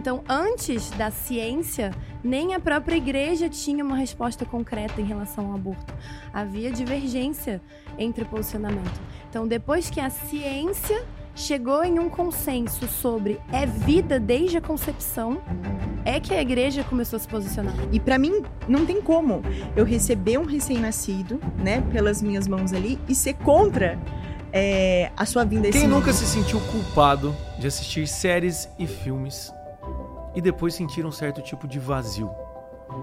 Então, antes da ciência, nem a própria igreja tinha uma resposta concreta em relação ao aborto. Havia divergência entre o posicionamento. Então, depois que a ciência chegou em um consenso sobre é vida desde a concepção, é que a igreja começou a se posicionar. E para mim não tem como eu receber um recém-nascido, né, pelas minhas mãos ali e ser contra é, a sua vinda. Quem nunca se sentiu culpado de assistir séries e filmes e depois sentir um certo tipo de vazio?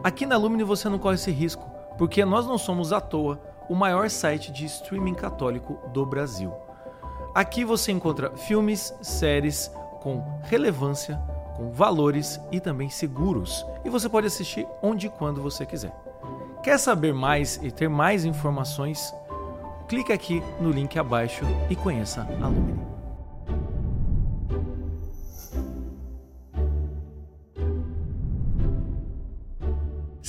Aqui na Lumine você não corre esse risco, porque nós não somos à toa o maior site de streaming católico do Brasil. Aqui você encontra filmes, séries com relevância, com valores e também seguros, e você pode assistir onde e quando você quiser. Quer saber mais e ter mais informações? Clique aqui no link abaixo e conheça a Lumine.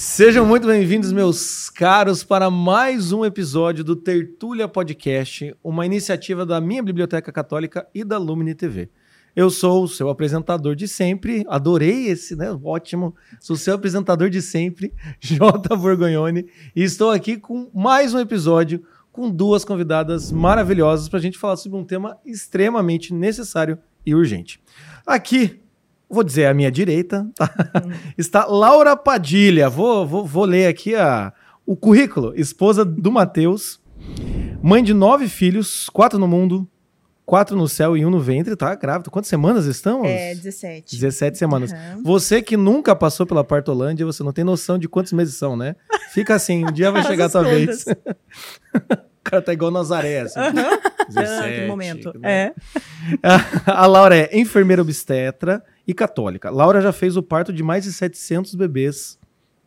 Sejam muito bem-vindos, meus caros, para mais um episódio do Tertúlia Podcast, uma iniciativa da minha Biblioteca Católica e da Lumine TV. Eu sou o seu apresentador de sempre, adorei esse, né? Ótimo. Sou o seu apresentador de sempre, J. Borgonhoni, e estou aqui com mais um episódio com duas convidadas maravilhosas para a gente falar sobre um tema extremamente necessário e urgente. Aqui vou dizer à minha direita, tá? hum. está Laura Padilha. Vou, vou, vou ler aqui a, o currículo. Esposa do Matheus, mãe de nove filhos, quatro no mundo, quatro no céu e um no ventre, tá? Grávida. Quantas semanas estamos? É, 17. 17 semanas. Uhum. Você que nunca passou pela Partolândia, você não tem noção de quantos meses são, né? Fica assim, um dia vai chegar a tua vez. o cara tá igual Nazaré, assim. Uhum. 17, ah, momento. Né? É. A Laura é enfermeira obstetra e católica. Laura já fez o parto de mais de 700 bebês.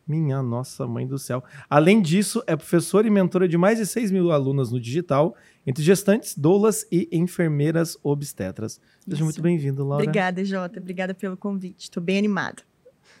Minha nossa mãe do céu. Além disso, é professora e mentora de mais de 6 mil alunas no digital, entre gestantes, doulas e enfermeiras obstetras. Seja Isso. muito bem-vindo, Laura. Obrigada, Jota. Obrigada pelo convite. Estou bem animada.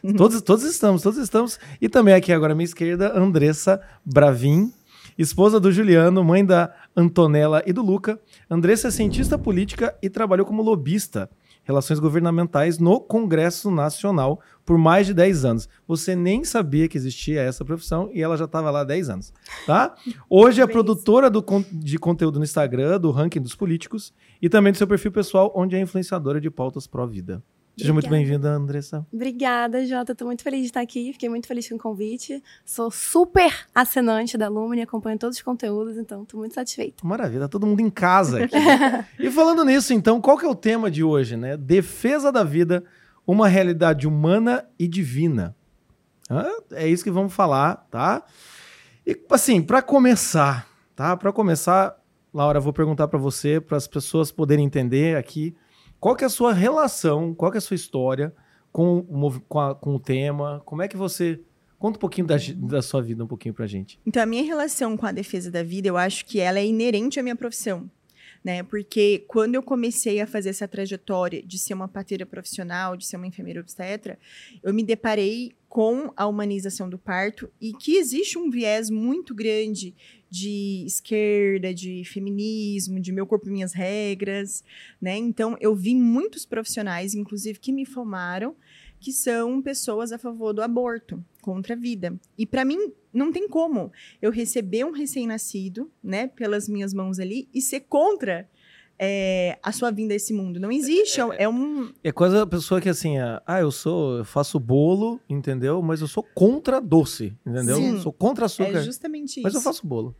Todos, todos estamos, todos estamos. E também aqui agora à minha esquerda, Andressa Bravin, esposa do Juliano, mãe da Antonella e do Luca. Andressa é cientista política e trabalhou como lobista relações governamentais no Congresso Nacional por mais de 10 anos. Você nem sabia que existia essa profissão e ela já estava lá há 10 anos, tá? Hoje é produtora do, de conteúdo no Instagram, do ranking dos políticos e também do seu perfil pessoal, onde é influenciadora de pautas pró-vida. Seja muito bem-vinda, Andressa. Obrigada, Jota. Estou muito feliz de estar aqui. Fiquei muito feliz com o convite. Sou super assinante da Lumine, acompanho todos os conteúdos, então estou muito satisfeita. Maravilha, tá todo mundo em casa aqui. e falando nisso, então, qual que é o tema de hoje, né? Defesa da vida, uma realidade humana e divina. é isso que vamos falar, tá? E assim, para começar, tá? Para começar, Laura, vou perguntar para você, para as pessoas poderem entender aqui qual que é a sua relação, qual que é a sua história com o, com, a, com o tema? Como é que você Conta um pouquinho da, da, sua vida, um pouquinho pra gente. Então, a minha relação com a defesa da vida, eu acho que ela é inerente à minha profissão. Né? Porque quando eu comecei a fazer essa trajetória de ser uma parteira profissional, de ser uma enfermeira obstetra, eu me deparei com a humanização do parto e que existe um viés muito grande de esquerda, de feminismo, de meu corpo, minhas regras, né? Então, eu vi muitos profissionais, inclusive, que me formaram, que são pessoas a favor do aborto, contra a vida. E para mim, não tem como eu receber um recém-nascido, né, pelas minhas mãos ali e ser contra é, a sua vinda a esse mundo. Não existe. É, é um. É quase a pessoa que assim, ah, eu sou, eu faço bolo, entendeu? Mas eu sou contra doce, entendeu? Sim. Sou contra açúcar. É justamente isso. Mas eu faço bolo.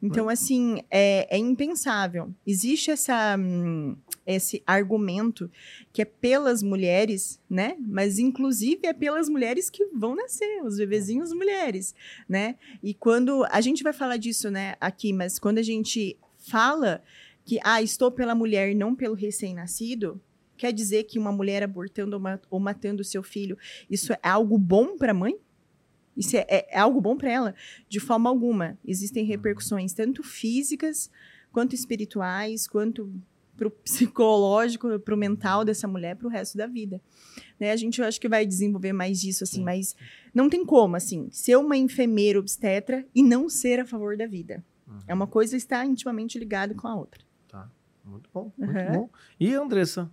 Então, assim, é, é impensável. Existe essa, hum, esse argumento que é pelas mulheres, né? Mas, inclusive, é pelas mulheres que vão nascer, os bebezinhos mulheres, né? E quando... A gente vai falar disso, né, aqui, mas quando a gente fala que, ah, estou pela mulher, não pelo recém-nascido, quer dizer que uma mulher abortando ou, matando o seu filho, isso é algo bom para a mãe? Isso é, é, é algo bom para ela? De forma alguma. Existem repercussões tanto físicas, quanto espirituais, quanto para o psicológico, para o mental dessa mulher para o resto da vida. Né? A gente eu acho que vai desenvolver mais disso, assim, mas não tem como, assim, ser uma enfermeira obstetra e não ser a favor da vida. Uhum. É uma coisa está intimamente ligada com a outra. Muito bom, muito uhum. bom. E Andressa,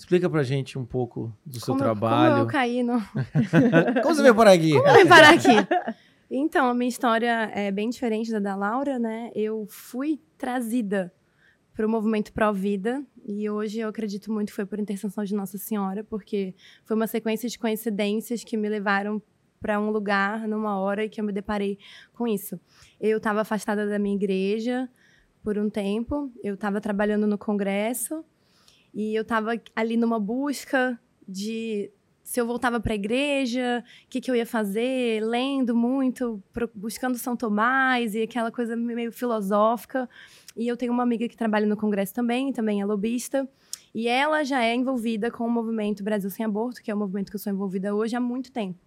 Explica pra gente um pouco do seu como, trabalho. Como eu caí no... como você veio parar aqui? Como eu vim parar aqui? Então, a minha história é bem diferente da da Laura, né? Eu fui trazida para o movimento Pró-Vida e hoje eu acredito muito que foi por intercessão de Nossa Senhora, porque foi uma sequência de coincidências que me levaram para um lugar numa hora e que eu me deparei com isso. Eu estava afastada da minha igreja por um tempo, eu estava trabalhando no congresso e eu estava ali numa busca de se eu voltava para a igreja, o que, que eu ia fazer, lendo muito, buscando São Tomás e aquela coisa meio filosófica. E eu tenho uma amiga que trabalha no Congresso também, também é lobista. E ela já é envolvida com o movimento Brasil Sem Aborto, que é o movimento que eu sou envolvida hoje há muito tempo.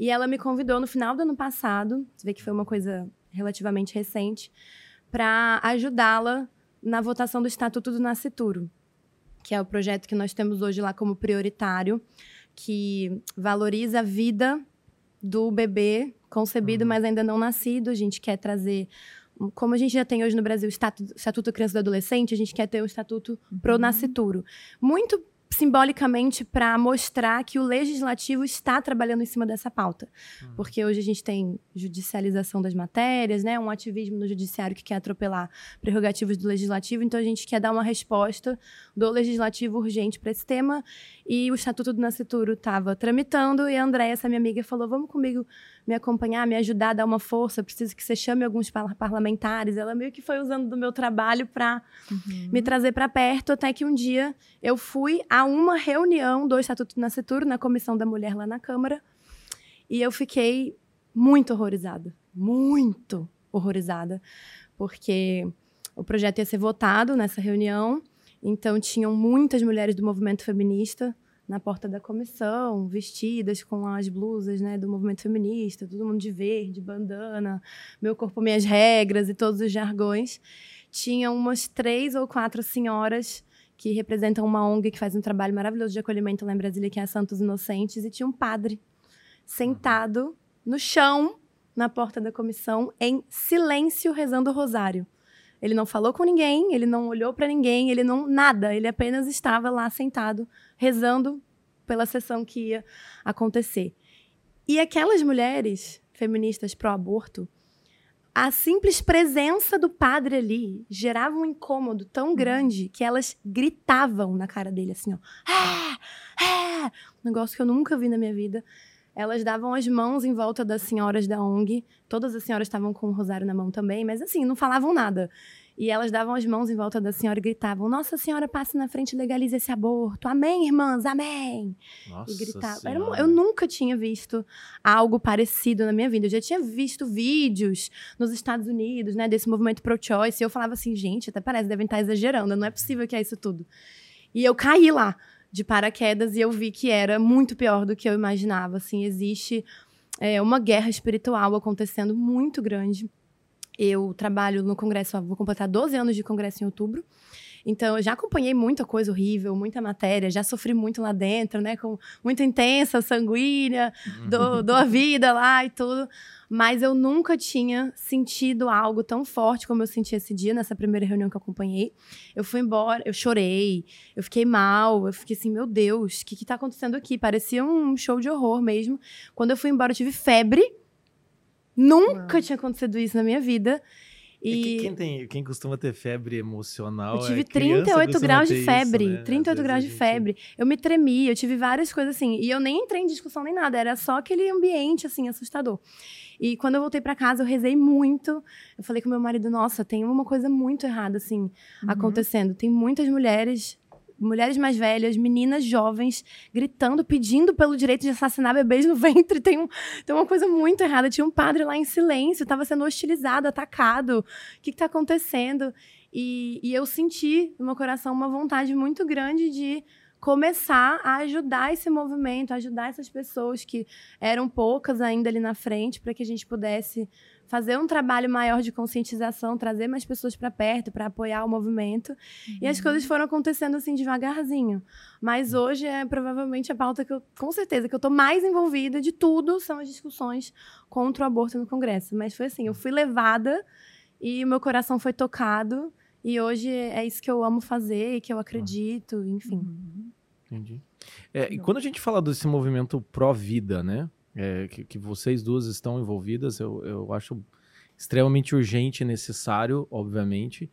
E ela me convidou no final do ano passado, você vê que foi uma coisa relativamente recente, para ajudá-la na votação do Estatuto do Nascituro, que é o projeto que nós temos hoje lá como prioritário que valoriza a vida do bebê concebido, uhum. mas ainda não nascido. A gente quer trazer como a gente já tem hoje no Brasil o Estatuto, Estatuto Criança e do Adolescente, a gente quer ter o Estatuto uhum. Pro Nascituro. Muito simbolicamente para mostrar que o legislativo está trabalhando em cima dessa pauta. Uhum. Porque hoje a gente tem judicialização das matérias, né? Um ativismo no judiciário que quer atropelar prerrogativas do legislativo, então a gente quer dar uma resposta do legislativo urgente para esse tema. E o Estatuto do Nascituro estava tramitando e a Andréia, essa minha amiga, falou: "Vamos comigo me acompanhar, me ajudar a dar uma força, preciso que você chame alguns parlamentares". Ela meio que foi usando do meu trabalho para uhum. me trazer para perto, até que um dia eu fui a uma reunião do Estatuto Nascituro, na Comissão da Mulher lá na Câmara, e eu fiquei muito horrorizada. Muito horrorizada. Porque o projeto ia ser votado nessa reunião, então tinham muitas mulheres do movimento feminista na porta da comissão, vestidas com as blusas né, do movimento feminista, todo mundo de verde, bandana, meu corpo, minhas regras e todos os jargões. Tinha umas três ou quatro senhoras que representam uma ONG que faz um trabalho maravilhoso de acolhimento lá em Brasília, que é a Santos Inocentes, e tinha um padre sentado no chão, na porta da comissão, em silêncio, rezando o rosário. Ele não falou com ninguém, ele não olhou para ninguém, ele não nada, ele apenas estava lá sentado rezando pela sessão que ia acontecer. E aquelas mulheres feministas pró-aborto, a simples presença do padre ali gerava um incômodo tão uhum. grande que elas gritavam na cara dele, assim, ó. Ah, ah, um negócio que eu nunca vi na minha vida. Elas davam as mãos em volta das senhoras da ONG. Todas as senhoras estavam com o rosário na mão também, mas assim, não falavam nada. E elas davam as mãos em volta da senhora e gritavam: Nossa Senhora, passe na frente e legalize esse aborto. Amém, irmãs, amém. Nossa e gritavam. eu nunca tinha visto algo parecido na minha vida. Eu já tinha visto vídeos nos Estados Unidos, né, desse movimento pro-choice. E eu falava assim: Gente, até parece, devem estar exagerando. Não é possível que é isso tudo. E eu caí lá de paraquedas e eu vi que era muito pior do que eu imaginava. Assim, existe é, uma guerra espiritual acontecendo muito grande eu trabalho no Congresso, vou completar 12 anos de Congresso em outubro. Então, eu já acompanhei muita coisa horrível, muita matéria, já sofri muito lá dentro, né? Com muito intensa, sanguínea, do, dou a vida lá e tudo. Mas eu nunca tinha sentido algo tão forte como eu senti esse dia, nessa primeira reunião que eu acompanhei. Eu fui embora, eu chorei, eu fiquei mal, eu fiquei assim, meu Deus, o que, que tá acontecendo aqui? Parecia um show de horror mesmo. Quando eu fui embora, eu tive febre Nunca tinha acontecido isso na minha vida. É e quem, tem, quem costuma ter febre emocional. Eu tive é 38 graus de febre. Isso, né? 38 graus de gente... febre. Eu me tremi, eu tive várias coisas assim. E eu nem entrei em discussão nem nada, era só aquele ambiente, assim, assustador. E quando eu voltei para casa, eu rezei muito. Eu falei com meu marido: nossa, tem uma coisa muito errada, assim, uhum. acontecendo. Tem muitas mulheres mulheres mais velhas, meninas jovens, gritando, pedindo pelo direito de assassinar bebês no ventre. Tem, um, tem uma coisa muito errada. Tinha um padre lá em silêncio, estava sendo hostilizado, atacado. O que está acontecendo? E, e eu senti no meu coração uma vontade muito grande de começar a ajudar esse movimento, ajudar essas pessoas que eram poucas ainda ali na frente, para que a gente pudesse fazer um trabalho maior de conscientização, trazer mais pessoas para perto, para apoiar o movimento. Uhum. E as uhum. coisas foram acontecendo assim devagarzinho. Mas hoje é provavelmente a pauta que eu, com certeza, que eu estou mais envolvida de tudo são as discussões contra o aborto no Congresso. Mas foi assim, eu fui levada e o meu coração foi tocado. E hoje é isso que eu amo fazer e que eu acredito, enfim. Uhum. Entendi. É, e quando a gente fala desse movimento pró-vida, né? É, que, que, vocês duas estão envolvidas, eu, eu acho extremamente urgente e necessário, obviamente.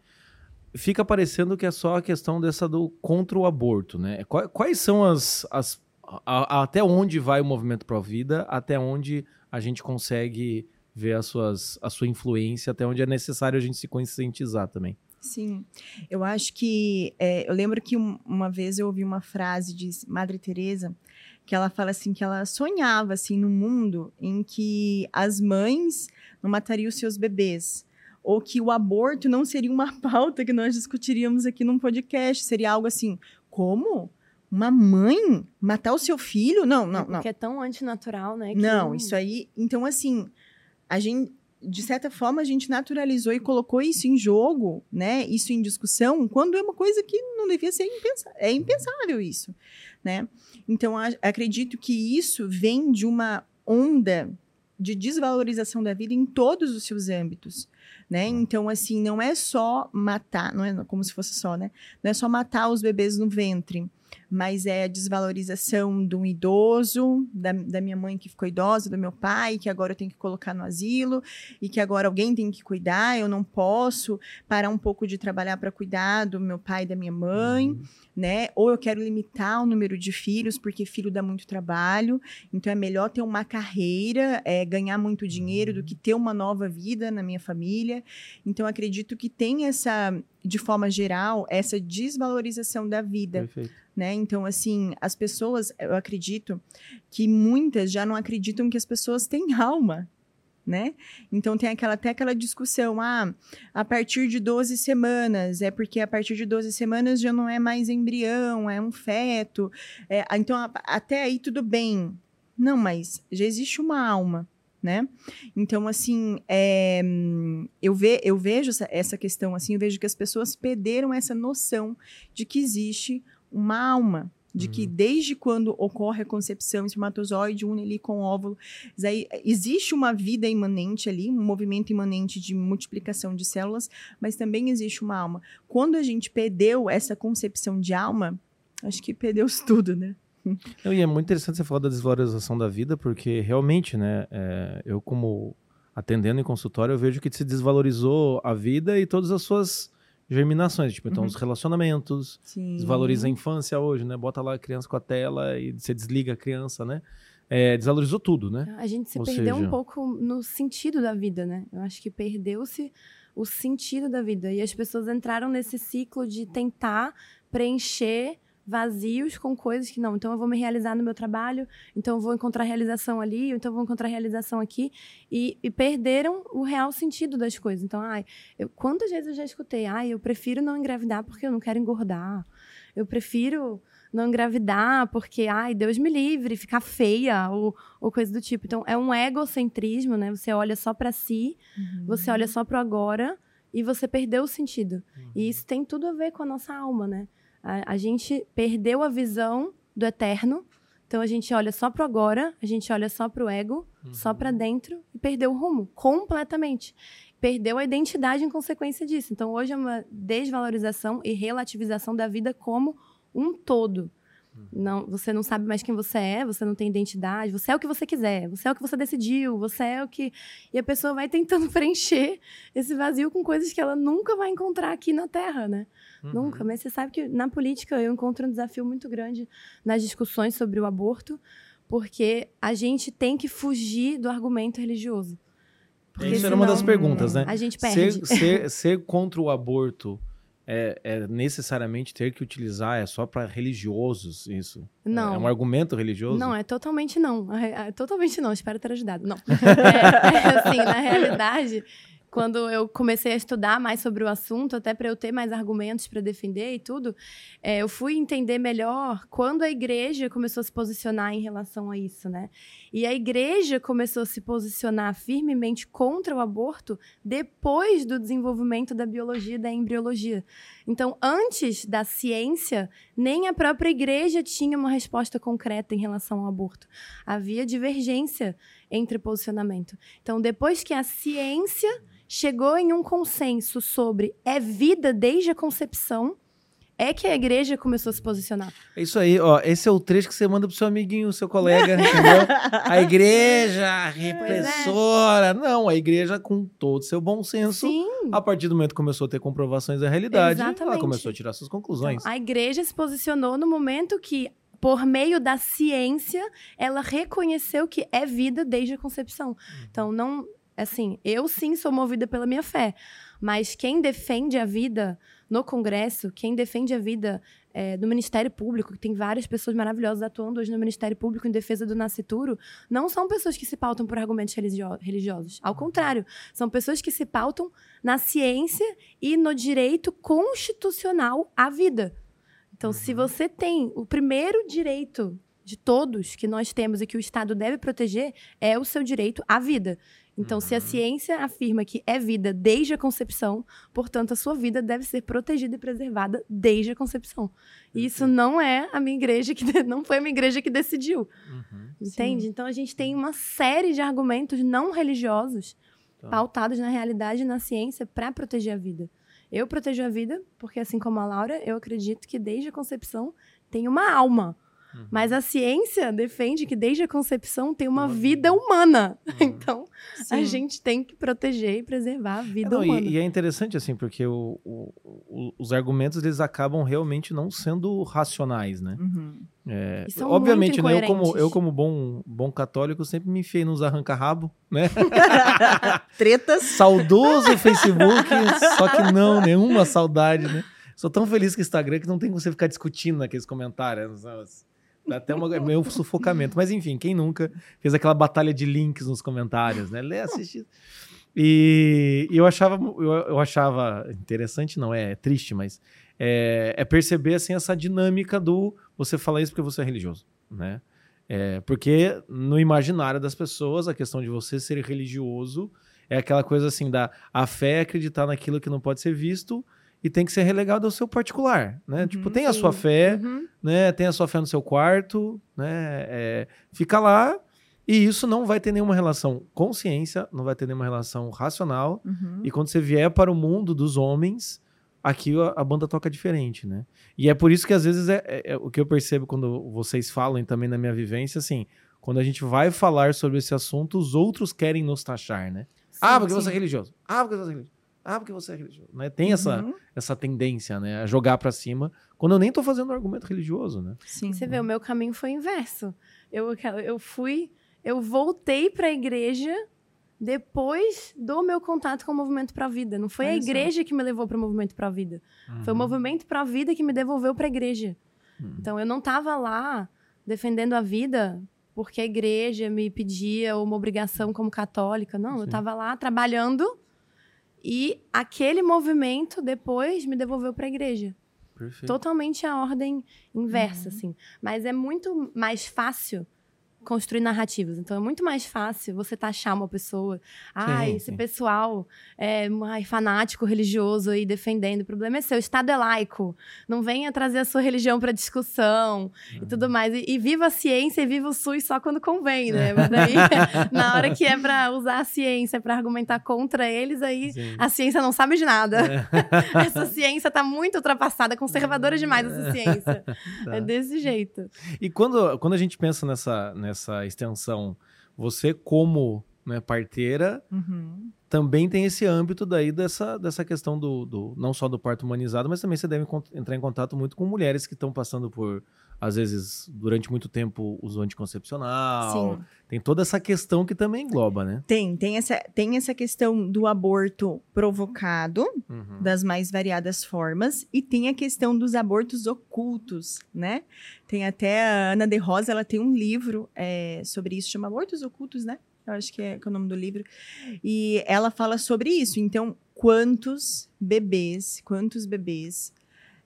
Fica parecendo que é só a questão dessa do contra o aborto, né? Quais, quais são as, as a, a, até onde vai o movimento pró-vida, até onde a gente consegue ver as suas, a sua influência, até onde é necessário a gente se conscientizar também. Sim, eu acho que é, eu lembro que um, uma vez eu ouvi uma frase de Madre Teresa que ela fala assim que ela sonhava assim num mundo em que as mães não matariam os seus bebês ou que o aborto não seria uma pauta que nós discutiríamos aqui num podcast, seria algo assim, como uma mãe matar o seu filho? Não, não, não. Que é tão antinatural, né? Não, isso aí. Então, assim, a gente, de certa forma, a gente naturalizou e colocou isso em jogo, né? Isso em discussão, quando é uma coisa que não devia ser impensável. É impensável isso, né? Então, acredito que isso vem de uma onda de desvalorização da vida em todos os seus âmbitos, né? Então, assim, não é só matar, não é como se fosse só, né? Não é só matar os bebês no ventre, mas é a desvalorização de um idoso, da, da, minha mãe que ficou idosa, do meu pai, que agora eu tenho que colocar no asilo e que agora alguém tem que cuidar, eu não posso parar um pouco de trabalhar para cuidar do meu pai e da minha mãe, uhum. né? Ou eu quero limitar o número de filhos, porque filho dá muito trabalho, então é melhor ter uma carreira, é, ganhar muito dinheiro do que ter uma nova vida na minha família. Então acredito que tem essa, de forma geral, essa desvalorização da vida. Perfeito né? Então, assim, as pessoas, eu acredito que muitas já não acreditam que as pessoas têm alma, né? Então tem aquela, até aquela discussão, ah, a partir de 12 semanas, é porque a partir de 12 semanas já não é mais embrião, é um feto. É, então, a, até aí tudo bem. Não, mas já existe uma alma, né? Então, assim, é, eu, ve, eu vejo essa, essa questão, assim, eu vejo que as pessoas perderam essa noção de que existe uma alma, de que uhum. desde quando ocorre a concepção, espermatozoide une ali com o óvulo, aí, existe uma vida imanente ali, um movimento imanente de multiplicação de células, mas também existe uma alma. Quando a gente perdeu essa concepção de alma, acho que perdeu tudo, né? Não, e é muito interessante você falar da desvalorização da vida, porque realmente, né, é, eu como atendendo em consultório, eu vejo que se desvalorizou a vida e todas as suas germinações, tipo, então uhum. os relacionamentos, Sim. desvaloriza a infância hoje, né? Bota lá a criança com a tela e você desliga a criança, né? É, desvalorizou tudo, né? A gente se Ou perdeu seja... um pouco no sentido da vida, né? Eu acho que perdeu-se o sentido da vida. E as pessoas entraram nesse ciclo de tentar preencher vazios com coisas que não, então eu vou me realizar no meu trabalho, então eu vou encontrar realização ali, então eu vou encontrar realização aqui, e, e perderam o real sentido das coisas. Então, ai, eu, quantas vezes eu já escutei, ai, eu prefiro não engravidar porque eu não quero engordar, eu prefiro não engravidar porque, ai, Deus me livre, ficar feia, ou, ou coisa do tipo. Então, é um egocentrismo, né? Você olha só para si, uhum. você olha só pro agora, e você perdeu o sentido. Uhum. E isso tem tudo a ver com a nossa alma, né? A, a gente perdeu a visão do eterno. Então a gente olha só pro agora, a gente olha só pro ego, uhum. só para dentro e perdeu o rumo completamente. Perdeu a identidade em consequência disso. Então hoje é uma desvalorização e relativização da vida como um todo. Não, você não sabe mais quem você é, você não tem identidade, você é o que você quiser, você é o que você decidiu, você é o que. E a pessoa vai tentando preencher esse vazio com coisas que ela nunca vai encontrar aqui na Terra, né? Uhum. Nunca. Mas você sabe que na política eu encontro um desafio muito grande nas discussões sobre o aborto, porque a gente tem que fugir do argumento religioso. Porque Isso era uma das perguntas, né? A gente perde. Ser, ser, ser contra o aborto é, é, necessariamente ter que utilizar, é só para religiosos isso? Não. É, é, um argumento religioso? Não, é totalmente não. É, é totalmente não, espero ter ajudado. Não. É, é, assim, na realidade, quando eu comecei a estudar mais sobre o assunto, até para eu ter mais argumentos para defender e tudo, é, eu fui entender melhor quando a igreja começou a se posicionar em relação a isso, né? E a igreja começou a se posicionar firmemente contra o aborto depois do desenvolvimento da biologia e da embriologia. Então, antes da ciência, nem a própria igreja tinha uma resposta concreta em relação ao aborto. Havia divergência entre posicionamento. Então, depois que a ciência chegou em um consenso sobre é vida desde a concepção, é que a igreja começou a se posicionar. É isso aí, ó. Esse é o trecho que você manda pro seu amiguinho, seu colega, entendeu? A igreja repressora. Não, a igreja, com todo o seu bom senso, Sim. a partir do momento que começou a ter comprovações da realidade, ela Exatamente. começou a tirar suas conclusões. Então, a igreja se posicionou no momento que, por meio da ciência, ela reconheceu que é vida desde a concepção. Então, não. Assim, eu sim sou movida pela minha fé. Mas quem defende a vida no Congresso, quem defende a vida é, no Ministério Público, que tem várias pessoas maravilhosas atuando hoje no Ministério Público em defesa do nascituro, não são pessoas que se pautam por argumentos religio- religiosos. Ao contrário, são pessoas que se pautam na ciência e no direito constitucional à vida. Então, se você tem o primeiro direito de todos que nós temos e que o Estado deve proteger, é o seu direito à vida. Então, se a Uhum. ciência afirma que é vida desde a concepção, portanto, a sua vida deve ser protegida e preservada desde a concepção. E isso não é a minha igreja que não foi a minha igreja que decidiu, Uhum. entende? Então a gente tem uma série de argumentos não religiosos Tá. pautados na realidade e na ciência para proteger a vida. Eu protejo a vida porque, assim como a Laura, eu acredito que desde a concepção tem uma alma. Uhum. Mas a ciência defende que desde a concepção tem uma Uma vida humana. Uhum. Então, a Sim. gente tem que proteger e preservar a É, vida não, humana. e, e é interessante, assim, porque o- o- o- os argumentos eles acabam realmente não sendo racionais, né? Uhum. É, E são obviamente, muito né, eu como, eu como bom, bom católico sempre me enfiei nos arranca-rabo, né? Tretas. Saudoso Facebook, só que não, nenhuma saudade, né? Sou tão feliz com o Instagram que não tem como você ficar discutindo naqueles comentários. sabe? Até uma, é meio sufocamento. Mas enfim, quem nunca fez aquela batalha de links nos comentários, né? Lê, assiste. E, eu achava eu, eu achava interessante, não é, triste, mas é, é perceber assim essa dinâmica do você falar isso porque você é religioso, né? É, porque no imaginário das pessoas a questão de você ser religioso é aquela coisa assim da a fé é acreditar naquilo que não pode ser visto e tem que ser relegado ao seu particular, né? Uhum, tipo, tem a sim. sua fé, Uhum. né? Tem a sua fé no seu quarto, né? É, fica lá e isso não vai ter nenhuma relação com ciência, não vai ter nenhuma relação racional. Uhum. E quando você vier para o mundo dos homens, aqui a, a banda toca diferente, né? E é por isso que às vezes é, é- é o que eu percebo quando vocês falam e também na minha vivência, assim, quando a gente vai falar sobre esse assunto, os outros querem nos taxar, né? ah, Sim, porque sim. você é religioso. Ah, porque você é religioso. Ah, porque você é religioso. Né? Tem essa, Uhum. essa tendência, né? A jogar pra cima, quando eu nem tô fazendo um argumento religioso, né? Sim. Você vê, o meu caminho foi inverso. Eu, eu fui, eu voltei para a igreja depois do meu contato com o Movimento Pro Vida. Não foi a Olha só. igreja que me levou para o Movimento Pro Vida. Foi o Movimento Pro Vida que me devolveu para a igreja. Uhum. Então eu não estava lá defendendo a vida porque a igreja me pedia uma obrigação como católica. Não, eu Sim. estava lá trabalhando e aquele movimento depois me devolveu para a igreja. Perfeito. Totalmente a ordem inversa, Uhum. assim. Mas é muito mais fácil construir narrativas. Então é muito mais fácil você taxar uma pessoa. Ai, Sim, esse sim. pessoal é ai, fanático religioso aí defendendo. O problema é seu, o Estado é laico. Não venha trazer a sua religião para discussão e tudo mais. E, e viva a ciência e viva o SUS só quando convém, né? Mas daí, na hora que é para usar a ciência para argumentar contra eles, aí Sim. a ciência não sabe de nada. É. Essa ciência tá muito ultrapassada, conservadora demais essa ciência. Tá. É desse jeito. E quando, quando a gente pensa nessa, nessa extensão, você como né, parteira Uhum. também tem esse âmbito daí dessa, dessa questão do, do não só do parto humanizado, mas também você deve entrar em contato muito com mulheres que estão passando por, às vezes, durante muito tempo, uso anticoncepcional. Sim. Tem toda essa questão que também engloba, né? Tem, tem essa, tem essa questão do aborto provocado, Uhum. das mais variadas formas, e tem a questão dos abortos ocultos, né? Tem até a Ana de Rosa, ela tem um livro é, sobre isso, chama Abortos Ocultos, né? Eu acho que é, que é o nome do livro. E ela fala sobre isso. Então, quantos bebês, quantos bebês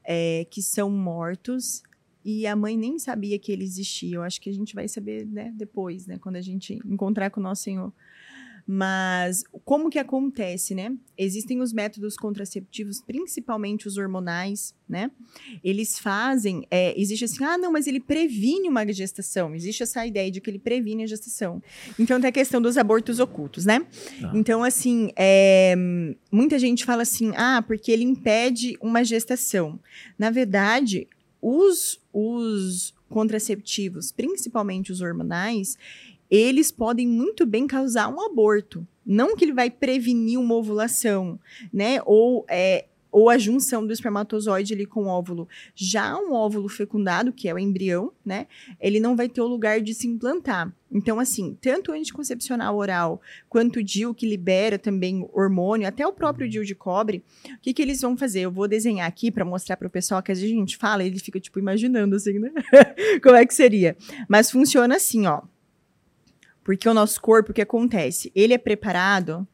é, que são mortos e a mãe nem sabia que ele existia. Eu acho que a gente vai saber né, depois, né? Quando a gente encontrar com o nosso Senhor. Mas como que acontece, né? Existem os métodos contraceptivos, principalmente os hormonais, né? Eles fazem, é, existe assim, ah, não, mas ele previne uma gestação. Existe essa ideia de que ele previne a gestação. Então tem a questão dos abortos ocultos, né? Tá. Então, assim, é, muita gente fala assim, ah, porque ele impede uma gestação. Na verdade, os, os contraceptivos, principalmente os hormonais, eles podem muito bem causar um aborto. Não que ele vai prevenir uma ovulação, né? Ou, é, ou a junção do espermatozoide ali com o óvulo. Já um óvulo fecundado, que é o embrião, né? Ele não vai ter o lugar de se implantar. Então, assim, tanto o anticoncepcional oral quanto o DIU, que libera também hormônio, até o próprio DIU de cobre, o que, que eles vão fazer? Eu vou desenhar aqui para mostrar para o pessoal que a gente fala, ele fica, tipo, imaginando, assim, né? Como é que seria? Mas funciona assim, ó. Porque o nosso corpo, o que acontece? Ele é preparado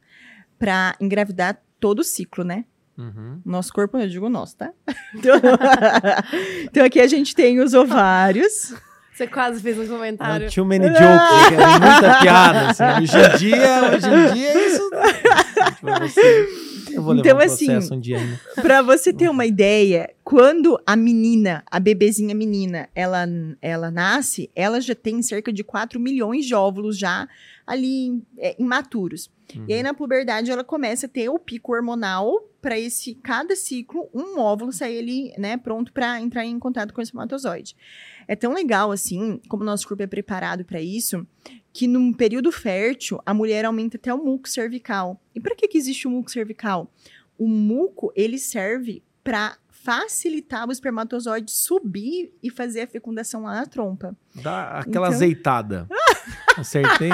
para engravidar todo o ciclo, né? Uhum. Nosso corpo, eu digo nosso, tá? Então, então aqui a gente tem os ovários. Você quase fez um comentário. Não, too many jokes, muita piada. Assim. Hoje em dia, hoje em dia, isso. Tipo, Eu vou levar Então, um assim, um dia ainda. Pra você ter uma ideia, quando a menina, a bebezinha menina, ela, ela nasce, ela já tem cerca de 4 milhões de óvulos já ali é, imaturos. E aí na puberdade ela começa a ter o pico hormonal para esse cada ciclo um óvulo sair ali, né, pronto para entrar em contato com o espermatozoide. É tão legal assim, como o nosso corpo é preparado para isso, que num período fértil a mulher aumenta até o muco cervical. E para que que existe o muco cervical? O muco, ele serve para facilitar o espermatozoide subir e fazer a fecundação lá na trompa. Dá aquela Então- azeitada. Acertei.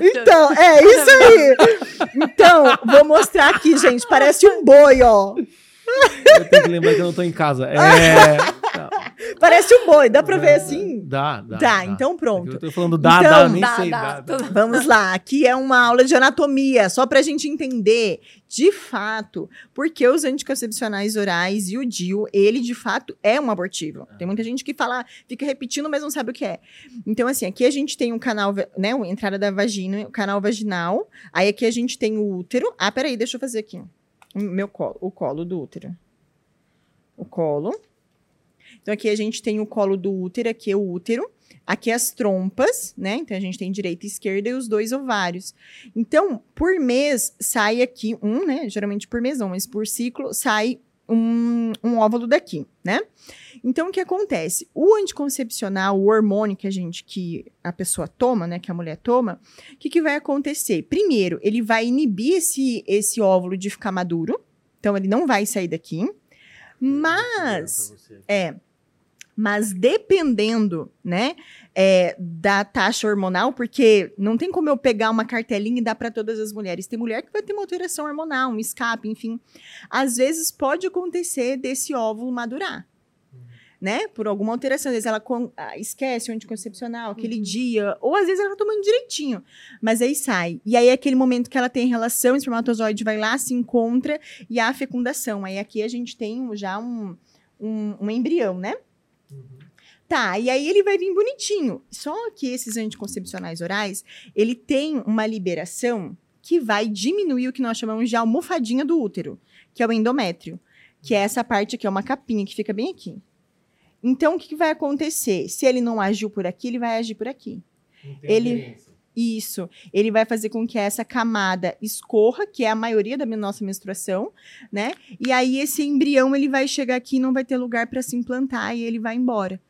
Então, é isso aí. Então, vou mostrar aqui, gente. Parece um boi, ó. Eu tenho que lembrar que eu não tô em casa. É. Parece um boi. Dá pra ver assim? Dá, dá. Tá, então pronto. Eu tô falando dá, Então, dá, nem Dá, sei. dá, Dá, dá. Vamos lá. Aqui é uma aula de anatomia, só pra gente entender, de fato, porque os anticoncepcionais orais e o DIU, ele de fato é um abortivo. Tem muita gente que fala, fica repetindo, mas não sabe o que é. Então, assim, aqui a gente tem um canal, né, a entrada da vagina, o canal vaginal. Aí aqui a gente tem o útero. Ah, peraí, deixa eu fazer aqui. O meu colo, o colo do útero. O colo. Então, aqui a gente tem o colo do útero, aqui é o útero. Aqui as trompas, né? Então, a gente tem direita e esquerda e os dois ovários. Então, por mês, sai aqui um, né? Geralmente por mês não, mas por ciclo, sai um, um óvulo daqui, né? Então, o que acontece? O anticoncepcional, o hormônio que a gente, que a pessoa toma, né? Que a mulher toma, o que, que vai acontecer? Primeiro, ele vai inibir esse, esse óvulo de ficar maduro. Então, ele não vai sair daqui. Mas, é, mas dependendo, né, é, da taxa hormonal, porque não tem como eu pegar uma cartelinha e dar para todas as mulheres. Tem mulher que vai ter uma alteração hormonal, um escape, enfim. Às vezes pode acontecer desse óvulo madurar. Né? Por alguma alteração. Às vezes ela ah, esquece o anticoncepcional aquele dia, ou às vezes ela tá tomando direitinho, mas aí sai. E aí é aquele momento que ela tem relação, o espermatozoide vai lá, se encontra e há a fecundação. Aí aqui a gente tem já um, um, um embrião, né? Tá, e aí ele vai vir bonitinho. Só que esses anticoncepcionais orais, ele tem uma liberação que vai diminuir o que nós chamamos de almofadinha do útero, que é o endométrio, que é essa parte aqui, é uma capinha que fica bem aqui. Então, o que, que vai acontecer? Se ele não agiu por aqui, ele vai agir por aqui. Ele- Isso. Ele vai fazer com que essa camada escorra, que é a maioria da nossa menstruação, né? E aí esse embrião ele vai chegar aqui e não vai ter lugar para se implantar e ele vai embora.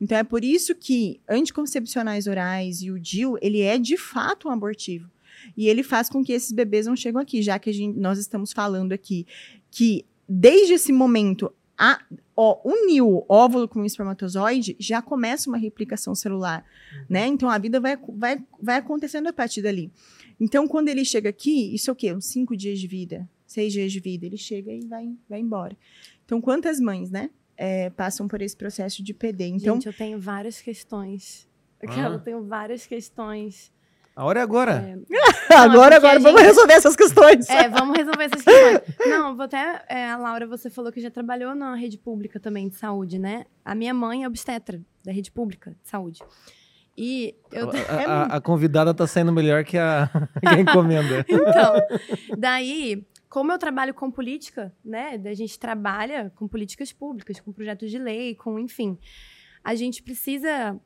Então é por isso que anticoncepcionais orais e o DIU, ele é de fato um abortivo. E ele faz com que esses bebês não chegam aqui, já que a gente- nós estamos falando aqui que desde esse momento a, ó, uniu o óvulo com o espermatozoide, já começa uma replicação celular, né? Então a vida vai, vai, vai acontecendo a partir dali. Então quando ele chega aqui, isso é o quê? Uns cinco dias de vida, seis dias de vida, ele chega e vai, vai embora. Então quantas mães, né? é, passam por esse processo de PD. Então, Gente, eu tenho várias questões. Eu Ah. tenho várias questões. A hora é agora. É, agora, porque agora a vamos gente- resolver essas questões. É, vamos resolver essas questões. Não, vou até. é, a Laura, você falou que já trabalhou na rede pública também de saúde, né? A minha mãe é obstetra da rede pública de saúde. E eu a, a, a convidada tá saindo melhor que a, que a encomenda. então, daí, como eu trabalho com política, né? A gente trabalha com políticas públicas, com projetos de lei, com, enfim. A gente precisa.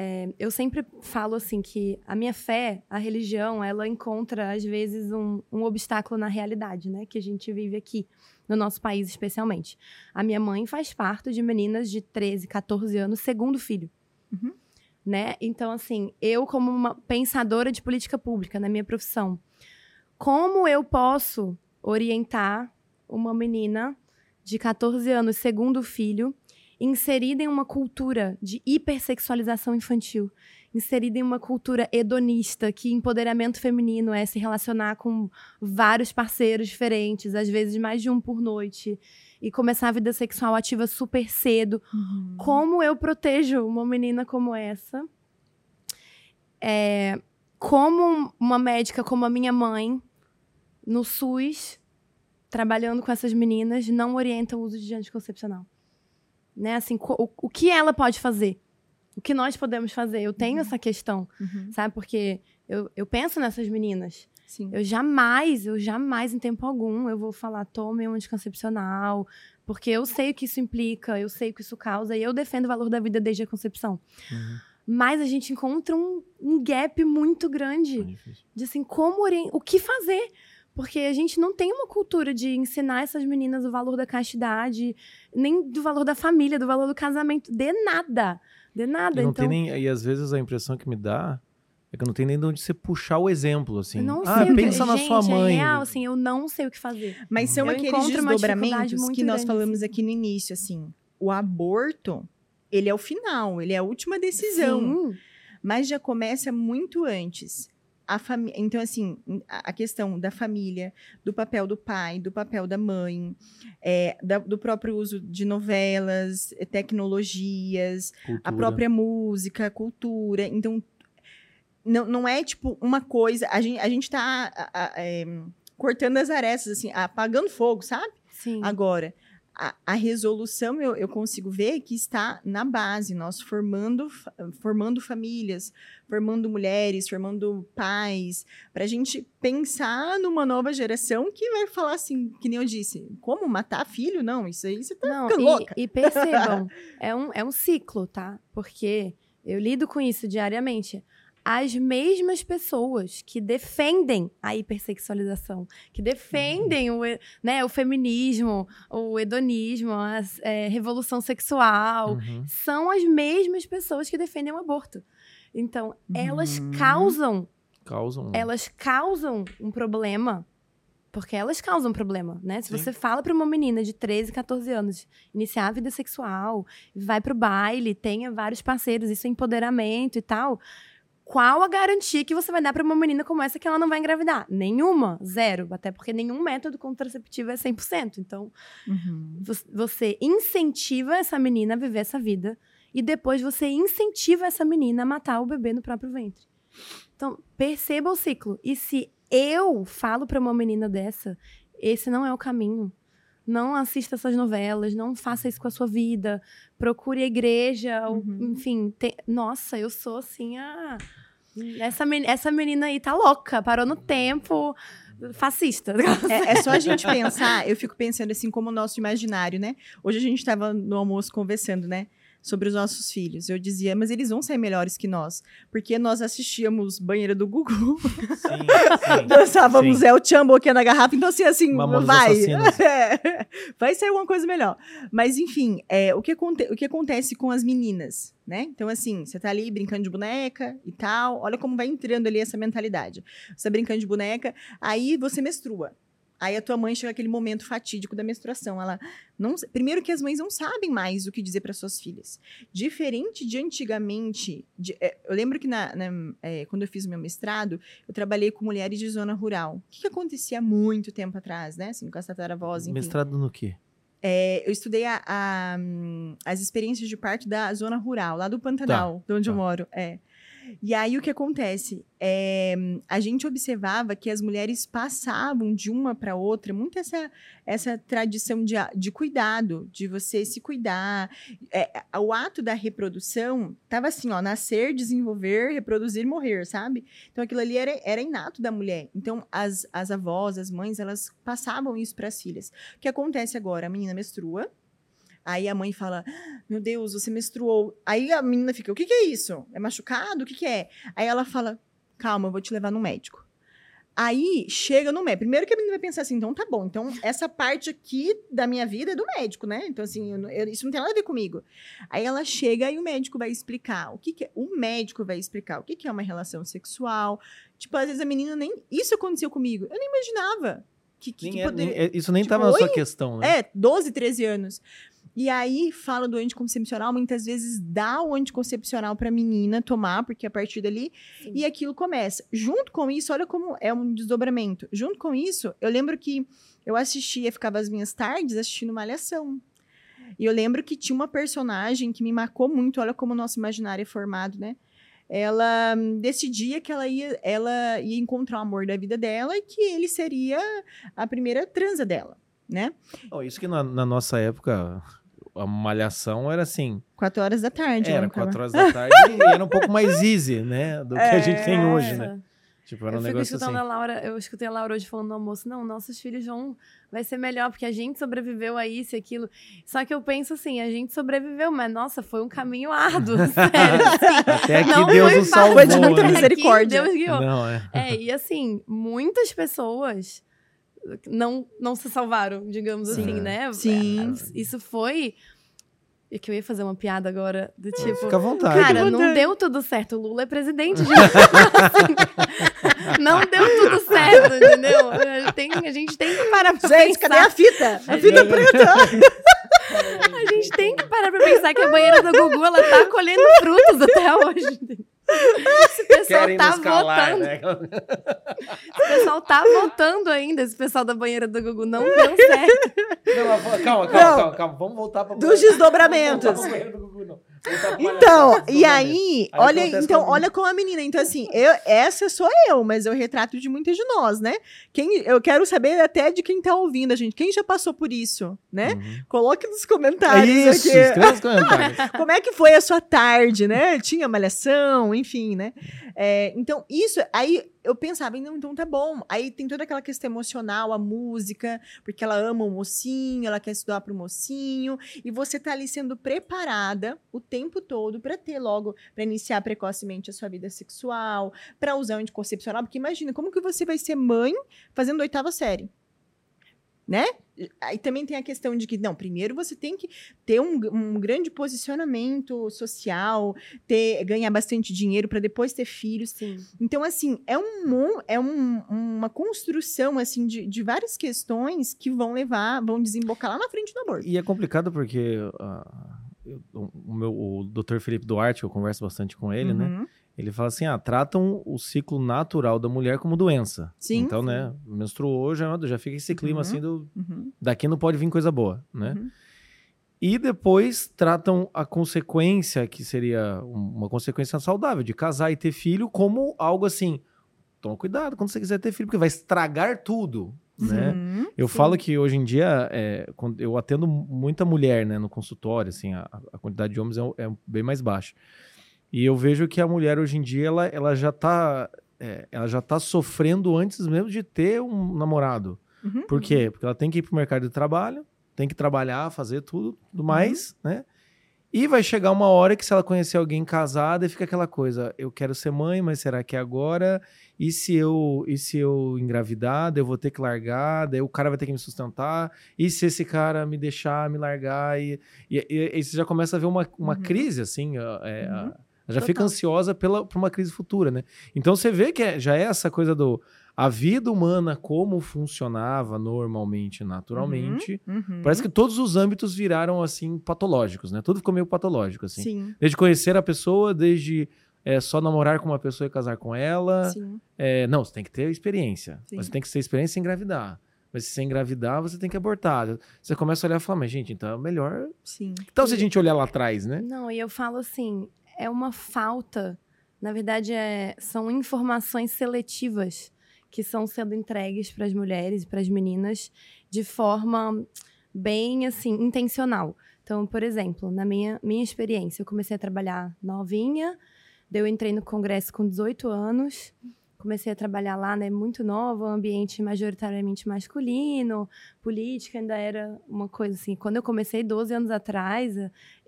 É, eu sempre falo assim que a minha fé, a religião, ela encontra, às vezes, um, um obstáculo na realidade, né? Que a gente vive aqui, no nosso país especialmente. A minha mãe faz parte de meninas de 13, 14 anos, segundo filho. Uhum. Né? Então, assim, eu, como uma pensadora de política pública na minha profissão, como eu posso orientar uma menina de 14 anos, segundo filho, inserida em uma cultura de hipersexualização infantil, inserida em uma cultura hedonista, que empoderamento feminino é se relacionar com vários parceiros diferentes, às vezes mais de um por noite, e começar a vida sexual ativa super cedo. Uhum. Como eu protejo uma menina como essa? É, como uma médica como a minha mãe, no SUS, trabalhando com essas meninas, não orienta o uso de anticoncepcional. Né? Assim, o, o que ela pode fazer? O que nós podemos fazer? Eu tenho Uhum. essa questão, Uhum. sabe? Porque eu, eu penso nessas meninas. Sim. Eu jamais, eu jamais, em tempo algum, eu vou falar, tome um anticoncepcional, porque eu sei o que isso implica, eu sei o que isso causa, e eu defendo o valor da vida desde a concepção. Uhum. Mas a gente encontra um, um gap muito grande É de assim, como o que fazer? Porque a gente não tem uma cultura de ensinar essas meninas o valor da castidade, nem do valor da família, do valor do casamento, de nada. De nada. E, não então, tem nem, e às vezes a impressão que me dá é que não tem nem de onde você puxar o exemplo, assim. não ah, sei o que- pensa na gente, sua mãe. É real, assim, eu não sei o que fazer. Mas são Eu aqueles desdobramentos que nós grande, falamos assim. aqui no início, assim. O aborto, ele é o final, ele é a última decisão. Sim. Mas já começa muito antes. A fami... Então, assim, a a questão da família, do papel do pai, do papel da mãe, é, da- do próprio uso de novelas, eh, tecnologias, a Cultura. própria música, cultura. Então, não, não é tipo uma coisa. A gente, a gente tá a- a- é, cortando as arestas, assim, apagando fogo, sabe? Sim. Agora, a, a resolução eu, eu consigo ver que está na base, nós formando, formando famílias, formando mulheres, formando pais, para a gente pensar numa nova geração que vai falar assim, que nem eu disse, como matar filho? Não, isso aí você tá Não, e, louca. e percebam, é um, é um ciclo, tá? Porque eu lido com isso diariamente. As mesmas pessoas que defendem a hipersexualização, que defendem o, e- né, o feminismo, o hedonismo, a é, revolução sexual, Uhum. são as mesmas pessoas que defendem o aborto. Então, elas Uhum. causam Causam. elas causam um problema. Porque elas causam um problema, né? Se Sim. você fala pra uma menina de 13, 14 anos iniciar a vida sexual, vai pro baile, tenha vários parceiros, isso é empoderamento e tal. Qual a garantia que você vai dar pra uma menina como essa que ela não vai engravidar? Nenhuma, zero. Até porque nenhum método contraceptivo é 100%. Então, Uhum. vo- você incentiva essa menina a viver essa vida e depois você incentiva essa menina a matar o bebê no próprio ventre. Então, perceba o ciclo. E se eu falo para uma menina dessa, esse não é o caminho. Não assista essas novelas, não faça isso com a sua vida. Procure a igreja, ou- Uhum. enfim. tem- Nossa, eu sou assim a. Essa, men- essa menina aí tá louca, parou no tempo, fascista. É, é só a gente pensar, eu fico pensando assim como o nosso imaginário, né? Hoje a gente estava no almoço conversando, né? Sobre os nossos filhos. Eu dizia, mas eles vão ser melhores que nós. Porque nós assistíamos Banheira do Gugu, Sim, sim. dançávamos Sim. El Chambo aqui na garrafa, então assim, assim, Mamonas vai. É, vai sair alguma coisa melhor. Mas enfim, é, o, que o que acontece com as meninas, né? Então assim, você tá ali brincando de boneca e tal, olha como vai entrando ali essa mentalidade. Você tá brincando de boneca, aí você menstrua. Aí a tua mãe chega aquele momento fatídico da menstruação. Ela não, primeiro que as mães não sabem mais o que dizer para suas filhas. Diferente de antigamente, de- é, eu lembro que na, na- é, quando eu fiz o meu mestrado, eu trabalhei com mulheres de zona rural. O que, que acontecia há muito tempo atrás, né? Assim, com as tataravós, enfim. Mestrado no quê? É, eu estudei a- a, hum, as experiências de parto da zona rural, lá do Pantanal, de onde eu tá. moro. É. E aí o que acontece? É, a gente observava que as mulheres passavam de uma para outra muito essa, essa tradição de, de cuidado, de você se cuidar. É, o ato da reprodução tava assim, ó, nascer, desenvolver, reproduzir, morrer, sabe? Então aquilo ali era, era inato da mulher. Então as, as avós, as mães, elas passavam isso para as filhas. O que acontece agora? A menina menstrua. Aí a mãe fala: "Ah, Meu Deus, você menstruou. Aí a menina fica: O que, que é isso? É machucado? O que, que é? Aí ela fala: Calma, eu vou te levar no médico. Aí chega no médico. Primeiro que a menina vai pensar assim: Então tá bom. Então essa parte aqui da minha vida é do médico, né? Então assim, eu eu- isso não tem nada a ver comigo. Aí ela chega e o médico vai explicar o que, que é. O médico vai explicar o que, que é uma relação sexual. Tipo, às vezes a menina nem. Isso aconteceu comigo. Eu nem imaginava. Que, que, Nem que é- nem- é- isso nem tipo, estava na sua questão, né? é, 12, 13 anos. E aí fala do anticoncepcional, muitas vezes dá o anticoncepcional pra menina tomar, porque a partir dali Sim. e aquilo começa. Junto com isso, olha como é um desdobramento. Junto com isso, eu lembro que eu assistia, ficava as minhas tardes assistindo Malhação. E eu lembro que tinha uma personagem que me marcou muito, olha como o nosso imaginário é formado, né? Ela hum, decidia que ela ia, ela ia encontrar o amor da vida dela e que ele seria a primeira transa dela, né? Oh, isso que na, na nossa época, a malhação era assim. Quatro horas da tarde. Era quatro horas da tarde e era um pouco mais easy, né? Do que a gente tem hoje, né? Tipo, era um eu fico negócio escutando assim. a Laura, eu escutei a Laura hoje falando no almoço, não, nossos filhos vão, vai ser melhor, porque a gente sobreviveu a isso e aquilo. Só que eu penso assim, a gente sobreviveu, mas nossa, foi um caminho árduo, sério. assim. Até que Não Deus foi fácil. salvou. Foi de muita né? misericórdia. Aqui Deus guiou. Não, é. É, e assim, muitas pessoas não, não se salvaram, digamos Sim. assim, né? Sim. É, Isso foi. É que eu ia fazer uma piada agora, do tipo. Fica à vontade. Cara, não deu tudo certo. O Lula é presidente de Assim, Não deu tudo certo, entendeu? A, tem- a gente tem que parar pra Gente, pensar. cadê a fita? A fita É, preta. A gente tem que parar pra pensar que a banheira da Gugu, ela tá colhendo frutos até hoje. Esse pessoal Querem tá calar, votando. né? Esse pessoal tá votando ainda, esse pessoal da banheira do Gugu. Não deu certo. Não, calma, calma, Não. calma, calma. Vamos voltar pra Dos desdobramentos. Vamos voltar pra banheiro do Gugu, não. Pra Então, e aí, Aí olha, então, com a olha com a menina. Então, assim, eu, essa sou eu, mas eu retrato de muitas de nós, né? Quem, eu quero saber até de quem tá ouvindo a gente. Quem já passou por isso, né? Uhum. Coloque nos É comentários isso, aqui. nos comentários. Como é que foi a sua tarde, né? Tinha malhação, enfim, né? É, então, isso, aí eu pensava, não, então tá bom. Aí tem toda aquela questão emocional, a música, porque ela ama o mocinho, ela quer estudar pro mocinho, e você tá ali sendo preparada o tempo todo para ter logo, para iniciar precocemente a sua vida sexual, para usar o anticoncepcional, porque imagina, como que você vai ser mãe fazendo oitava série? Né? Aí também tem a questão de que, não, primeiro você tem que ter um, um grande posicionamento social, ter, ganhar bastante dinheiro para depois ter filhos. Sim. Então, assim, é, um, é um- uma construção, assim, de, de várias questões que vão levar, vão desembocar lá na frente do aborto. E é complicado porque ah, eu- o, meu, o Dr. Felipe Duarte, eu converso bastante com ele, né? Ele fala assim: ah, tratam o ciclo natural da mulher como doença. Sim, Então, sim. né, menstruou, já, já fica esse clima Uhum. assim do. Uhum. Daqui não pode vir coisa boa, né? Uhum. E depois tratam a consequência, que seria um- uma consequência saudável, de casar e ter filho, como algo assim. Toma cuidado quando você quiser ter filho, porque vai estragar tudo, né? Uhum. Eu Sim. falo que hoje em dia, é, eu atendo muita mulher né, no consultório, assim, a, a quantidade de homens é, é bem mais baixa. E eu vejo que a mulher hoje em dia, ela, ela já tá. é, ela já tá sofrendo antes mesmo de ter um namorado. Uhum. Por quê? Porque ela tem que ir pro mercado de trabalho, tem que trabalhar, fazer tudo, tudo mais, né? E vai chegar uma hora que se ela conhecer alguém casada, e fica aquela coisa, eu quero ser mãe, mas será que é agora? E se eu, e se eu engravidar, daí eu vou ter que largar, daí o cara vai ter que me sustentar, e se esse cara me deixar, me largar, e, e, e, e você já começa a ver uma, uma Uhum. crise, assim, é, Uhum. a- já fica Total. ansiosa pela, por uma crise futura, né? Então você vê que é- já é essa coisa do a vida humana como funcionava normalmente, naturalmente. Uhum. Parece que todos os âmbitos viraram assim patológicos, né? Tudo ficou meio patológico assim. Sim, Desde conhecer a pessoa, desde é, só namorar com uma pessoa e casar com ela. sim. É, não, você tem que ter experiência. Sim. Você tem que ter experiência em engravidar. Mas se você engravidar, você tem que abortar. Você começa a olhar e falar, mas gente, então é melhor. Sim. Então se a gente olhar lá atrás, né? Não, e eu falo assim, é uma falta Na verdade, é, são informações seletivas que são sendo entregues para as mulheres e para as meninas de forma bem assim intencional. Então, por exemplo, na minha, minha experiência, eu comecei a trabalhar novinha, eu entrei no congresso com 18 anos, comecei a trabalhar lá, né, muito nova, um ambiente majoritariamente masculino, política ainda era uma coisa assim. Quando eu comecei 12 anos atrás,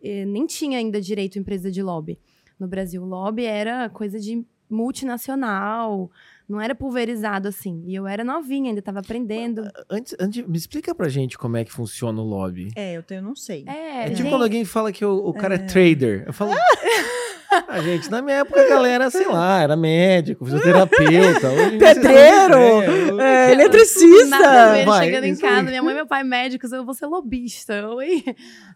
eh, nem tinha ainda direito à empresa de lobby no Brasil. Lobby era coisa de multinacional, não era pulverizado assim. E eu era novinha, ainda estava aprendendo. Antes, antes, me explica pra gente como é que funciona o lobby. É, eu, eu não sei. É, É tipo tem- quando alguém fala que o, o cara é. trader. Eu falo. Ah, gente, na minha época a galera, sei lá, era médico, fisioterapeuta. Pedreiro, é, eu- é, eletricista. Nada a ver, Vai, chegando em casa, aí. minha mãe e meu pai médicos, eu vou ser lobista. Oi?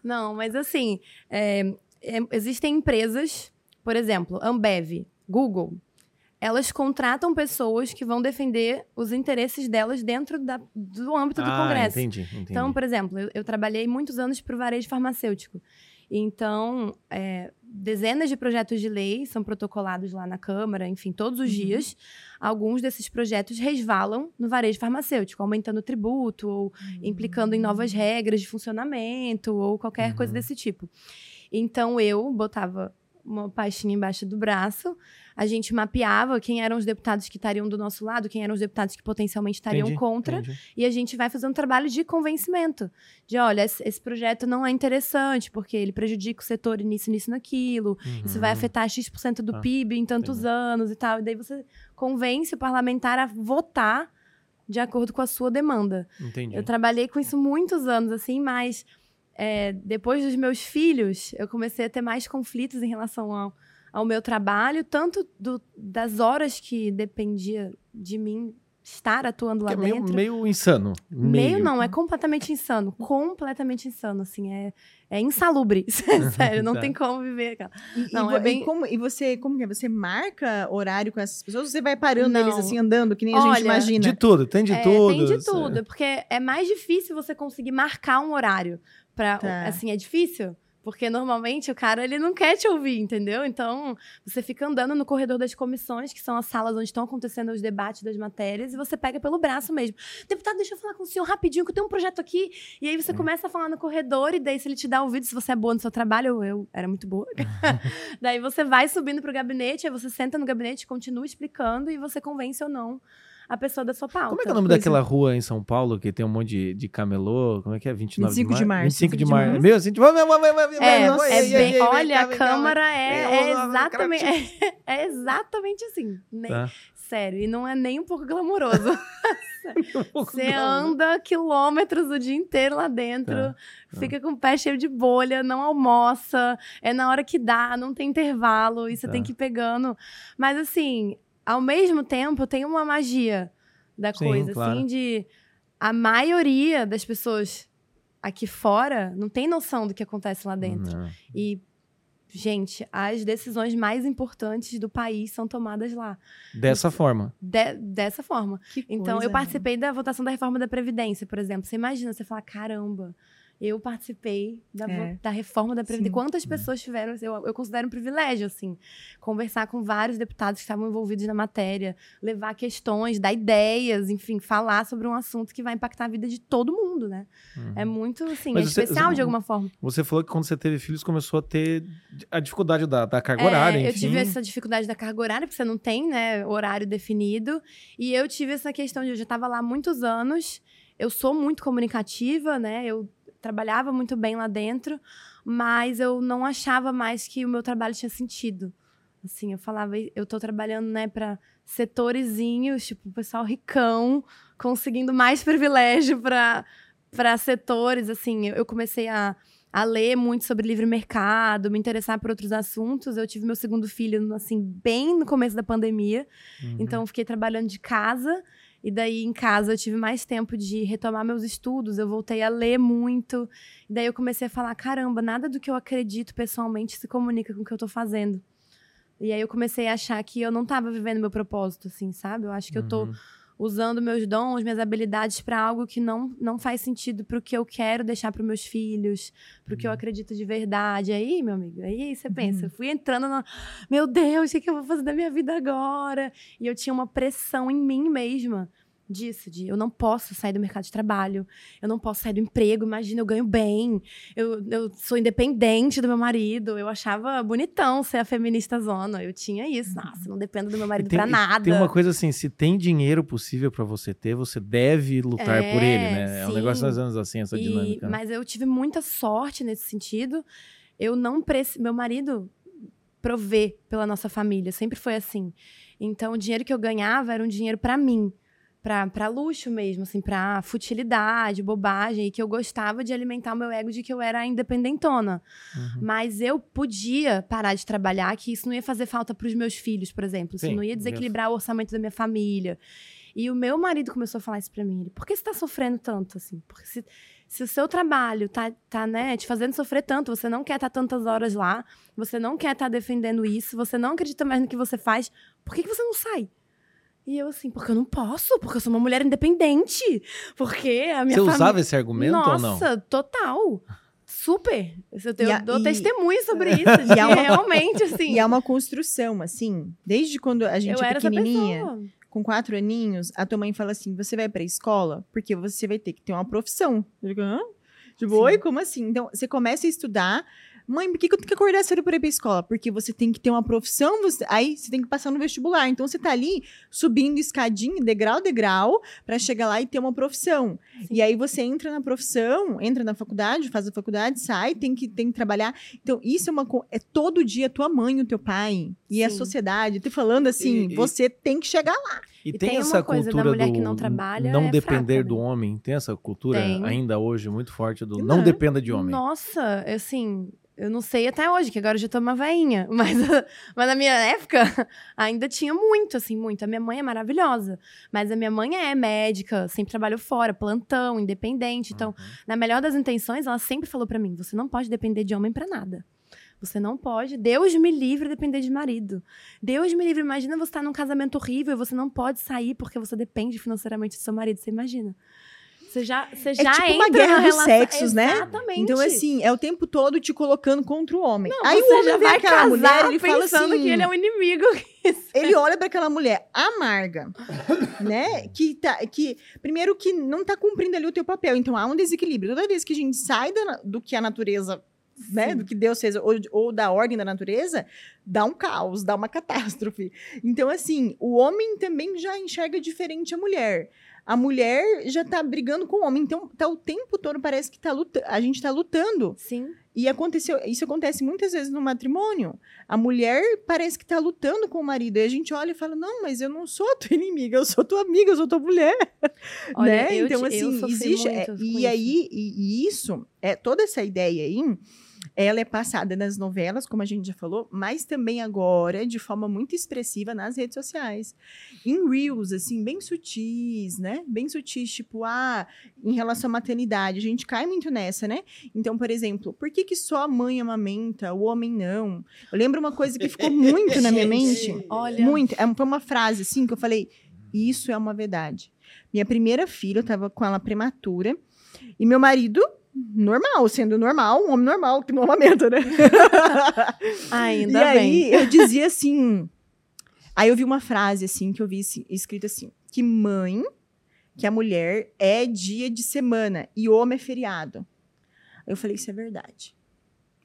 Não, mas assim, é, é, existem empresas, por exemplo, Ambev, Google, elas contratam pessoas que vão defender os interesses delas dentro da- do âmbito do Ah, Congresso. entendi, entendi. Então, por exemplo, eu, eu trabalhei muitos anos para o varejo farmacêutico. Então, é, dezenas de projetos de lei são protocolados lá na Câmara, enfim, todos os Uhum. dias. Alguns desses projetos resvalam no varejo farmacêutico, aumentando o tributo, ou implicando em novas regras de funcionamento, ou qualquer coisa Uhum. desse tipo. Então, eu botava uma pastinha embaixo do braço, a gente mapeava quem eram os deputados que estariam do nosso lado, quem eram os deputados que potencialmente estariam Entendi, contra, entendi. e a gente vai fazer um trabalho de convencimento. De, olha, esse, projeto não é interessante, porque ele prejudica o setor nisso, nisso, naquilo. Isso vai Uhum. afetar X% do Ah, PIB em tantos entendi. anos e tal. E daí você convence o parlamentar a votar de acordo com a sua demanda. Entendi. Eu trabalhei com isso muitos anos, assim, mas é, depois dos meus filhos, eu comecei a ter mais conflitos em relação ao, ao meu trabalho, tanto do- das horas que dependia de mim estar atuando lá é meio, dentro. meio insano. Meio não, é completamente insano. Completamente insano, assim. É, é insalubre. Sério, não Tá. tem como viver. aquela- E, Não, e, é bem- e como, e você, como que é? Você marca horário com essas pessoas? Ou você vai parando Não. eles assim, andando, que nem a Olha, gente imagina? De tudo, tem de É, tudo. Tem de assim. tudo, porque é mais difícil você conseguir marcar um horário. Pra, Tá. Assim, é difícil. Porque normalmente o cara ele não quer te ouvir, entendeu? Então você fica andando no corredor das comissões, que são as salas onde estão acontecendo os debates das matérias, e você pega pelo braço mesmo. Deputado, deixa eu falar com o senhor rapidinho, que eu tenho um projeto aqui. E aí você É. começa a falar no corredor, e daí se ele te dá ouvido, se você é boa no seu trabalho, eu, eu era muito boa. daí você vai subindo pro gabinete, aí você senta no gabinete, continua explicando, e você convence ou não a pessoa da sua pauta. Como é que é o nome Pois daquela rua em São Paulo que tem um monte de, de camelô? Como é que é? 29 25 de março. 25 de 25 de março. Meu, assim, vai, É, é bem- olha, a Câmara é, É, é exatamente, é, é exatamente assim. Nem- Tá. Sério, e não é nem um pouco glamouroso. Um Você anda quilômetros o dia inteiro lá dentro, Tá, fica com o pé cheio de bolha, não almoça, é na hora que dá, não tem intervalo, e você Tá. tem que ir pegando. Mas assim, ao mesmo tempo, tem uma magia da Sim, coisa, claro. assim, de a maioria das pessoas aqui fora não tem noção do que acontece lá dentro. Não. E, gente, as decisões mais importantes do país são tomadas lá. Dessa forma. De- dessa forma. Que Então, coisa, eu participei da votação da reforma da Previdência, por exemplo. Você imagina, você fala, caramba, eu participei da, É. da reforma da Previdência. Quantas pessoas tiveram? Eu, eu considero um privilégio, assim, conversar com vários deputados que estavam envolvidos na matéria, levar questões, dar ideias, enfim, falar sobre um assunto que vai impactar a vida de todo mundo, né? Uhum. É muito, assim, Mas é você- especial você- de alguma forma. Você falou que quando você teve filhos começou a ter a dificuldade da, da carga É, horária, eu enfim. tive essa dificuldade da carga horária, porque você não tem, né, horário definido. E eu tive essa questão de eu já estava lá há muitos anos. Eu sou muito comunicativa, né? Eu trabalhava muito bem lá dentro, mas eu não achava mais que o meu trabalho tinha sentido. Assim, eu falava, eu tô trabalhando, né, para setorezinhos, tipo, o pessoal ricão, conseguindo mais privilégio para para setores, assim, eu comecei a a ler muito sobre livre mercado, me interessar por outros assuntos. Eu tive meu segundo filho, assim, bem no começo da pandemia. Uhum. Então, fiquei trabalhando de casa. E daí, em casa, eu tive mais tempo de retomar meus estudos. Eu voltei a ler muito. E daí, eu comecei a falar: caramba, nada do que eu acredito pessoalmente se comunica com o que eu tô fazendo. E aí, eu comecei a achar que eu não tava vivendo meu propósito, assim, sabe? Eu acho que eu tô Uhum. Usando meus dons, minhas habilidades para algo que não, não faz sentido para o que eu quero deixar para meus filhos, para o que eu Uhum. acredito de verdade. Aí, meu amigo, aí você pensa, Uhum. eu fui entrando no, meu Deus, o que, que eu vou fazer da minha vida agora? E eu tinha uma pressão em mim mesma disso, de eu não posso sair do mercado de trabalho, eu não posso sair do emprego, imagina, eu ganho bem, eu, eu sou independente do meu marido, eu achava bonitão ser a feminista zona, eu tinha isso, nossa, não dependo do meu marido tem, pra nada. Tem uma coisa assim, se tem dinheiro possível pra você ter, você deve lutar É, por ele, né? É um sim. negócio mais ou menos assim, essa E- dinâmica. né? Mas eu tive muita sorte nesse sentido. Eu não preci... Meu marido provê pela nossa família, sempre foi assim. Então o dinheiro que eu ganhava era um dinheiro pra mim, pra pra luxo mesmo, assim, pra futilidade, bobagem, e que eu gostava de alimentar o meu ego de que eu era independentona. Uhum. Mas eu podia parar de trabalhar, que isso não ia fazer falta para os meus filhos, por exemplo. Isso Sim, não ia desequilibrar o orçamento da minha família. E o meu marido começou a falar isso pra mim. Ele, por que você tá sofrendo tanto, assim? Porque se, se o seu trabalho tá, tá, né, te fazendo sofrer tanto, você não quer estar tantas horas lá, você não quer estar defendendo isso, você não acredita mais no que você faz, por que, que você não sai? E eu assim, porque eu não posso, porque eu sou uma mulher independente, porque a minha Você família... usava esse argumento ou não? Nossa, total. Super. Eu, E a- dou e- testemunho sobre isso. De E é uma- realmente, assim. E é uma construção, assim, desde quando a gente eu é pequenininha, com quatro aninhos, a tua mãe fala assim: você vai pra escola porque você vai ter que ter uma profissão. Eu digo, Hã? Tipo, Sim. oi, como assim? Então, você começa a estudar. Mãe, por que, que eu tenho que acordar cedo pra ir pra escola? Porque você tem que ter uma profissão, você- aí você tem que passar no vestibular. Então, você tá ali subindo escadinha, degrau, degrau, pra chegar lá e ter uma profissão. Sim. E aí você entra na profissão, entra na faculdade, faz a faculdade, sai, tem que, tem que trabalhar. Então, isso é uma co- é todo dia a tua mãe, o teu pai e a Sim. sociedade te falando assim, E- e- você tem que chegar lá. E, E tem, tem essa uma coisa da cultura mulher do que não trabalha, não é depender fraca, do né? homem. Tem essa cultura Tem. ainda hoje muito forte do não, Não. dependa de homem. Nossa, assim, eu não sei até hoje, que agora eu já tô uma veinha. Mas, mas na minha época, ainda tinha muito, assim, muito. A minha mãe é maravilhosa. Mas a minha mãe é médica, sempre trabalhou fora, plantão, independente. Então, Uhum. na melhor das intenções, ela sempre falou pra mim: você não pode depender de homem pra nada. Você não pode. Deus me livre de depender de marido. Deus me livre. Imagina você estar num casamento horrível e você não pode sair porque você depende financeiramente do seu marido. Você imagina? Você já, você já tipo entra uma guerra dos relação... sexos, né? Exatamente. Então, assim, é o tempo todo te colocando contra o homem. Não, aí você o homem já vê aquela mulher, ele fala pensando assim... que ele é um inimigo. Ele olha pra aquela mulher amarga, né? Que, tá, que primeiro que não tá cumprindo ali o teu papel. Então há um desequilíbrio. Toda vez que a gente sai da- do que a natureza, né? Do que Deus fez, ou, ou da ordem da natureza, dá um caos, dá uma catástrofe. Então, assim, o homem também já enxerga diferente a mulher. A mulher já tá brigando com o homem. Então, tá o tempo todo, parece que tá luta a gente tá lutando. Sim. E aconteceu, isso acontece muitas vezes no matrimônio. A mulher parece que tá lutando com o marido. E a gente olha e fala: Não, mas eu não sou tua inimiga, eu sou tua amiga, eu sou tua mulher. Olha, né? eu, então, assim, existe. é, e isso. aí, e, e isso, é, toda essa ideia aí, ela é passada nas novelas, como a gente já falou, mas também agora, de forma muito expressiva, nas redes sociais. Em Reels, assim, bem sutis, né? Bem sutis, tipo, ah, em relação à maternidade, a gente cai muito nessa, né? Então, por exemplo, por que, que só a mãe amamenta, o homem não? Eu lembro uma coisa que ficou muito na minha mente. Olha, Muito. É, Foi uma frase, assim, que eu falei: Isso é uma verdade. Minha primeira filha, eu tava com ela prematura. E meu marido, normal, sendo normal, um homem normal, que não amamenta, né? ainda e bem. aí eu dizia assim. Aí eu vi uma frase, assim, que eu vi assim, escrito assim: que mãe, que a mulher é dia de semana e homem é feriado. Eu falei, isso é verdade.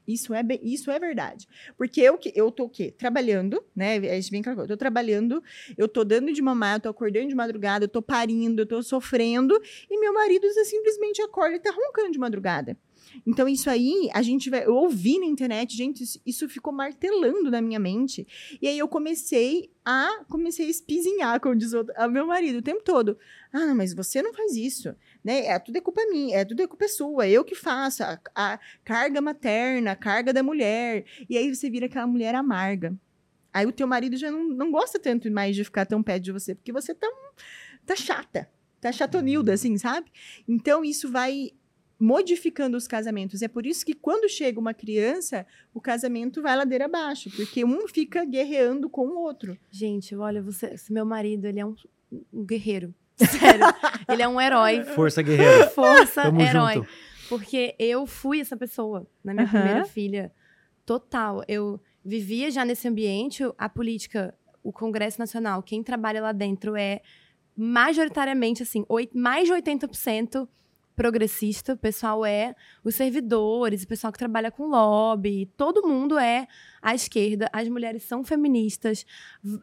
Isso é, isso é verdade. Porque eu, eu tô o quê? Trabalhando, né? A gente vem aquela coisa, eu tô trabalhando, eu tô dando de mamar, eu tô acordando de madrugada, eu tô parindo, eu tô sofrendo, e meu marido simplesmente acorda e tá roncando de madrugada. Então, isso aí, a gente vai. Eu ouvi na internet, gente, isso, ficou martelando na minha mente. E aí eu comecei a comecei a espizinhar, como diz o, meu marido, o tempo todo. Ah, mas você não faz isso. Né? É, tudo é culpa minha, é tudo é culpa sua, eu que faço. A, a carga materna, a carga da mulher. E aí você vira aquela mulher amarga. Aí o teu marido já não, não gosta tanto mais de ficar tão perto de você, porque você tá, tá chata. Tá chatonilda, assim, sabe? Então isso vai modificando os casamentos. É por isso que quando chega uma criança, o casamento vai ladeira abaixo, porque um fica guerreando com o outro. Gente, olha, você, meu marido, ele é um, um guerreiro. Sério. ele é um herói. Força guerreira. Força Tamo herói. junto. Porque eu fui essa pessoa na minha Aham. primeira filha. Total. Eu vivia já nesse ambiente, a política, o Congresso Nacional, quem trabalha lá dentro é majoritariamente, assim, oit- mais de 80% progressista. O pessoal é os servidores, o pessoal que trabalha com lobby, todo mundo é à esquerda. As mulheres são feministas,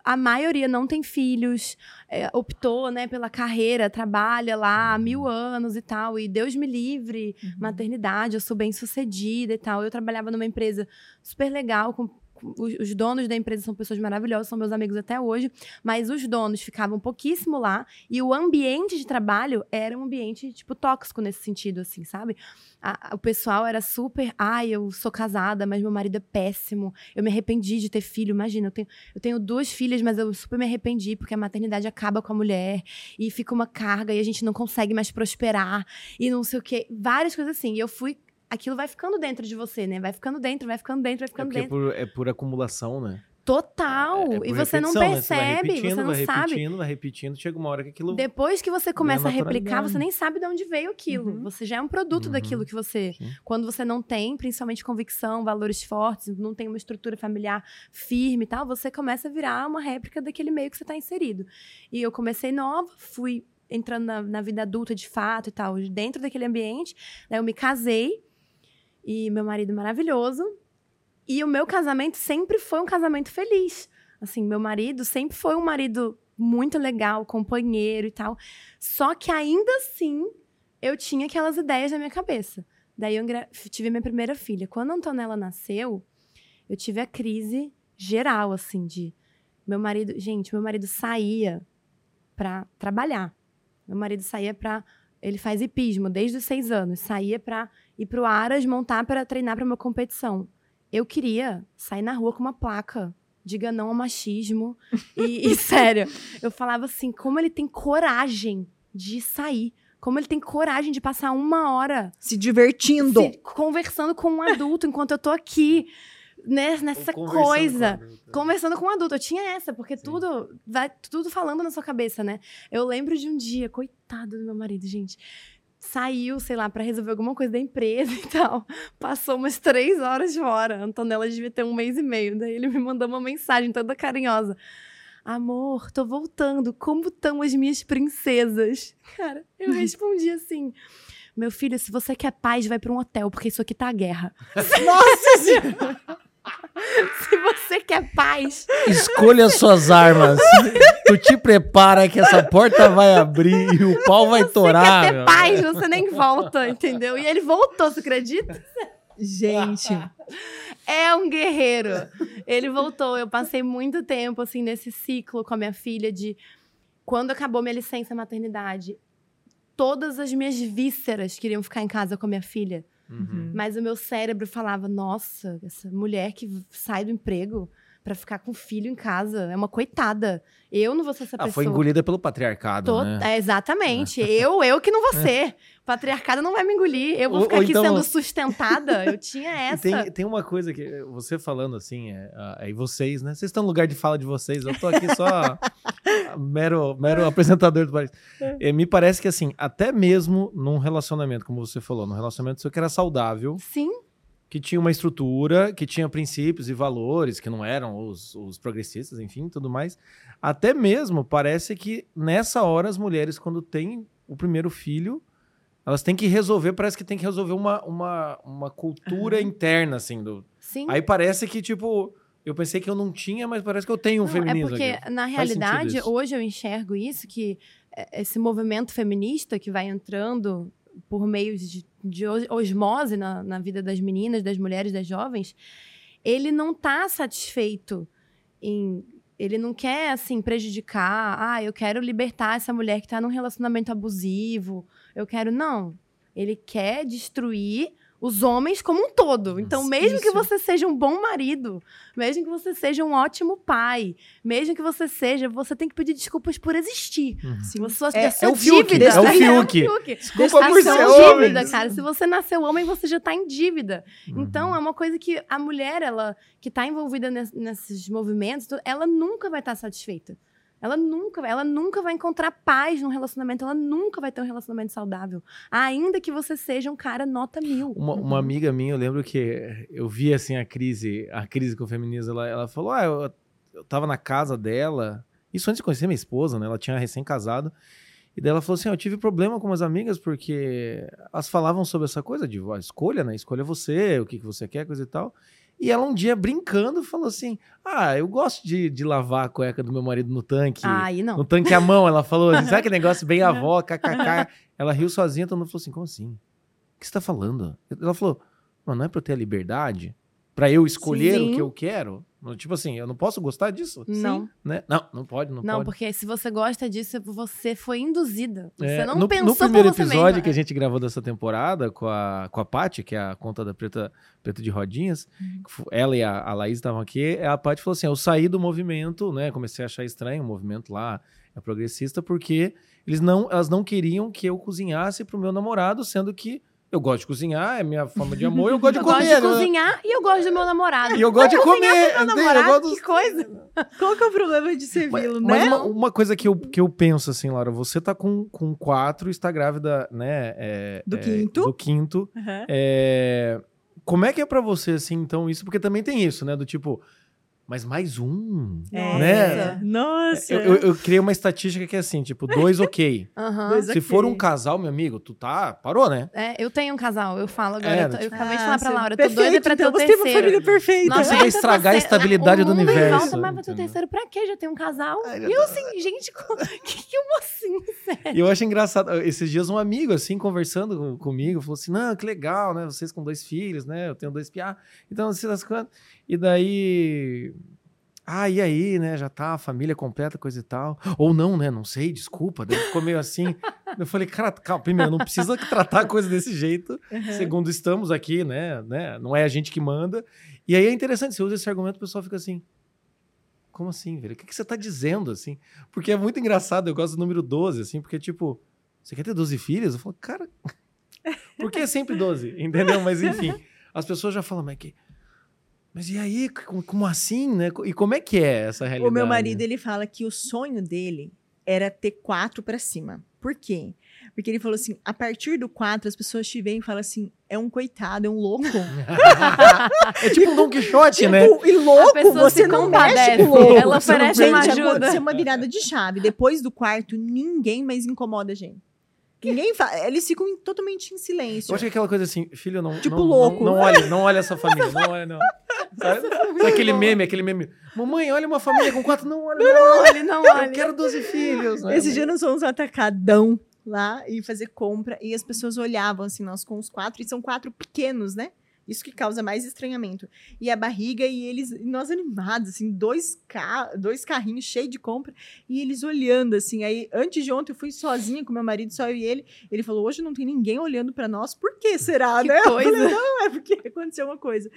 a maioria não tem filhos, é, optou né, pela carreira, trabalha lá há mil anos e tal, e Deus me livre, maternidade, eu sou bem sucedida e tal. Eu trabalhava numa empresa super legal, com- os, os donos da empresa são pessoas maravilhosas, são meus amigos até hoje, mas os donos ficavam pouquíssimo lá e o ambiente de trabalho era um ambiente, tipo, tóxico nesse sentido, assim, sabe? A- o pessoal era super, ai, eu sou casada, mas meu marido é péssimo, eu me arrependi de ter filho, imagina, eu tenho, eu tenho duas filhas, mas eu super me arrependi, porque a maternidade acaba com a mulher, e fica uma carga, e a gente não consegue mais prosperar, e não sei o quê, várias coisas assim, e eu fui, aquilo vai ficando dentro de você, né? Vai ficando dentro, vai ficando dentro, vai É ficando é dentro. por, é por acumulação, né? Total! É por e você não repetição, né? Você percebe, você não vai sabe. repetindo, vai repetindo, chega uma hora que aquilo... Depois que você começa a replicar, você nem sabe de onde veio aquilo. Uhum. Você já é um produto Uhum. daquilo que você. Sim. Quando você não tem, principalmente convicção, valores fortes, não tem uma estrutura familiar firme e tal, você começa a virar uma réplica daquele meio que você está inserido. E eu comecei nova, fui entrando na, na vida adulta de fato e tal, dentro daquele ambiente. Daí eu me casei, e meu marido maravilhoso. E o meu casamento sempre foi um casamento feliz. Assim, meu marido sempre foi um marido muito legal, companheiro e tal. Só que ainda assim, eu tinha aquelas ideias na minha cabeça. Daí eu tive minha primeira filha. Quando a Antonella nasceu, eu tive a crise geral, assim, de meu marido. Gente, meu marido saía pra trabalhar. Meu marido saía pra. Ele faz hipismo desde os seis anos. Saía pra ir pro Aras montar para treinar pra uma competição. Eu queria sair na rua com uma placa. Diga não ao machismo. E, e, sério, eu falava assim: como ele tem coragem de sair. Como ele tem coragem de passar uma hora Se divertindo. se- conversando com um adulto enquanto eu tô aqui, né, nessa coisa. Conversando com um adulto. Eu tinha essa, porque Sim. tudo vai tudo falando na sua cabeça, né? Eu lembro de um dia, coitado do meu marido, gente. Saiu, sei lá, pra resolver alguma coisa da empresa e tal. Passou umas três horas fora. A Antonella devia ter um mês e meio. Daí ele me mandou uma mensagem toda carinhosa. Amor, tô voltando. Como estão as minhas princesas? Cara, eu respondi assim. Meu filho, se você quer paz, vai pra um hotel, porque isso aqui tá a guerra. Nossa senhora! Se você quer paz, Escolha suas armas. tu te prepara que essa porta vai abrir e o pau vai torar. quer ter paz, você nem volta, entendeu? E ele voltou, você acredita? Gente, É um guerreiro. Ele voltou. Eu passei muito tempo, assim, nesse ciclo com a minha filha de... Quando acabou minha licença maternidade, todas as minhas vísceras queriam ficar em casa com a minha filha. Uhum. Mas o meu cérebro falava, nossa, essa mulher que sai do emprego pra ficar com o filho em casa é uma coitada. Eu não vou ser essa Ah, pessoa. foi engolida pelo patriarcado, Tô- né? é, exatamente. Eu, eu que não vou ser. O patriarcado não vai me engolir. Eu vou Ou- ficar ou aqui então- sendo sustentada. Eu tinha essa. Tem, tem uma coisa que você falando assim, é, ah, aí vocês, né? Vocês estão no lugar de fala de vocês, eu tô aqui só mero, mero apresentador do país. Eh, me parece que assim, até mesmo num relacionamento, como você falou, num relacionamento seu que era saudável, Sim, que tinha uma estrutura, que tinha princípios e valores, que não eram os, os progressistas, enfim, tudo mais. Até mesmo parece que nessa hora as mulheres, quando têm o primeiro filho, elas têm que resolver, parece que tem que resolver uma, uma, uma cultura Aham. interna, assim. Do... sim. Aí parece que, tipo, eu pensei que eu não tinha, mas parece que eu tenho um Não, feminismo é porque, aqui. na realidade, hoje eu enxergo isso, que é, esse movimento feminista que vai entrando por meio de, de os- osmose na, na vida das meninas, das mulheres, das jovens, ele não tá satisfeito em... Ele não quer, assim, prejudicar. Ah, eu quero libertar essa mulher que tá num relacionamento abusivo. Eu quero... Não. Ele quer destruir os homens como um todo. Então, mesmo que Isso. você seja um bom marido, mesmo que você seja um ótimo pai, mesmo que você seja, você tem que pedir desculpas por existir. Uhum. Sim. Você, sua, É- a sua é o Fiuk, dívida. é o Fiuk. Fiuk. Desculpa por ser dívida, homem. cara. Se você nasceu homem, você já tá em dívida. Uhum. Então, é uma coisa que a mulher, ela que tá envolvida nes- nesses movimentos, ela nunca vai estar satisfeita. Ela nunca, ela nunca vai encontrar paz num relacionamento, ela nunca vai ter um relacionamento saudável. Ainda que você seja um cara nota mil. Uma, uma amiga minha, eu lembro que eu vi assim a crise, a crise com o feminismo. Ela, ela falou: Ah, eu, eu tava na casa dela. Isso antes de conhecer minha esposa, né? Ela tinha recém-casado. E daí ela falou assim: "Ah, Eu tive problema com umas amigas porque elas falavam sobre essa coisa de escolha, né? Escolha você, o que, que você quer, coisa e tal. E ela um dia brincando falou assim: Ah, eu gosto de, de lavar a cueca do meu marido no tanque. Aí não. No tanque à mão, ela falou assim, sabe aquele negócio bem avó, kkk. Ela riu sozinha, todo mundo falou assim, como assim? O que você tá falando? Ela falou, mas não é pra eu ter a liberdade? Pra eu escolher Sim. o que eu quero? Tipo assim, eu não posso gostar disso? Não. Né? Não, não pode, não, Não, pode. porque se você gosta disso, você foi induzida. Você É, não no, pensou no primeiro por você episódio mesma. que a gente gravou dessa temporada com a, com a Paty, que é a conta da Preta, Preta de Rodinhas, Uhum. ela e a, a Laís estavam aqui, a Paty falou assim, eu saí do movimento, né, comecei a achar estranho, o movimento lá é progressista, porque eles não, elas não queriam que eu cozinhasse pro meu namorado, sendo que eu gosto de cozinhar, é minha forma de amor, eu gosto de Eu comer. gosto de né? cozinhar e eu gosto do meu namorado. E eu gosto de comer. Meu entende? eu namorado, gosto dos- que coisa. Qual que é o problema de servi-lo, Mas né? uma, uma coisa que eu, que eu penso, assim, Laura, você tá com, com quatro, está grávida, né? é, Do é, quinto. Do quinto. Aham. É, Como é que é pra você, assim, então, isso? Porque também tem isso, né? Do tipo, mas mais um. É. Né? Nossa. Eu, eu, eu criei uma estatística que é assim, tipo, dois ok. Aham. Dois Se ok. for um casal, meu amigo, tu tá. Parou, né? É, eu tenho um casal, eu falo agora. É, eu, tô- eu tipo- acabei de Ah, falar pra Laura, eu tô perfeito, doida pra ter então o você tem uma terceiro. família perfeita. Não, você vai estragar a estabilidade do universo, Volta, mas vai ter o terceiro pra quê? Já tem um casal. Ai, e eu assim, gente, que, que como assim? E eu acho engraçado. Esses dias, um amigo, assim, conversando com- comigo, falou assim: Não, que legal, né? Vocês com dois filhos, né? Eu tenho dois piá. Então, sei das quantas. E daí. Ah, e aí, né? Já tá a família completa, coisa e tal. Ou não, né? Não sei, desculpa. Daí ficou meio assim. Eu falei, cara, calma, primeiro, não precisa tratar a coisa desse jeito. Aham. Segundo, estamos aqui, né? né? Não é a gente que manda. E aí é interessante, você usa esse argumento, o pessoal fica assim. Como assim, velho? O que, que você tá dizendo, assim? Porque é muito engraçado, eu gosto do número 12, assim, porque, tipo, você quer ter 12 filhos? Eu falo, cara, por que é sempre 12? Entendeu? Mas, enfim, as pessoas já falam, mas que... Mas e aí, como, como assim, né? E como é que é essa realidade? O meu marido, ele fala que o sonho dele era ter quatro pra cima. Por quê? Porque ele falou assim, a partir do quatro, as pessoas te veem e falam assim, é um coitado, é um louco. é tipo um Don Quixote, né? Tipo, e A louco, você se não mexe com louco. ela oferece uma ajuda. Isso é uma virada de chave. Depois do quarto, ninguém mais incomoda a gente. Ninguém fala. Eles ficam totalmente em silêncio. Eu acho que é aquela coisa assim, filho, não. Tipo não, louco. Não, não olha, não olha essa família, não olha, não. Sabe, Sabe aquele meme, aquele meme. Mamãe, olha uma família com quatro, não olha, não. Olha, não Eu olha. quero 12 filhos. né? Esse dia nós fomos um atacadão lá e fazer compra e as pessoas olhavam assim, nós com os quatro, e são quatro pequenos, né? Isso que causa mais estranhamento. E a barriga e eles, nós animados, assim, dois, ca dois carrinhos cheios de compra e eles olhando, assim. Aí, antes de ontem, eu fui sozinha com meu marido, só eu e ele. Ele falou: hoje não tem ninguém olhando pra nós, por que será, Que né? Eu coisa. falei, não, é porque aconteceu uma coisa.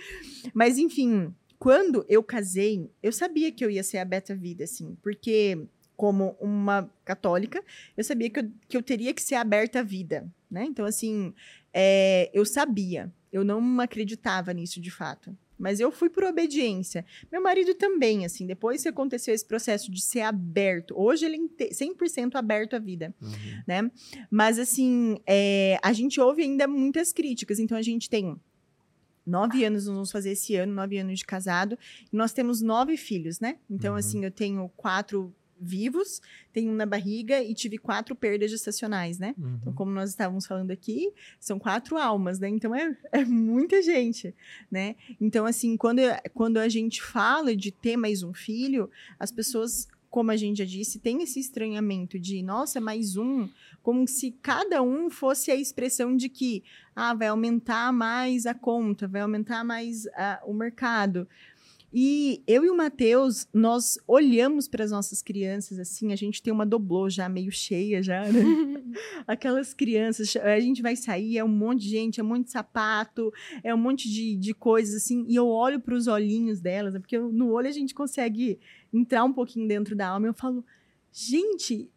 Mas, enfim, quando eu casei, eu sabia que eu ia ser a Beta Vida, assim, porque como uma católica, eu sabia que eu, que eu teria que ser aberta à vida, né? Então, assim, é, eu sabia, eu não acreditava nisso de fato. Mas eu fui por obediência. Meu marido também, assim, depois que aconteceu esse processo de ser aberto, hoje ele é inte- 100% aberto à vida Uhum. né? Mas assim, é, a gente ouve ainda muitas críticas. Então a gente tem nove anos, nós vamos fazer esse ano, nove anos de casado, e nós temos nove filhos, né? Então, Uhum. assim, eu tenho quatro vivos, tenho um na barriga e tive quatro perdas gestacionais, né? Então, Uhum. como nós estávamos falando aqui, são quatro almas, né? Então é, é muita gente, né? Então, assim, quando, quando a gente fala de ter mais um filho, as pessoas, como a gente já disse, tem esse estranhamento de, nossa, mais um, como se cada um fosse a expressão de que, ah, vai aumentar mais a conta, vai aumentar mais ah, o mercado. E eu e o Matheus, nós olhamos para as nossas crianças assim, a gente tem uma doblô já meio cheia já, né? Aquelas crianças, a gente vai sair, é um monte de gente, é um monte de sapato, é um monte de, de coisas assim, e eu olho para os olhinhos delas, né? porque no olho a gente consegue entrar um pouquinho dentro da alma, e eu falo, gente,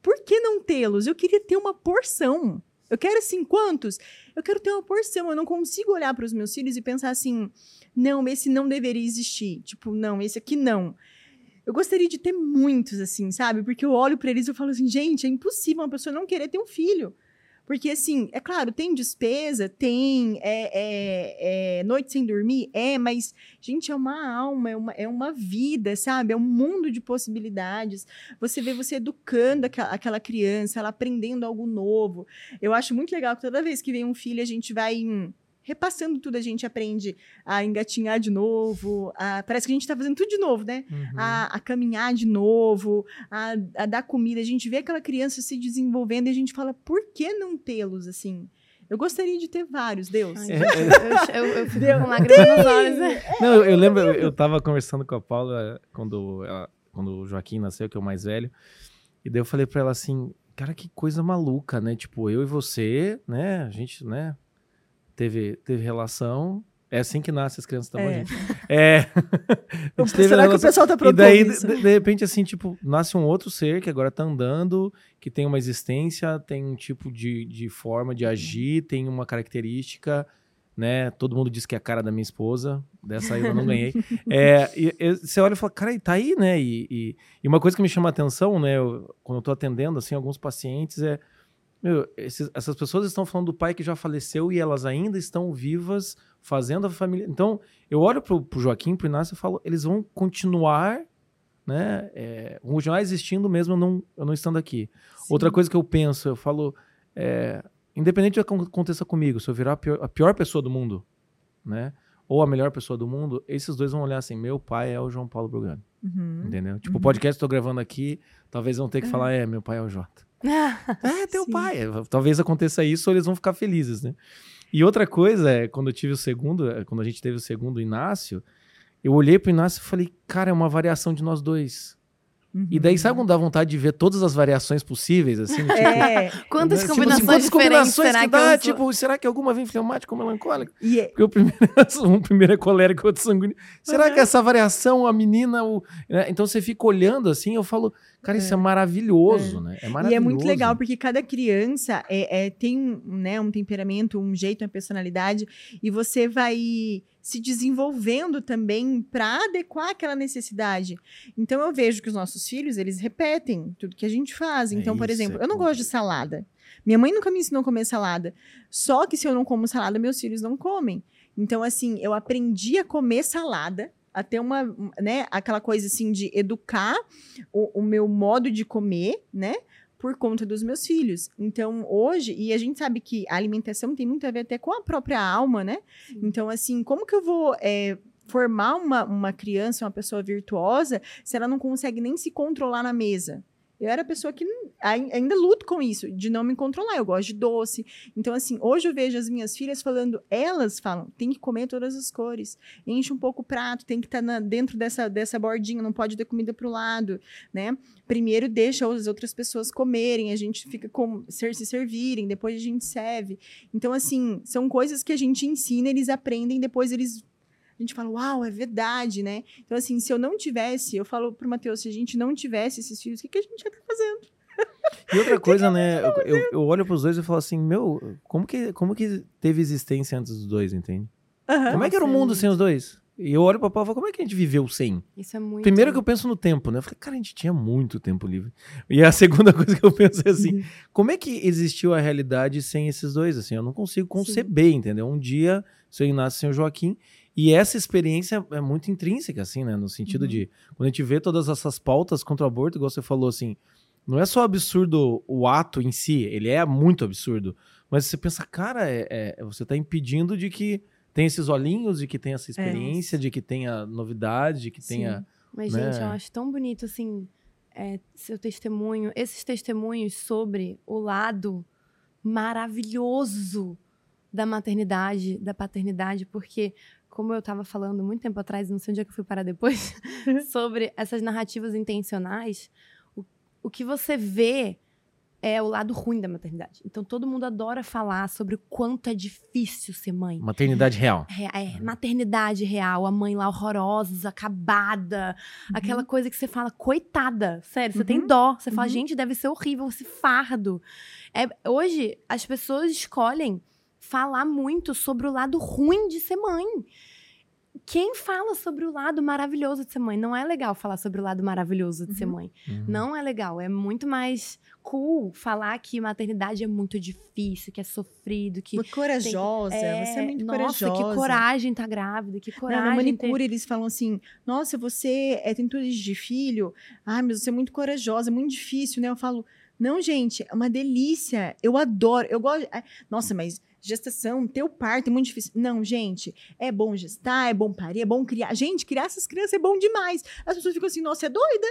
por que não tê-los? Eu queria ter uma porção. Eu quero assim, quantos? Eu quero ter uma porção. Eu não consigo olhar para os meus filhos e pensar assim, não, esse não deveria existir. Tipo, não, esse aqui não. Eu gostaria de ter muitos, assim, sabe? Porque eu olho para eles e eu falo assim, gente, é impossível uma pessoa não querer ter um filho. Porque, assim, é claro, tem despesa, tem é, é, é, noite sem dormir, é, mas, gente, é uma alma, é uma, é uma vida, sabe? É um mundo de possibilidades. Você vê você educando aquela, aquela criança, ela aprendendo algo novo. Eu acho muito legal que toda vez que vem um filho, a gente vai. Hum, repassando tudo, a gente aprende a engatinhar de novo, a, parece que a gente está fazendo tudo de novo, né? Uhum. A, a, caminhar de novo, a, a, dar comida. A gente vê aquela criança se desenvolvendo e a gente fala, por que não tê-los assim? Eu gostaria de ter vários, Deus. Ai, é, eu, eu, eu, fico Deus. com lágrimas nos olhos. Né? Não, eu, eu lembro, eu estava conversando com a Paula quando, ela, quando o Joaquim nasceu, que é o mais velho, e daí eu falei para ela assim, cara, que coisa maluca, né? Tipo, eu e você, né? A gente, né? Teve, teve relação. É assim que nasce as crianças, tá bom, é. gente? É. Será que o pessoal tá pronto E daí, de, de, repente, assim, tipo, nasce um outro ser que agora tá andando, que tem uma existência, tem um tipo de, de forma de agir, tem uma característica, né? Todo mundo diz que é a cara da minha esposa, dessa aí eu não ganhei. é, e, e, você olha e fala, cara, tá aí, né? E, e, e, uma coisa que me chama a atenção, né? Eu, quando eu tô atendendo, assim, alguns pacientes, é meu, esses, essas pessoas estão falando do pai que já faleceu e elas ainda estão vivas, fazendo a família. Então, eu olho pro, pro Joaquim, pro Inácio e falo, eles vão continuar, né? É, vão continuar existindo mesmo eu não, eu não estando aqui. Sim. Outra coisa que eu penso, eu falo, é, independente do que aconteça comigo, se eu virar a pior, a pior pessoa do mundo, né? Ou a melhor pessoa do mundo, esses dois vão olhar assim: meu pai é o João Paulo Brugano. Uhum. Entendeu? Tipo, o uhum. podcast que eu tô gravando aqui, talvez vão ter que uhum. falar: é, meu pai é o Jota. É, teu Sim. pai. Talvez aconteça isso ou eles vão ficar felizes, né? E outra coisa é, quando eu tive o segundo, é, quando a gente teve o segundo Inácio, eu olhei pro Inácio e falei, cara, é uma variação de nós dois. Uhum. E daí, sabe quando dá vontade de ver todas as variações possíveis, assim? Tipo, é. Quantas tipo, combinações assim, quantas combinações será que, dá? Que tipo, será que alguma vem fleumático ou melancólico? Yeah. Porque o primeiro, é um primeiro é colérico, outro sanguíneo. Será uhum. que essa variação, a menina... O... Né? Então, você fica olhando assim, eu falo... Cara, isso é, é maravilhoso, é. né? É maravilhoso. E é muito legal, porque cada criança é, é, tem né, um temperamento, um jeito, uma personalidade, e você vai se desenvolvendo também para adequar aquela necessidade. Então eu vejo que os nossos filhos, eles repetem tudo que a gente faz. É então, por exemplo, eu não gosto de salada. Minha mãe nunca me ensinou a comer salada. Só que se eu não como salada, meus filhos não comem. Então, assim, eu aprendi a comer salada a ter uma, né, aquela coisa assim de educar o, o, meu modo de comer, né, por conta dos meus filhos. Então, hoje, e a gente sabe que a alimentação tem muito a ver até com a própria alma, né? Sim. Então, assim, como que eu vou é, formar uma, uma criança, uma pessoa virtuosa, se ela não consegue nem se controlar na mesa? Eu era pessoa que ainda luto com isso, de não me controlar. Eu gosto de doce. Então, assim, hoje eu vejo as minhas filhas falando, elas falam, tem que comer todas as cores. Enche um pouco o prato, tem que estar tá dentro dessa, dessa bordinha, não pode ter comida para o lado, né? Primeiro deixa as outras pessoas comerem, a gente fica com ser, se servirem, depois a gente serve. Então, assim, são coisas que a gente ensina, eles aprendem, depois eles a gente fala, uau, é verdade, né? Então, assim, se eu não tivesse, eu falo pro Matheus, se a gente não tivesse esses filhos, o que, que a gente ia estar tá fazendo? E outra coisa, né? Eu, eu, eu, olho pros dois e falo assim, meu, como que, como que teve existência antes dos dois, entende? Uhum, como é que era o mundo sem os dois? E eu olho pra Paulo e falo, como é que a gente viveu sem? Isso é muito. Primeiro que eu penso no tempo, né? Eu falei, cara, a gente tinha muito tempo livre. E a segunda coisa que eu penso é assim, uhum. como é que existiu a realidade sem esses dois? Assim, eu não consigo conceber, Sim. entendeu? Um dia, seu Inácio sem o Joaquim, e essa experiência é muito intrínseca, assim, né? No sentido uhum. de, quando a gente vê todas essas pautas contra o aborto, igual você falou, assim, não é só absurdo o ato em si, ele é muito absurdo. Mas você pensa, cara, é, é você está impedindo de que tenha esses olhinhos, de que tenha essa experiência, é. de que tenha novidade, de que Sim. tenha. Mas, né? gente, eu acho tão bonito, assim, é, seu testemunho, esses testemunhos sobre o lado maravilhoso da maternidade, da paternidade, porque como eu estava falando muito tempo atrás, não sei onde é que eu fui parar depois, sobre essas narrativas intencionais, o, o que você vê é o lado ruim da maternidade. Então todo mundo adora falar sobre o quanto é difícil ser mãe. Maternidade real. É, é, maternidade real, a mãe lá horrorosa, acabada, Uhum. aquela coisa que você fala, coitada, sério, você tem Uhum. dó, você fala, Uhum. gente, deve ser horrível esse fardo. É, hoje, as pessoas escolhem falar muito sobre o lado ruim de ser mãe. Quem fala sobre o lado maravilhoso de ser mãe? Não é legal falar sobre o lado maravilhoso de ser Uhum. mãe. Uhum. Não é legal. É muito mais cool falar que maternidade é muito difícil, que é sofrido, que. Corajosa, você é muito nossa, corajosa. que coragem tá grávida, que Não, coragem. na ter- manicure eles falam assim: nossa, você é, tem tudo de filho. Ai, mas você é muito corajosa, é muito difícil, né? Eu falo, não, gente, é uma delícia. Eu adoro, eu gosto. ai, Nossa, mas gestação, teu parto é muito difícil. Não, gente, é bom gestar, é bom parir, é bom criar. Gente, criar essas crianças é bom demais. As pessoas ficam assim, nossa, é doida.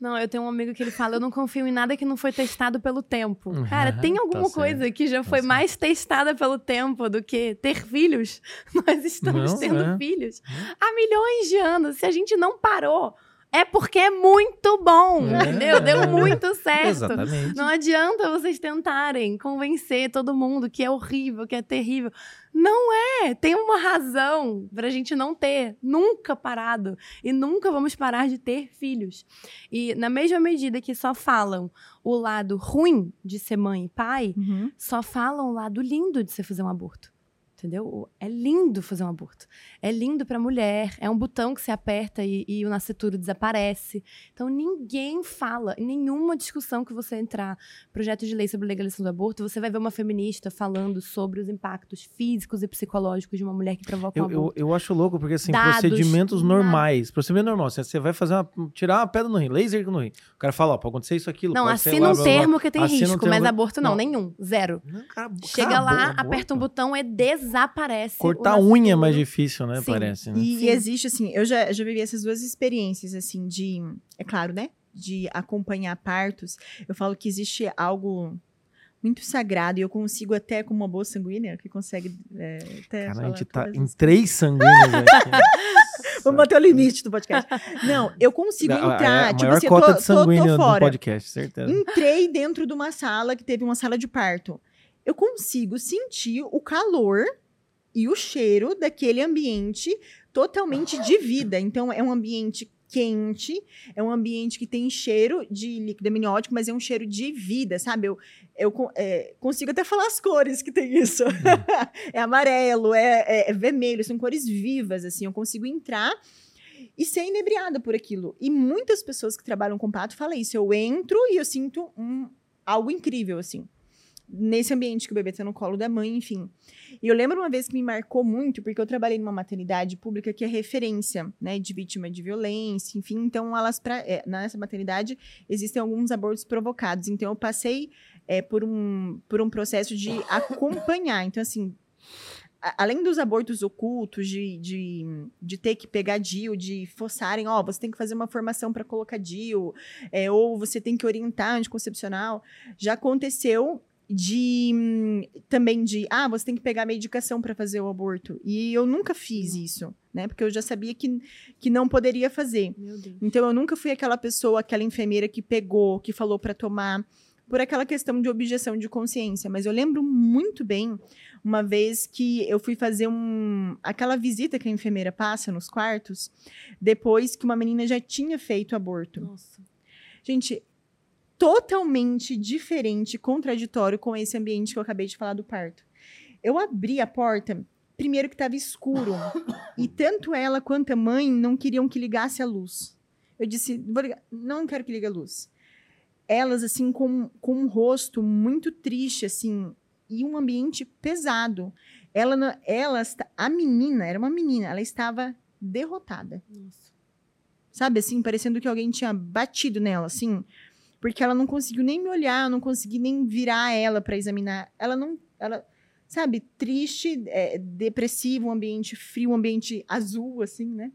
Não, eu tenho um amigo que ele fala: eu não confio em nada que não foi testado pelo tempo. Uhum, Cara, tem tá alguma certo, coisa que já foi certo. mais testada pelo tempo do que ter filhos? Nós estamos Não, tendo é. filhos há milhões de anos. Se a gente não parou, é porque é muito bom, É. entendeu? Deu muito certo. Exatamente. Não adianta vocês tentarem convencer todo mundo que é horrível, que é terrível. Não é! Tem uma razão pra gente não ter nunca parado. E nunca vamos parar de ter filhos. E na mesma medida que só falam o lado ruim de ser mãe e pai, só falam o lado lindo de você fazer um aborto. Entendeu? É lindo fazer um aborto. É lindo pra mulher. É um botão que você aperta e, e o nascituro desaparece. Então ninguém fala, em nenhuma discussão que você entrar, projeto de lei sobre legalização do aborto, você vai ver uma feminista falando sobre os impactos físicos e psicológicos de uma mulher que provoca um Eu, eu, aborto. eu acho louco, porque assim, Dados, procedimentos nada. normais. Procedimento normal. Assim, você vai fazer uma. tirar uma pedra no rim, laser no rim. O cara fala, ó, pode acontecer isso, aquilo. Não, assina lá, um blá, blá, blá. termo que tem Assina um risco, termo- mas aborto não, Não. nenhum, zero. Não, cara, Chega lá, aborto. aperta um botão, é desaparece. Cortar a unha é mais difícil, né? Sim. Parece, né? E Sim. existe, assim, eu já, já vivi essas duas experiências, assim, de. É claro, né? De acompanhar partos. Eu falo que existe algo muito sagrado e eu consigo até, como uma boa sanguínea, que consegue. É, até Cara, a gente tá em três sanguíneos aqui. Vamos bater o limite do podcast. Não, eu consigo É a- entrar. a tipo maior assim, eu cota tô, de tô, sanguíneo tô no fora. podcast, certeza. Entrei dentro de uma sala que teve uma sala de parto. Eu consigo sentir o calor e o cheiro daquele ambiente totalmente de vida. Então, é um ambiente quente, é um ambiente que tem cheiro de líquido amniótico, mas é um cheiro de vida, sabe? Eu, eu é, consigo até falar as cores que tem isso. é amarelo, é, é- é vermelho, são cores vivas, assim. Eu consigo entrar e ser inebriada por aquilo. E muitas pessoas que trabalham com pato falam isso. Eu entro e eu sinto um, algo incrível, assim. Nesse ambiente que o bebê tá no colo da mãe, enfim. E eu lembro uma vez que me marcou muito, porque eu trabalhei numa maternidade pública que é referência, né, de vítima de violência, enfim. Então, elas, pra, é, nessa maternidade, existem alguns abortos provocados. Então, eu passei é, por, um, por um processo de acompanhar. Então, assim, além dos abortos ocultos, de, de, de ter que pegar DIU, de forçarem, ó, você tem que fazer uma formação para colocar DIU, é, ou você tem que orientar anticoncepcional, já aconteceu de hum, também de ah você tem que pegar medicação para fazer o aborto e eu nunca fiz isso né porque eu já sabia que, que não poderia fazer Meu Deus. então eu nunca fui aquela pessoa, aquela enfermeira que pegou, que falou para tomar, por aquela questão de objeção de consciência. Mas eu lembro muito bem uma vez que eu fui fazer um aquela visita que a enfermeira passa nos quartos, depois que uma menina já tinha feito aborto. Nossa. Gente, totalmente diferente, contraditório com esse ambiente que eu acabei de falar do parto. Eu abri a porta, primeiro que estava escuro, e tanto ela quanto a mãe não queriam que ligasse a luz. Eu disse, não quero que ligue a luz. Elas, assim, com, com um rosto muito triste, assim, e um ambiente pesado. Ela, ela, a menina, era uma menina, ela estava derrotada sabe assim, parecendo que alguém tinha batido nela, assim, porque ela não conseguiu nem me olhar, não consegui nem virar ela para examinar. Ela não, ela, sabe, triste, é, depressivo, um ambiente frio, um ambiente azul, assim, né?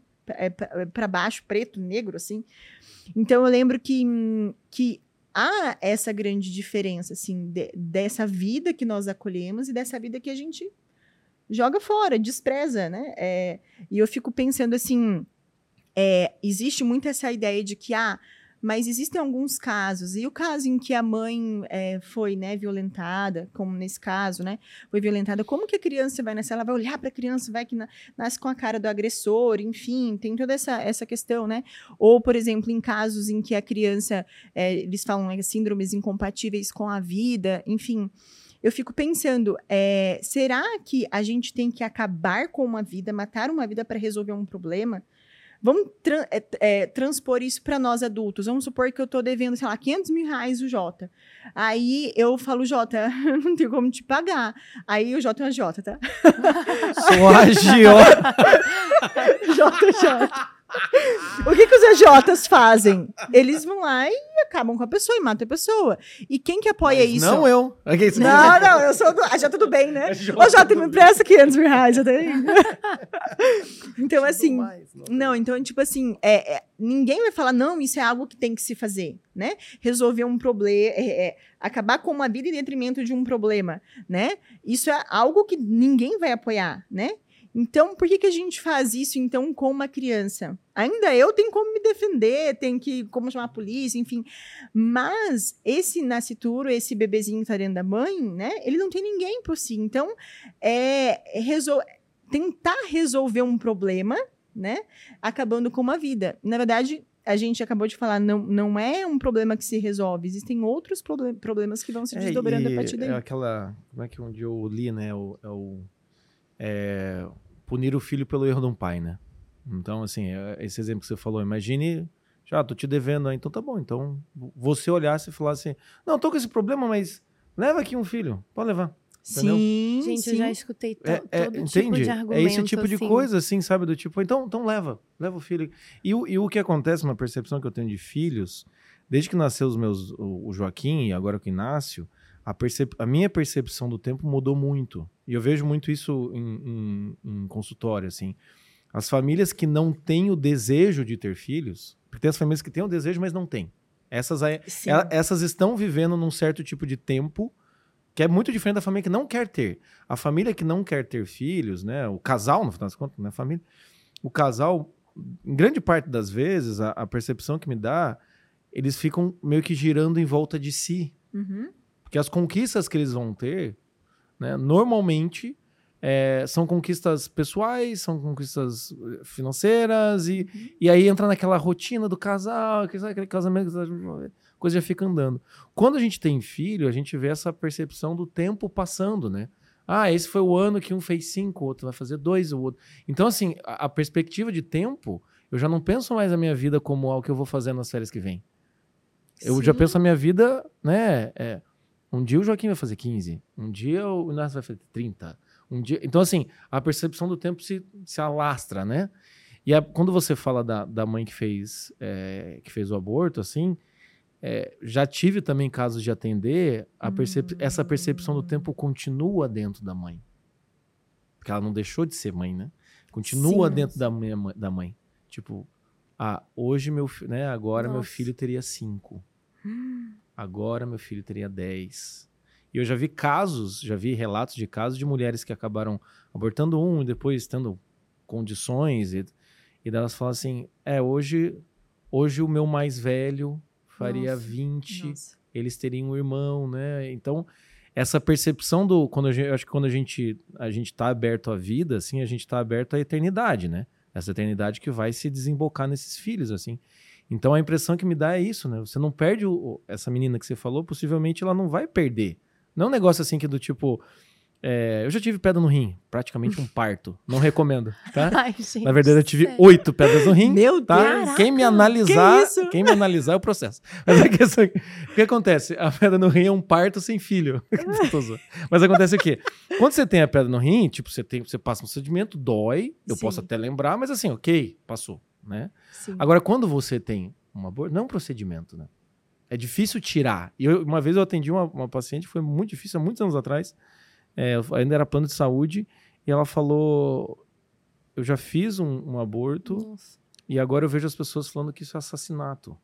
Para baixo, preto, negro, assim. Então eu lembro que, que há essa grande diferença, assim, de- dessa vida que nós acolhemos e dessa vida que a gente joga fora, despreza, né? É, e eu fico pensando assim, é, existe muito essa ideia de que, ah, mas existem alguns casos, e o caso em que a mãe é, foi, né, violentada, como nesse caso, né, foi violentada, como que a criança vai nascer? Ela vai olhar para a criança, vai que na, nasce com a cara do agressor, enfim, tem toda essa, essa questão, né? Ou, por exemplo, em casos em que a criança, é, eles falam né, síndromes incompatíveis com a vida, enfim eu fico pensando, é, será que a gente tem que acabar com uma vida, matar uma vida para resolver um problema? Vamos tra é, é, transpor isso para nós adultos. Vamos supor que eu estou devendo, sei lá, 500 mil reais o Jota. Aí eu falo, Jota, não tenho como te pagar. Aí o Jota é uma Jota, tá? Sou a Jota. Jota, Jota o que, que os EJs fazem? Eles vão lá e acabam com a pessoa e matam a pessoa. E quem que apoia Mas isso? Não eu. Não, não, eu sou do. Ah, já tudo bem, né? É Ô, Jota, me empresta 500 mil reais, tem. então, assim. Não, então, tipo assim, é, é, ninguém vai falar, não, isso é algo que tem que se fazer, né? Resolver um problema, é, é, acabar com uma vida em detrimento de um problema, né? Isso é algo que ninguém vai apoiar, né? Então, por que, que a gente faz isso, então, com uma criança? Ainda eu tenho como me defender, tenho que como chamar a polícia, enfim. Mas esse nascituro, esse bebezinho que tá dentro da mãe, né? Ele não tem ninguém por si. Então, é, é resol tentar resolver um problema, né? Acabando com uma vida. Na verdade, a gente acabou de falar, não, não é um problema que se resolve, existem outros problem problemas que vão se é, desdobrando é, a partir daí. É aquela, como é que dia eu li, né, o, é o é, punir o filho pelo erro de um pai, né? Então, assim, é, esse exemplo que você falou, imagine, já tô te devendo, então tá bom. Então, você olhasse e falasse, não, tô com esse problema, mas leva aqui um filho, pode levar. Entendeu? Sim, gente, sim. eu já escutei to é, é, todo entende? tipo de argumento. É esse tipo assim. de coisa, assim, sabe? Do tipo, então, então leva, leva o filho. E, e o que acontece, uma percepção que eu tenho de filhos, desde que nasceu os meus, o, o Joaquim e agora o Inácio, a, percep a minha percepção do tempo mudou muito. E eu vejo muito isso em, em, em consultório, assim. As famílias que não têm o desejo de ter filhos, porque tem as famílias que têm o desejo, mas não têm. Essas, aí, ela, essas estão vivendo num certo tipo de tempo que é muito diferente da família que não quer ter. A família que não quer ter filhos, né? O casal, no final das contas, né? Família. O casal, em grande parte das vezes, a, a percepção que me dá, eles ficam meio que girando em volta de si. Uhum. Porque as conquistas que eles vão ter, né, normalmente é, são conquistas pessoais, são conquistas eh, financeiras, e, uhum. e aí entra naquela rotina do casal, aquele casamento, a coisa já fica andando. Quando a gente tem filho, a gente vê essa percepção do tempo passando, né? Ah, esse foi o ano que um fez cinco, o outro vai fazer dois, o outro. Então, assim, a, a perspectiva de tempo, eu já não penso mais a minha vida como algo que eu vou fazer nas férias que vem. Eu Sim. já penso a minha vida, né? É, um dia o Joaquim vai fazer 15, um dia o Inácio vai fazer 30. Um dia... Então, assim, a percepção do tempo se, se alastra, né? E a, quando você fala da, da mãe que fez, é, que fez o aborto, assim, é, já tive também casos de atender, percep hum. essa percepção do tempo continua dentro da mãe. Porque ela não deixou de ser mãe, né? Continua Sim, dentro da, minha, da mãe. Tipo, ah, hoje meu, né, agora Nossa. meu filho teria cinco. Hum. Agora meu filho teria 10. E eu já vi casos, já vi relatos de casos de mulheres que acabaram abortando um e depois tendo condições. E, e elas falam assim: é, hoje, hoje o meu mais velho faria nossa, 20, nossa. eles teriam um irmão, né? Então, essa percepção do. Quando gente, eu acho que quando a gente a gente está aberto à vida, assim, a gente está aberto à eternidade, né? Essa eternidade que vai se desembocar nesses filhos, assim. Então a impressão que me dá é isso, né? Você não perde o, essa menina que você falou, possivelmente ela não vai perder. Não é um negócio assim que do tipo. É, eu já tive pedra no rim, praticamente um parto. Não recomendo, tá? Ai, gente, Na verdade, eu tive oito pedras no rim. Meu tá? Deus! Quem me analisar, que quem me analisar é o processo. Mas é que, assim, o que acontece? A pedra no rim é um parto sem filho. Mas acontece o quê? Quando você tem a pedra no rim, tipo, você, tem, você passa um procedimento, dói, eu Sim. posso até lembrar, mas assim, ok, passou né? Sim. Agora, quando você tem um aborto, não é um procedimento, né? É difícil tirar. E eu, uma vez eu atendi uma, uma paciente, foi muito difícil, há muitos anos atrás, é, ainda era plano de saúde, e ela falou: Eu já fiz um, um aborto, Nossa. e agora eu vejo as pessoas falando que isso é assassinato.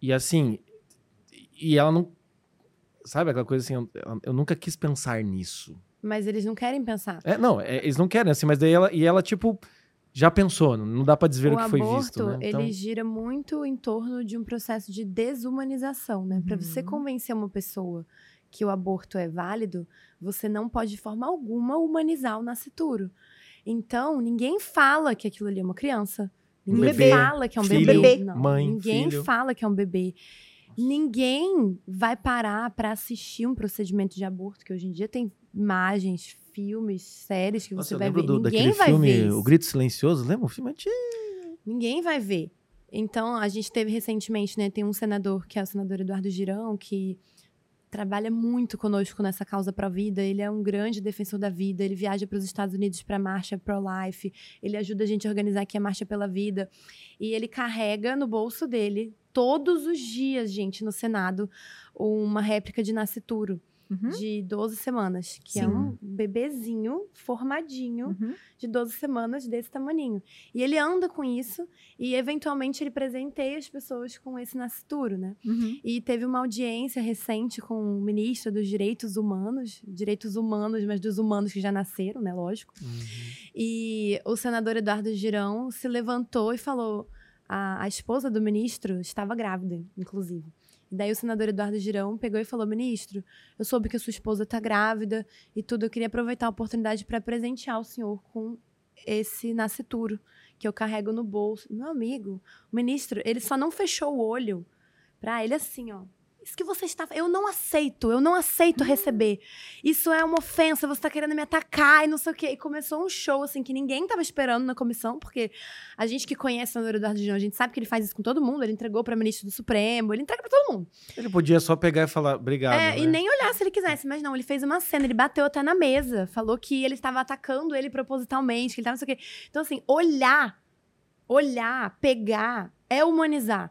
E assim, e ela não. Sabe aquela coisa assim, eu, eu nunca quis pensar nisso. Mas eles não querem pensar. É, não, é, eles não querem, assim, mas daí ela. E ela, tipo, já pensou, não- dá pra desver o, o que foi aborto, visto, né? Então, ele gira muito em torno de um processo de desumanização, né? Para você Uhum. convencer uma pessoa que o aborto é válido, você não pode de forma alguma humanizar o nascituro. Então, ninguém fala que aquilo ali é uma criança. Um Ninguém bebê, fala que é um filho, bebê. bebê, Não, mãe, ninguém filho. fala que é um bebê. Ninguém vai parar para assistir um procedimento de aborto, que hoje em dia tem imagens, filmes, séries que Nossa, você vai ver. do, Ninguém vai filme ver. O isso. Grito Silencioso, lembra? Um filme antigo. Ninguém vai ver. Então, a gente teve recentemente, né? Tem um senador, que é o senador Eduardo Girão, que trabalha muito conosco nessa causa pró-vida. Ele é um grande defensor da vida. Ele viaja para os Estados Unidos para a marcha pro-life. Ele ajuda a gente a organizar aqui a Marcha pela Vida. E ele carrega no bolso dele, todos os dias, gente, no Senado, uma réplica de nascituro Uhum. de 12 semanas, que é Sim. um bebezinho formadinho Uhum. de 12 semanas desse tamaninho. E ele anda com isso e, eventualmente, ele presenteia as pessoas com esse nascituro, né? Uhum. E teve uma audiência recente com o ministro dos Direitos Humanos, direitos humanos, mas dos humanos que já nasceram, né? Lógico. E o senador Eduardo Girão se levantou e falou: a, a esposa do ministro estava grávida, inclusive. E daí o senador Eduardo Girão pegou e falou: Ministro, eu soube que a sua esposa está grávida e tudo. Eu queria aproveitar a oportunidade para presentear o senhor com esse nascituro que eu carrego no bolso. Meu amigo, o ministro, ele só não fechou o olho para ele assim, ó. Isso que você está. Eu não aceito, eu não aceito receber. Isso é uma ofensa, você está querendo me atacar e não sei o quê. E começou um show, assim, que ninguém estava esperando na comissão, porque a gente que conhece o Eduardo Girão, a gente sabe que ele faz isso com todo mundo. Ele entregou para ministro do Supremo, ele entrega para todo mundo. Ele podia só pegar e falar, obrigado. É, né? e nem olhar se ele quisesse, mas não, ele fez uma cena, ele bateu até na mesa, falou que ele estava atacando ele propositalmente, que ele estava não sei o quê. Então, assim, olhar, olhar, pegar, é humanizar.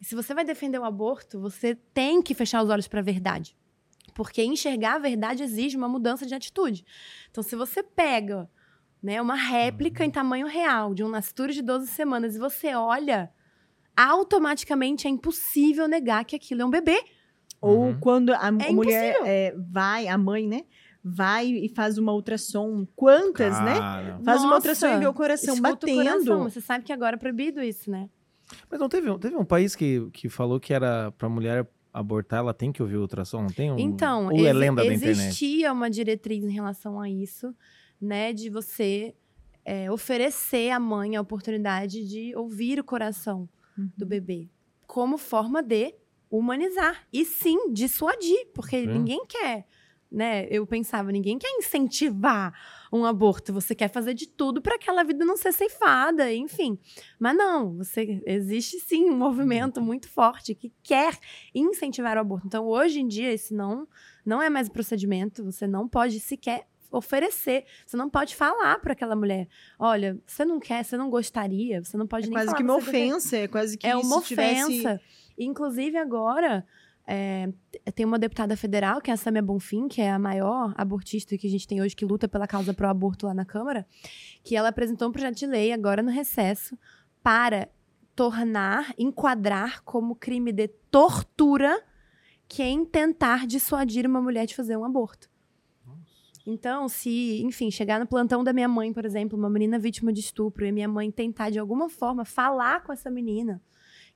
E se você vai defender o aborto, você tem que fechar os olhos para a verdade. Porque enxergar a verdade exige uma mudança de atitude. Então, se você pega né, uma réplica em tamanho real de um nascituro de 12 semanas e você olha, automaticamente é impossível negar que aquilo é um bebê. Ou Uhum. quando a É mulher é, vai, a mãe, né? Vai e faz uma ultrassom. Quantas, né? Cara, Faz uma Nossa, ultrassom e vê o coração Escuta o batendo. coração, Você sabe que agora é proibido isso, né? Mas não teve, um- teve um país que, que falou que era pra mulher abortar, ela tem que ouvir o ultrassom, não tem um... Então, Ou é lenda da internet? existia uma diretriz em relação a isso, né? De você é, oferecer à mãe a oportunidade de ouvir o coração Uhum. do bebê. Como forma de humanizar. E sim, dissuadir. Porque Sim. ninguém quer, né? Eu pensava, ninguém quer incentivar um aborto. Você quer fazer de tudo para aquela vida não ser ceifada, enfim. Mas não, você existe sim um movimento muito forte que quer incentivar o aborto. Então, hoje em dia, isso não, não é mais procedimento, você não pode sequer oferecer, você não pode falar para aquela mulher, olha, você não quer, você não gostaria, você não pode É nem quase falar que uma pra você defen- ofensa, é quase que é uma se tivesse... ofensa. Inclusive, agora, é, tem uma deputada federal, que é a Samia Bonfim, que é a maior abortista que a gente tem hoje, que luta pela causa pro aborto lá na Câmara, que ela apresentou um projeto de lei agora no recesso para tornar, enquadrar como crime de tortura quem tentar dissuadir uma mulher de fazer um aborto. Então, se, enfim, chegar no plantão da minha mãe, por exemplo, uma menina vítima de estupro, e a minha mãe tentar de alguma forma falar com essa menina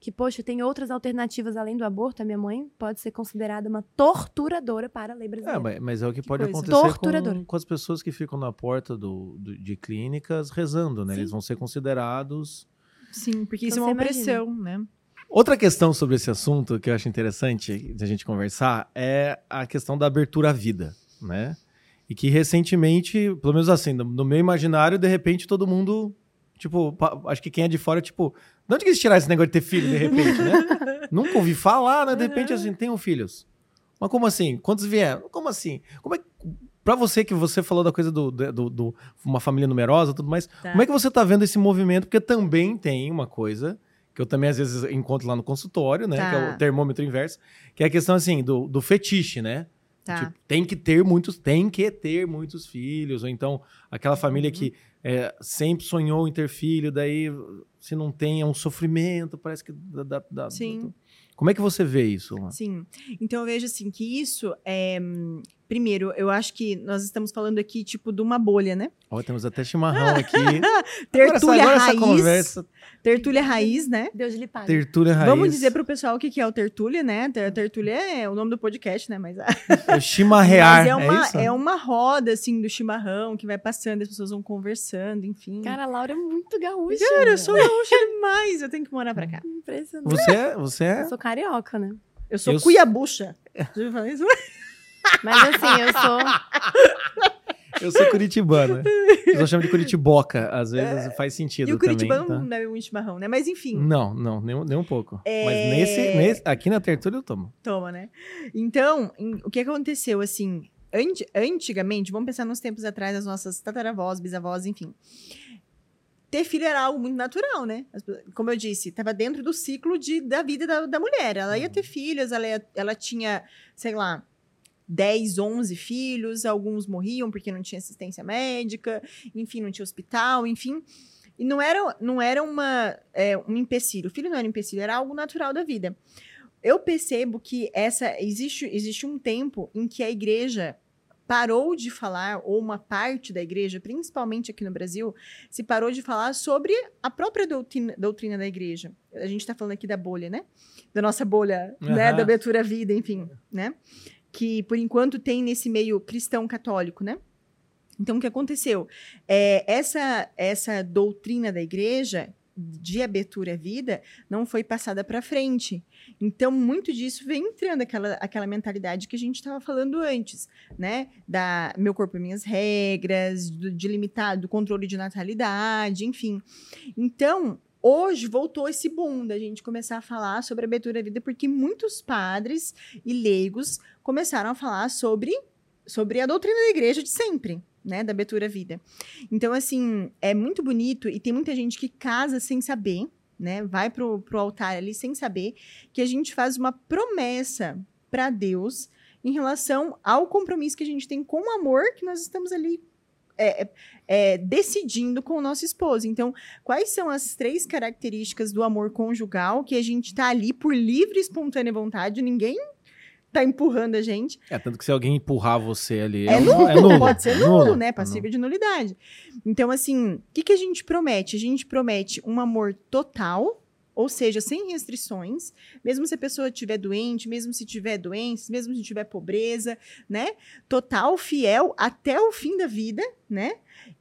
que, poxa, tem outras alternativas além do aborto, a minha mãe pode ser considerada uma torturadora para a lei É, brasileira. mas, mas é o que, Que pode coisa. acontecer Torturador. com, com as pessoas que ficam na porta do, do- de clínicas rezando, né? Sim. Eles vão ser considerados... Sim, porque isso Então, é uma imagina. opressão, né? Outra questão sobre esse assunto que eu acho interessante da gente conversar é a questão da abertura à vida, né? E que recentemente, pelo menos assim, no, no meu imaginário, de repente todo mundo, tipo, acho que quem é de fora, tipo, de onde que eles tiraram esse negócio de ter filho, de repente, né? Nunca ouvi falar, né? De repente, assim, tenham filhos. Mas como assim? Quantos vieram? Como assim? Como é Pra você que você falou da coisa do, do, do- uma família numerosa e tudo mais, Tá. como é que você tá vendo esse movimento? Porque também tem uma coisa que eu também às vezes encontro lá no consultório, né? Tá. Que é o termômetro inverso, que é a questão assim do, do fetiche, né? Tá. Tipo, tem que ter muitos, tem que ter muitos filhos, ou então aquela família que é, sempre sonhou em ter filho, daí se não tem é um sofrimento, parece que dá, dá- dá- Sim. Como é que você vê isso? Lá? Sim. Então eu vejo assim que isso é, hum, primeiro, eu acho que nós estamos falando aqui, tipo, de uma bolha, né? Ó, temos até chimarrão aqui. Tertúlia agora, raiz. conversa. Tertúlia raiz, né? Deus lhe pague. Tertúlia raiz. Vamos dizer pro pessoal o que que é o Tertúlia, né? Ter- Tertúlia é o nome do podcast, né? Mas, É chimarrear, mas é, é, uma, isso? é uma roda, assim, do chimarrão que vai passando, as pessoas vão conversando, enfim. Cara, a Laura é muito gaúcha. Cara, eu sou gaúcha demais, eu tenho que morar pra cá. Impressionante. Você é, você é Eu sou carioca, né? Eu sou Eu- cuiabucha. Já ouviu falar isso? Mas assim, eu sou. Eu sou curitibano. Eu só chamo de curitiboca. Às vezes faz sentido É. E o Curitibano também. não bebe muito chimarrão, né? Mas enfim, Tá? Não, não, nem, um- nem um pouco. É- Mas nesse, nesse, aqui na tertúlia eu tomo. toma, né? Então, em- o que aconteceu, assim, anti- antigamente, vamos pensar nos tempos atrás, as nossas tataravós, bisavós, enfim. Ter filho era algo muito natural, né? Como eu disse, estava dentro do ciclo de, da vida da, da mulher. Ela ia ter filhos, ela, ia- ela tinha, sei lá, 10, 11 filhos, alguns morriam porque não tinha assistência médica, enfim, não tinha hospital, enfim. E não era, não era uma, é, um empecilho. O filho não era um empecilho, era algo natural da vida. Eu percebo que essa existe, existe um tempo em que a igreja parou de falar, ou uma parte da igreja, principalmente aqui no Brasil, se parou de falar sobre a própria doutrina, doutrina da igreja. A gente está falando aqui da bolha, né? Da nossa bolha, né? Aham. Da abertura à vida, enfim, né? Que, por enquanto, tem nesse meio cristão católico, né? Então, o que aconteceu? É, essa, essa doutrina da igreja de abertura à vida não foi passada para frente. Então, muito disso vem entrando aquela, aquela mentalidade que a gente estava falando antes, né? Da meu corpo, minhas regras, do, de do controle de natalidade, enfim. Então, hoje voltou esse boom da gente começar a falar sobre abertura à vida, porque muitos padres e leigos começaram a falar sobre, sobre a doutrina da igreja de sempre. Né, da abertura à vida. Então, assim, é muito bonito e tem muita gente que casa sem saber, né? Vai pro, pro altar ali sem saber que a gente faz uma promessa para Deus em relação ao compromisso que a gente tem com o amor que nós estamos ali é, é, é, decidindo com o nosso esposo. Então, quais são as três características do amor conjugal que a gente tá ali por livre e espontânea vontade, ninguém tá empurrando a gente. É, tanto que se alguém empurrar você ali. É um- nulo, pode ser é nulo, né? é Passível de nulidade. Então, assim, o que, que a gente promete? A gente promete um amor total, ou seja, sem restrições, mesmo se a pessoa estiver doente, mesmo se tiver doença, mesmo se tiver pobreza, né? Total, fiel até o fim da vida, né?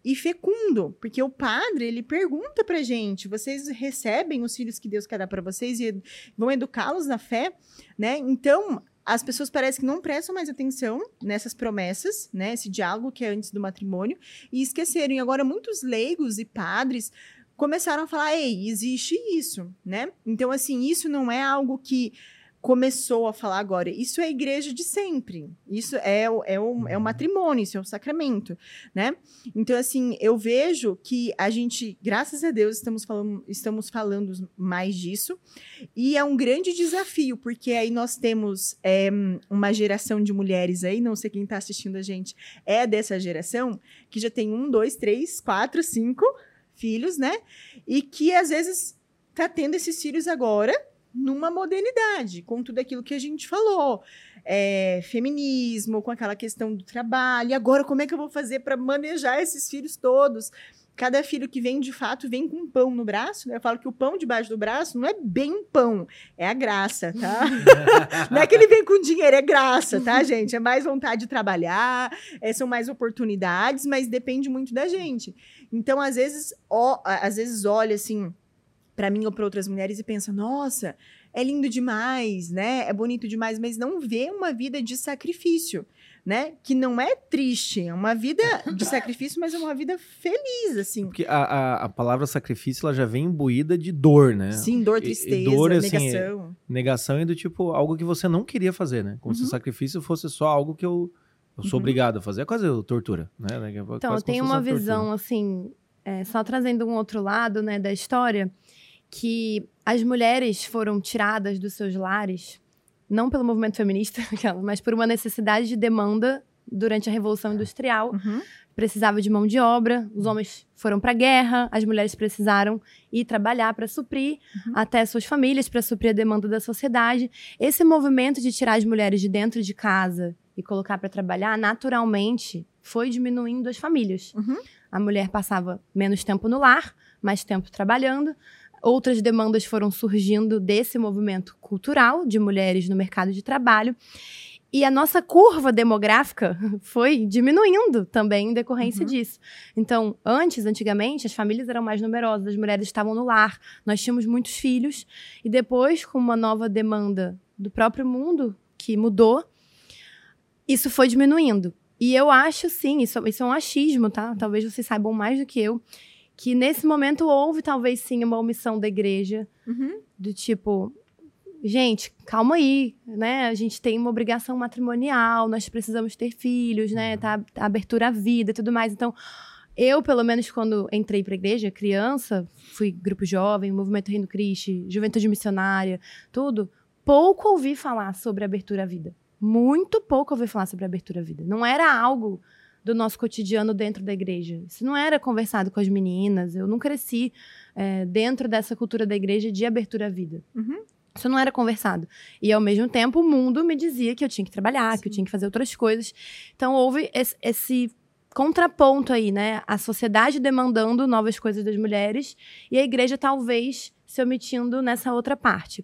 E fecundo, porque o padre, ele pergunta pra gente, vocês recebem os filhos que Deus quer dar para vocês e vão educá-los na fé, né? Então, as pessoas parecem que não prestam mais atenção nessas promessas, né? Esse diálogo que é antes do matrimônio, e esqueceram. E agora muitos leigos e padres começaram a falar: ei, existe isso, né? Então, assim, isso não é algo que começou a falar agora. Isso é a igreja de sempre. Isso é o, é o, é o matrimônio, isso é o sacramento, né? Então, assim, eu vejo que a gente, graças a Deus, estamos falando, estamos falando mais disso. E é um grande desafio, porque aí nós temos é, uma geração de mulheres aí, não sei quem está assistindo a gente, é dessa geração, que já tem um, dois, três, quatro, cinco filhos, né? E que às vezes tá tendo esses filhos agora numa modernidade, com tudo aquilo que a gente falou. É, feminismo, com aquela questão do trabalho. E agora, como é que eu vou fazer para manejar esses filhos todos? Cada filho que vem, de fato, vem com um pão no braço. Né? Eu falo que o pão debaixo do braço não é bem pão, é a graça, tá? não é que ele vem com dinheiro, é graça, tá, gente? É mais vontade de trabalhar, é, são mais oportunidades, mas depende muito da gente. Então, às vezes, ó, às vezes olha assim para mim ou para outras mulheres e pensa: nossa, é lindo demais, né? É bonito demais, mas não vê uma vida de sacrifício, né? Que não é triste, é uma vida de sacrifício, mas é uma vida feliz, assim. Porque a, a, a palavra sacrifício ela já vem imbuída de dor, né? Sim, dor, E- e tristeza, dor, assim, negação. Negação e do tipo algo que você não queria fazer, né? Como se o Uhum. sacrifício fosse só algo que eu, eu sou Uhum. obrigado a fazer. É quase tortura, né? É Então, eu tenho uma tortura. visão, assim, é, só trazendo um outro lado, né, da história, que as mulheres foram tiradas dos seus lares, não pelo movimento feminista, mas por uma necessidade de demanda durante a Revolução Industrial. Uhum. Precisava de mão de obra, os homens foram para a guerra, as mulheres precisaram ir trabalhar para suprir Uhum. até suas famílias, para suprir a demanda da sociedade. Esse movimento de tirar as mulheres de dentro de casa e colocar para trabalhar, naturalmente foi diminuindo as famílias. Uhum. A mulher passava menos tempo no lar, mais tempo trabalhando. Outras demandas foram surgindo desse movimento cultural de mulheres no mercado de trabalho. E a nossa curva demográfica foi diminuindo também em decorrência Uhum. disso. Então, antes, antigamente, as famílias eram mais numerosas, as mulheres estavam no lar, nós tínhamos muitos filhos. E depois, com uma nova demanda do próprio mundo, que mudou, isso foi diminuindo. E eu acho, sim, isso, isso é um achismo, tá? Talvez vocês saibam mais do que eu, que nesse momento houve, talvez sim, uma omissão da igreja, Uhum. do tipo, gente, calma aí, né? A gente tem uma obrigação matrimonial, nós precisamos ter filhos, né? Tá, tá abertura à vida e tudo mais. Então, eu, pelo menos, quando entrei pra igreja, criança, fui grupo jovem, movimento Reino Cristo, juventude missionária, tudo, pouco ouvi falar sobre abertura à vida. Muito pouco ouvi falar sobre abertura à vida. Não era algo do nosso cotidiano dentro da igreja. Isso não era conversado com as meninas. Eu não cresci é, dentro dessa cultura da igreja de abertura à vida. Uhum. Isso não era conversado. E ao mesmo tempo, o mundo me dizia que eu tinha que trabalhar, que eu Sim. tinha que fazer outras coisas. Então houve esse, esse contraponto aí, né? A sociedade demandando novas coisas das mulheres e a igreja talvez se omitindo nessa outra parte.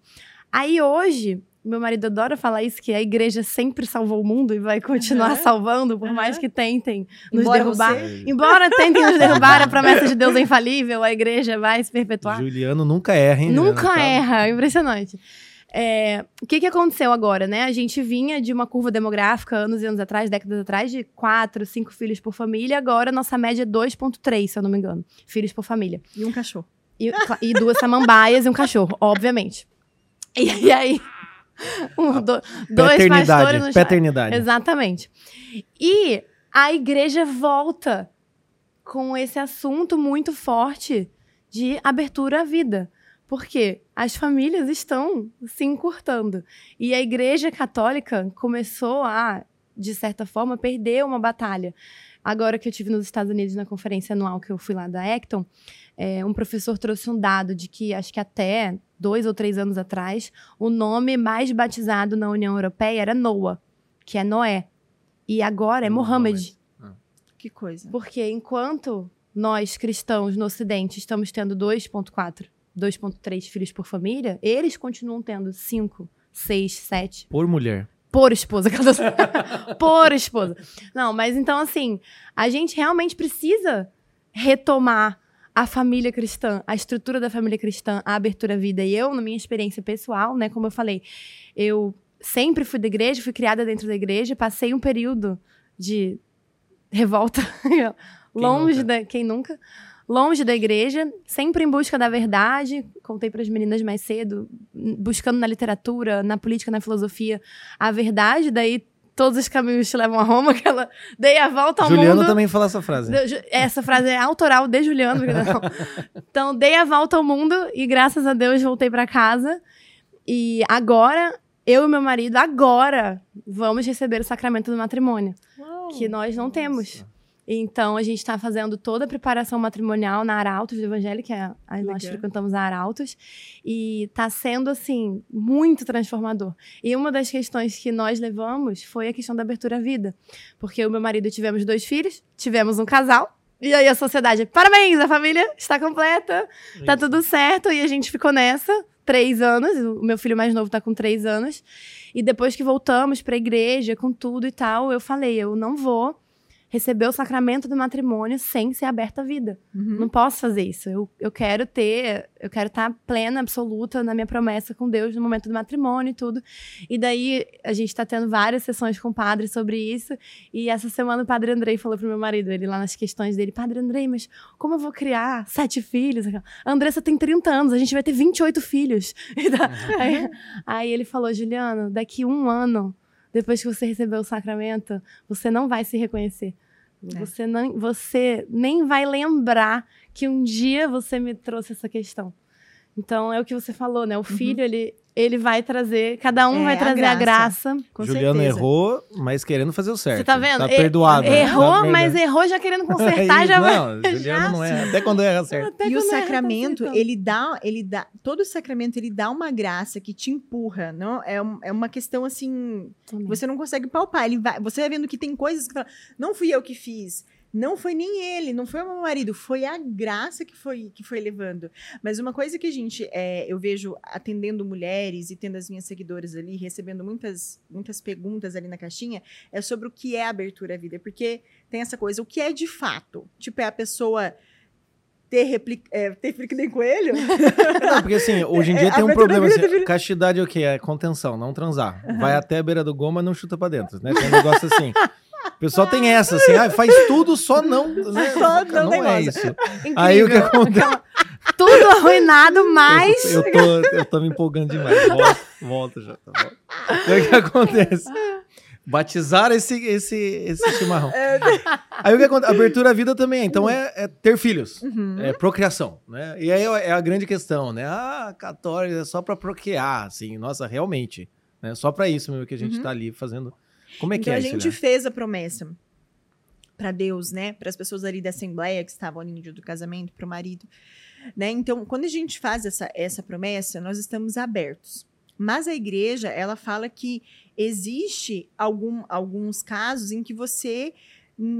Aí hoje, meu marido adora falar isso, que a igreja sempre salvou o mundo e vai continuar Aham. salvando, por Aham. mais que tentem nos Embora derrubar. você- Embora tentem nos derrubar, a promessa de Deus é infalível, a igreja vai se perpetuar. Juliano nunca erra, hein? Nunca Juliano? Tá- erra, impressionante. É, o que, que aconteceu agora, né? A gente vinha de uma curva demográfica anos e anos atrás, décadas atrás, de quatro, cinco filhos por família. Agora nossa média é 2,3, se eu não me engano, filhos por família. E um cachorro. E, e duas samambaias e um cachorro, obviamente. E, e aí, um, do- dois pastores no paternidade. Exatamente. E a igreja volta com esse assunto muito forte de abertura à vida. Porque as famílias estão se encurtando. E a igreja católica começou a, de certa forma, perder uma batalha. Agora que eu tive nos Estados Unidos na conferência anual que eu fui lá da Acton, é, um professor trouxe um dado de que acho que até dois ou três anos atrás, o nome mais batizado na União Europeia era Noah, que é Noé. E agora é Mohammed. Que coisa. Porque enquanto nós, cristãos, no Ocidente, estamos tendo 2,4, 2,3 filhos por família, eles continuam tendo 5, 6, 7 Por mulher. por esposa. por esposa. Não, mas então, assim, a gente realmente precisa retomar a família cristã, a estrutura da família cristã, a abertura à vida. E eu, na minha experiência pessoal, né, como eu falei, eu sempre fui da igreja, fui criada dentro da igreja, passei um período de revolta longe da quem nunca longe da igreja, sempre em busca da verdade. Contei para as meninas mais cedo, buscando na literatura, na política, na filosofia a verdade. Daí todos os caminhos te levam a Roma, que ela dei a volta ao Juliano mundo. também fala essa frase. Essa frase é autoral de Juliano. Então, dei a volta ao mundo e, graças a Deus, voltei para casa. E agora, eu e meu marido, agora, vamos receber o sacramento do matrimônio, que nós não temos. Então, a gente está fazendo toda a preparação matrimonial na Arautos do Evangelho, que é a, nós Legal. frequentamos a Arautos, e está sendo, assim, muito transformador. E uma das questões que nós levamos foi a questão da abertura à vida. Porque eu e meu marido tivemos dois filhos, tivemos um casal, e aí a sociedade, parabéns, a família está completa, tá tudo certo, e a gente ficou nessa três anos, o meu filho mais novo tá com três anos, e depois que voltamos pra igreja, com tudo e tal, eu falei, eu não vou receber o sacramento do matrimônio sem ser aberta à vida. Uhum. Não posso fazer isso. Eu, eu quero ter, eu quero estar plena, absoluta na minha promessa com Deus no momento do matrimônio e tudo. E daí a gente tá tendo várias sessões com o padre sobre isso. E essa semana o padre Andrei falou pro meu marido, ele lá nas questões dele, padre Andrei, mas como eu vou criar sete filhos? A Andressa tem 30 anos, a gente vai ter 28 filhos. E da- aí, aí ele falou, Juliano, daqui um ano, depois que você receber o sacramento, você não vai se reconhecer. É. Você, não, você nem vai lembrar que um dia você me trouxe essa questão. Então, é o que você falou, né? O filho, ele, ele vai trazer, cada um É, vai a trazer a graça. graça. Com Juliano certeza. errou, mas querendo fazer o certo. Você tá vendo? Tá E- perdoado. né? Errou, Tá mas errou já querendo consertar, já vai. Não, Juliano não é. Até quando erra certo. Até E o tá sacramento, ele dá, ele dá, todo sacramento ele dá uma graça que te empurra, não? É, um- é uma questão assim, Também. você não consegue palpar, ele vai, você vai vendo que tem coisas que fala, não fui eu que fiz, não foi nem ele, não foi o meu marido, foi a graça que foi que foi levando. Mas uma coisa que a gente, é, eu vejo atendendo mulheres e tendo as minhas seguidoras ali, recebendo muitas muitas perguntas ali na caixinha, é sobre o que é abertura à vida, porque tem essa coisa, o que é de fato? Tipo, é a pessoa ter replica, é, ter flick nem coelho? Não, porque assim, hoje em É, dia tem um problema. da vida, Assim, castidade é o quê? É contenção, não transar. Vai até a beira do gol, mas não chuta pra dentro, né? Tem um negócio assim. Pessoal tem essa, assim, ah, faz tudo, só não. Né? Só não não é isso. Aí o que acontece? Tudo arruinado, mas. Eu, eu tô, eu tô me empolgando demais. Volta, volta já. Tá bom? Aí o que acontece? Batizar esse, esse, esse chimarrão. Aí o que acontece? Abertura à vida também. Então é, é ter filhos. Uhum. É procriação, né? E aí é a grande questão, né? Ah, católico é só pra procriar, assim. Nossa, realmente. Né? Só pra isso mesmo que a gente Uhum. tá ali fazendo. Como é que então é a gente fez a promessa para Deus, né? Para as pessoas ali da assembleia que estavam ali no dia do casamento, para o marido, né? Então, quando a gente faz essa, essa promessa, nós estamos abertos. Mas a igreja, ela fala que existe algum, alguns casos em que você,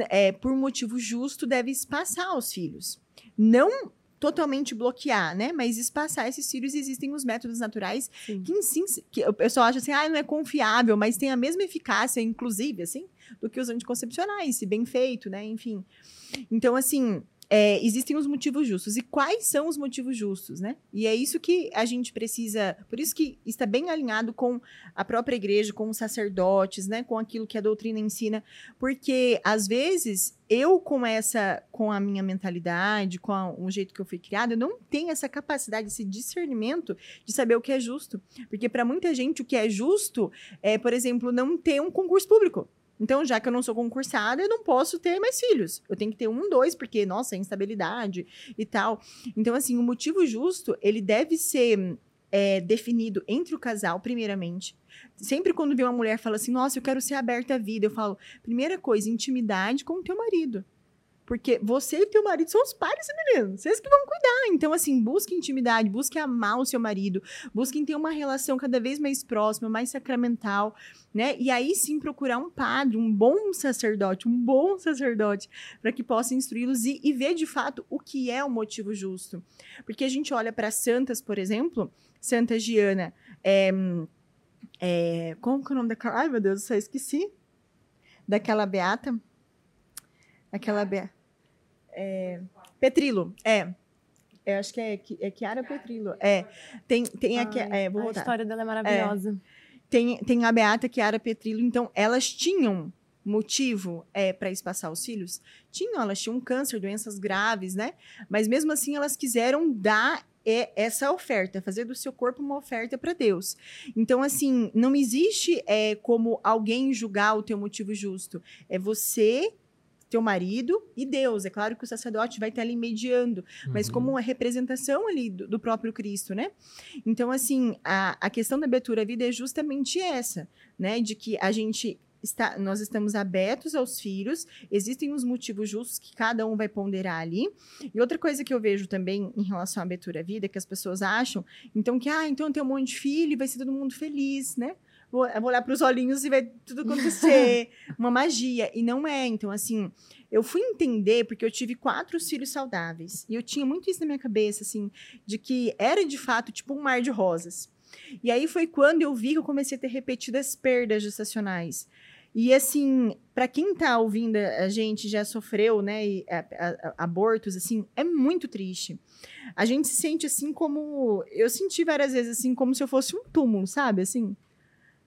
é, por motivo justo, deve espaçar os filhos. Não totalmente bloquear, né? Mas espaçar esses filhos existem os métodos naturais Sim. que, sim, que o pessoal acha assim, ah, não é confiável, mas tem a mesma eficácia, inclusive, assim, do que os anticoncepcionais, se bem feito, né? Enfim. Então, assim, é, existem os motivos justos. E quais são os motivos justos, né? E é isso que a gente precisa. Por isso que está bem alinhado com a própria igreja, com os sacerdotes, né? Com aquilo que a doutrina ensina. Porque, às vezes, eu, com essa, com a minha mentalidade, com a- o jeito que eu fui criada, eu não tenho essa capacidade, esse discernimento de saber o que é justo. Porque para muita gente o que é justo é, por exemplo, não ter um concurso público. Então, já que eu não sou concursada, eu não posso ter mais filhos. Eu tenho que ter um, dois, porque, nossa, é instabilidade e tal. Então, assim, o motivo justo, ele deve ser é, definido entre o casal, primeiramente. Sempre quando vem uma mulher fala assim, nossa, eu quero ser aberta à vida, eu falo, primeira coisa, intimidade com o teu marido. Porque você e teu marido são os pais desse menino. Vocês que vão cuidar. Então, assim, busque intimidade, busque amar o seu marido, busquem ter uma relação cada vez mais próxima, mais sacramental, né? E aí sim procurar um padre, um bom sacerdote, um bom sacerdote, para que possa instruí-los e, e ver de fato o que é o motivo justo. Porque a gente olha para santas, por exemplo, Santa Giana, é, é, como que é o nome daquela? Ai, meu Deus, eu só esqueci. Daquela beata. Aquela beata. É, Petrilo, é. Eu acho que é, é Chiara Petrilo. É. Tem, tem. Ai, É, vou a voltar. história dela é maravilhosa. Tem, tem a Beata Chiara Petrilo, então elas tinham motivo é, para espaçar os filhos? Tinham, elas tinham câncer, doenças graves, né? Mas mesmo assim elas quiseram dar é, essa oferta, fazer do seu corpo uma oferta para Deus. Então, assim, não existe é, como alguém julgar o teu motivo justo. É você, teu marido e Deus. É claro que o sacerdote vai estar ali mediando, mas Uhum. como uma representação ali do, do próprio Cristo, né? Então, assim, a, a questão da abertura à vida é justamente essa, né? De que a gente está, nós estamos abertos aos filhos, existem os motivos justos que cada um vai ponderar ali. E outra coisa que eu vejo também em relação à abertura à vida, que as pessoas acham, então que, ah, então eu tenho um monte de filho e vai ser todo mundo feliz, né? Vou, olhar para os olhinhos e vai tudo acontecer, uma magia. E não é. Então, assim, eu fui entender porque eu tive quatro filhos saudáveis. E eu tinha muito isso na minha cabeça, assim, de que era de fato tipo um mar de rosas. E aí foi quando eu vi que eu comecei a ter repetidas perdas gestacionais. E assim, para quem tá ouvindo a gente já sofreu, né, e, a- a- abortos assim, é muito triste. A gente se sente assim como eu senti várias vezes assim como se eu fosse um túmulo, sabe? Assim,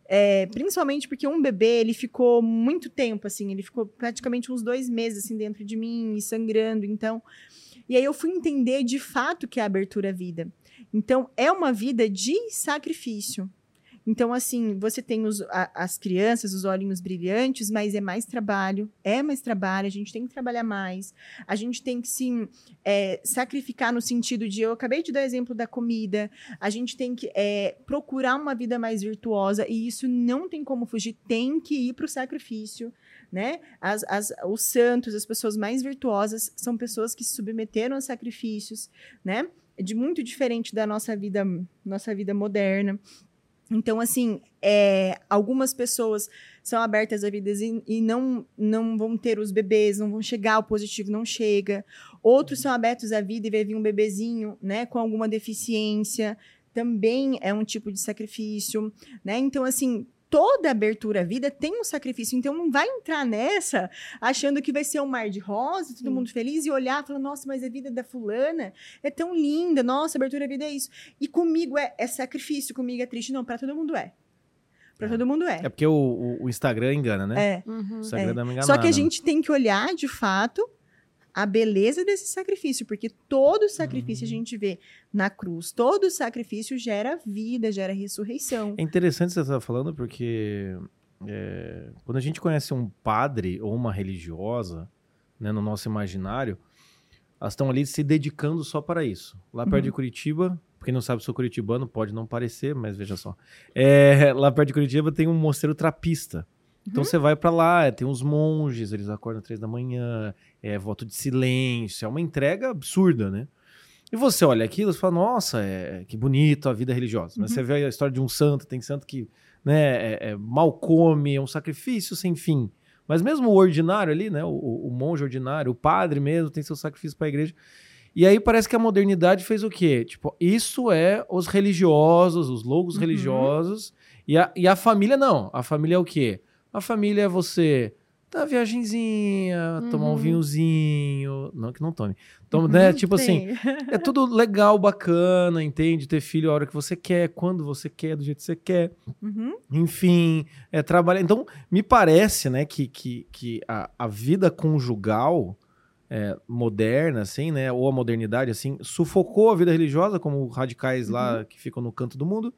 é, principalmente porque um bebê, ele ficou muito tempo, assim, ele ficou praticamente uns dois meses, assim, dentro de mim, e sangrando, então... E aí eu fui entender, de fato, que é a abertura à vida. Então, é uma vida de sacrifício. Então, assim, você tem os, a- as crianças, os olhinhos brilhantes, mas é mais trabalho, é mais trabalho, a gente tem que trabalhar mais, a gente tem que, sim, é, sacrificar no sentido de, eu acabei de dar exemplo da comida, a gente tem que é, procurar uma vida mais virtuosa, e isso não tem como fugir, tem que ir para o sacrifício, né? As, as, os santos, as pessoas mais virtuosas, são pessoas que se submeteram a sacrifícios, né? De muito diferente da nossa vida, nossa vida moderna. Então, assim, é, algumas pessoas são abertas à vida e, e não, não vão ter os bebês, não vão chegar, o positivo não chega. Outros são abertos à vida e vai vir um bebezinho, né, com alguma deficiência. Também é um tipo de sacrifício, né? Então, assim, toda abertura à vida tem um sacrifício. Então, não vai entrar nessa achando que vai ser um mar de rosa, todo Sim. mundo feliz, e olhar e falar, nossa, mas a vida da fulana é tão linda, nossa, abertura à vida é isso. E comigo é, é sacrifício, comigo é triste. Não, para todo mundo é. Para É. todo mundo é. É porque o, o- o Instagram engana, né? É. Uhum. O Instagram É. dá uma enganada. Só que a gente tem que olhar, de fato, a beleza desse sacrifício, porque todo sacrifício Uhum. a gente vê na cruz, todo sacrifício gera vida, gera ressurreição. É interessante você estar falando porque é, quando a gente conhece um padre ou uma religiosa, né, no nosso imaginário, elas estão ali se dedicando só para isso. Lá perto Uhum. de Curitiba, quem não sabe, sou curitibano, pode não parecer, mas veja só. É, lá perto de Curitiba tem um mosteiro trapista. Então Uhum. você vai para lá, tem uns monges, eles acordam três da manhã, é voto de silêncio, é uma entrega absurda, né? E você olha aquilo e fala, nossa, é, que bonito a vida religiosa. Uhum. Você vê a história de um santo, tem santo que né, é- é mal come, é um sacrifício sem fim. Mas mesmo o ordinário ali, né, o, o monge ordinário, o padre mesmo, tem seu sacrifício para a igreja. E aí parece que a modernidade fez o quê? Tipo, isso é os religiosos, os loucos Uhum. religiosos, e a, e a família não. A família é o quê? A família é você dar uma viagenzinha, tomar um Uhum. vinhozinho. Não que não tome. Toma, né? Tipo assim, Sim. é tudo legal, bacana, entende? Ter filho a hora que você quer, quando você quer, do jeito que você quer. Uhum. Enfim, é trabalhar. Então, me parece, né, que, que, que a, a vida conjugal é, moderna, assim, né, ou a modernidade, assim, sufocou a vida religiosa, como radicais lá que ficam no canto do mundo.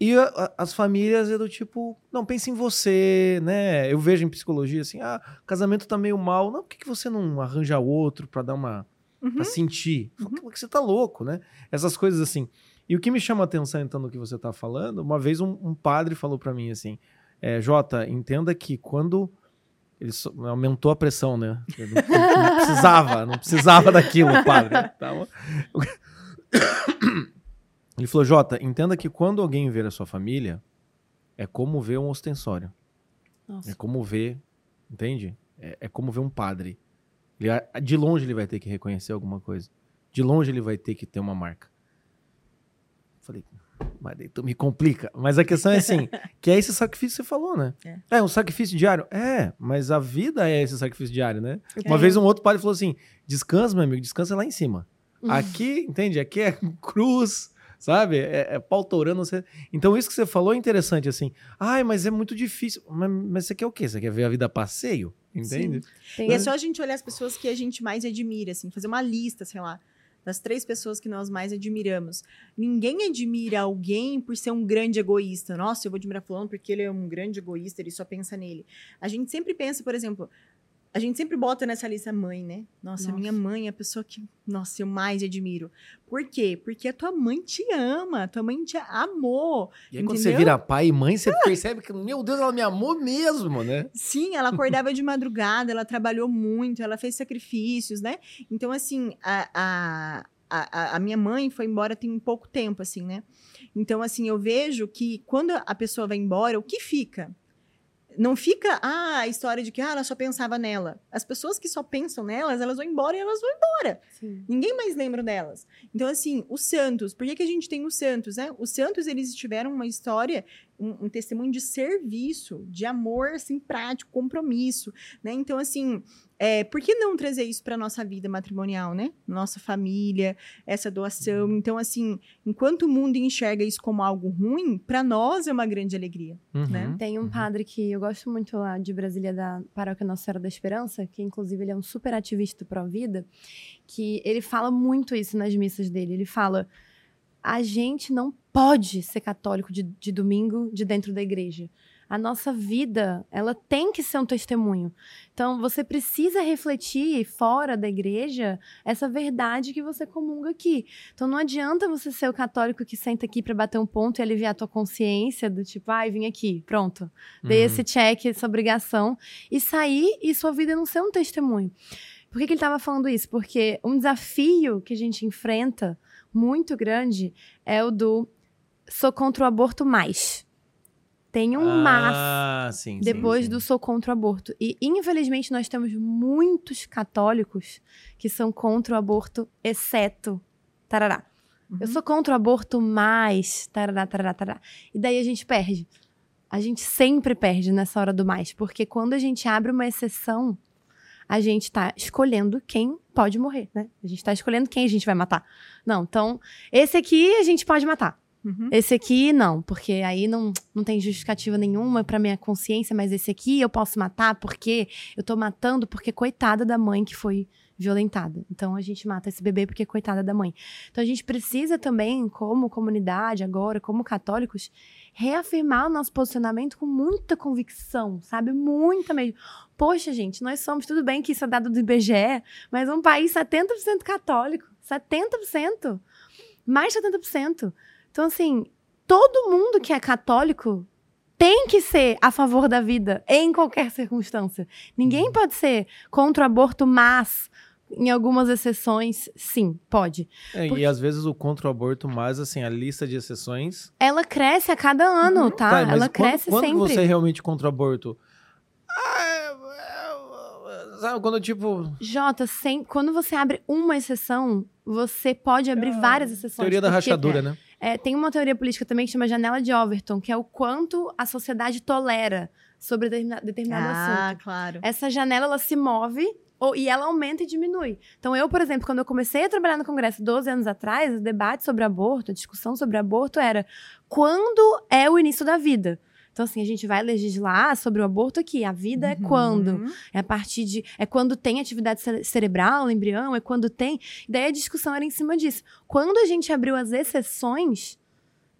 E a- as famílias é do tipo, não, pense em você, né? Eu vejo em psicologia assim, ah, casamento tá meio mal. Não, por que, que você não arranja outro pra dar uma. Uhum. pra sentir? Fala, "Pô, que você tá louco, né? Essas coisas assim. E o que me chama a atenção, então, no que você tá falando, uma vez um, um padre falou pra mim assim: é, Jota, entenda que quando. Ele aumentou a pressão, né? Eu Não, não precisava, não precisava daquilo, padre. Tava- Ele falou, Jota, entenda que quando alguém ver a sua família, é como ver um ostensório. Nossa. É como ver, entende? É, é como ver um padre. Ele de longe ele vai ter que reconhecer alguma coisa. De longe ele vai ter que ter uma marca. Falei, mas daí tu me complica. Mas a questão é assim, que é esse sacrifício que você falou, né? É. É, um sacrifício diário? É, mas a vida é esse sacrifício diário, né? Uma É. vez um outro padre falou assim, descansa, meu amigo, descansa lá em cima. Uhum. Aqui, entende? Aqui é cruz, sabe? É, é pau torando. Você... Então, isso que você falou é interessante, assim. Ai, mas é muito difícil. Mas, mas você quer o quê? Você quer ver a vida a passeio? Entende? Tem- E é só a gente olhar as pessoas que a gente mais admira, assim, fazer uma lista, sei lá, das três pessoas que nós mais admiramos. Ninguém admira alguém por ser um grande egoísta. Nossa, eu vou admirar fulano porque ele é um grande egoísta, ele só pensa nele. A gente sempre pensa, por exemplo, a gente sempre bota nessa lista mãe, né? Nossa, Nossa. minha mãe é a pessoa que, nossa, eu mais admiro. Por quê? Porque a tua mãe te ama, a tua mãe te amou. E aí, quando você vira pai e mãe, você percebe que, meu Deus, ela me amou mesmo, né? Sim, ela acordava de madrugada, ela trabalhou muito, ela fez sacrifícios, né? Então, assim, a, a, a, a minha mãe foi embora tem pouco tempo, assim, né? Então, assim, eu vejo que quando a pessoa vai embora, o que fica? Não fica ah, a história de que ah, ela só pensava nela. As pessoas que só pensam nelas, elas vão embora e elas vão embora. Sim. Ninguém mais lembra delas. Então, assim, os santos, por que, que a gente tem os santos, né? Os santos, eles tiveram uma história, um, um testemunho de serviço, de amor, assim, prático, compromisso, né? Então, assim, é, por que não trazer isso para nossa vida matrimonial, né? Nossa família, essa doação. Então, assim, enquanto o mundo enxerga isso como algo ruim, para nós é uma grande alegria. Né? Uhum. Tem um Uhum. padre que eu gosto muito lá de Brasília, da Paróquia Nossa Senhora da Esperança, que inclusive ele é um super ativista pró-vida, que ele fala muito isso nas missas dele. Ele fala: a gente não pode ser católico de, de domingo de dentro da igreja. A nossa vida, ela tem que ser um testemunho. Então, você precisa refletir fora da igreja essa verdade que você comunga aqui. Então, não adianta você ser o católico que senta aqui para bater um ponto e aliviar a tua consciência do tipo, ai, vim aqui, pronto. Dei Uhum. esse check, essa obrigação e sair e sua vida não ser um testemunho. Por que, que ele estava falando isso? Porque um desafio que a gente enfrenta muito grande é o do sou contra o aborto mais. Tem um mas Ah, sim. sim, depois sim. do sou contra o aborto. E, infelizmente, nós temos muitos católicos que são contra o aborto, exceto. Tarará. Eu Uhum. sou contra o aborto, mas. Tarará, tarará, tarará. E daí a gente perde. A gente sempre perde nessa hora do mais. Porque quando a gente abre uma exceção, a gente tá escolhendo quem pode morrer, né? A gente tá escolhendo quem a gente vai matar. Não, então, esse aqui a gente pode matar. Uhum. Esse aqui não, porque aí não, não tem justificativa nenhuma pra minha consciência, mas esse aqui eu posso matar porque eu tô matando porque coitada da mãe que foi violentada. Então a gente mata esse bebê porque coitada da mãe. Então a gente precisa também, como comunidade agora, como católicos, reafirmar o nosso posicionamento com muita convicção, sabe? Muita mesmo. Poxa, gente, nós somos, tudo bem que isso é dado do IBGE, mas um país 70% católico. 70%. Mais de 70%. Então, assim, todo mundo que é católico tem que ser a favor da vida em qualquer circunstância. Ninguém pode ser contra o aborto, mas em algumas exceções, sim, pode. É, Porque- E às vezes o contra o aborto, mas assim, a lista de exceções. Ela cresce a cada ano, tá? Tá, mas Ela quando- cresce quando, sempre. você é realmente contra o aborto? Ah, é- é- sabe, quando tipo. Jota, sem, quando você abre uma exceção, você pode abrir várias exceções. Teoria da rachadura, né? É, tem uma teoria política também que chama janela de Overton, que é o quanto a sociedade tolera sobre determina- determinado Ah, assunto. claro. Essa janela, ela se move ou- e ela aumenta e diminui. Então, eu, por exemplo, quando eu comecei a trabalhar no Congresso 12 anos atrás, o debate sobre aborto, a discussão sobre aborto era quando é o início da vida? Então, assim, a gente vai legislar sobre o aborto aqui. A vida é quando? Uhum. É a partir de. É quando tem atividade cere- cerebral, no embrião, é quando tem. E daí a discussão era em cima disso. Quando a gente abriu as exceções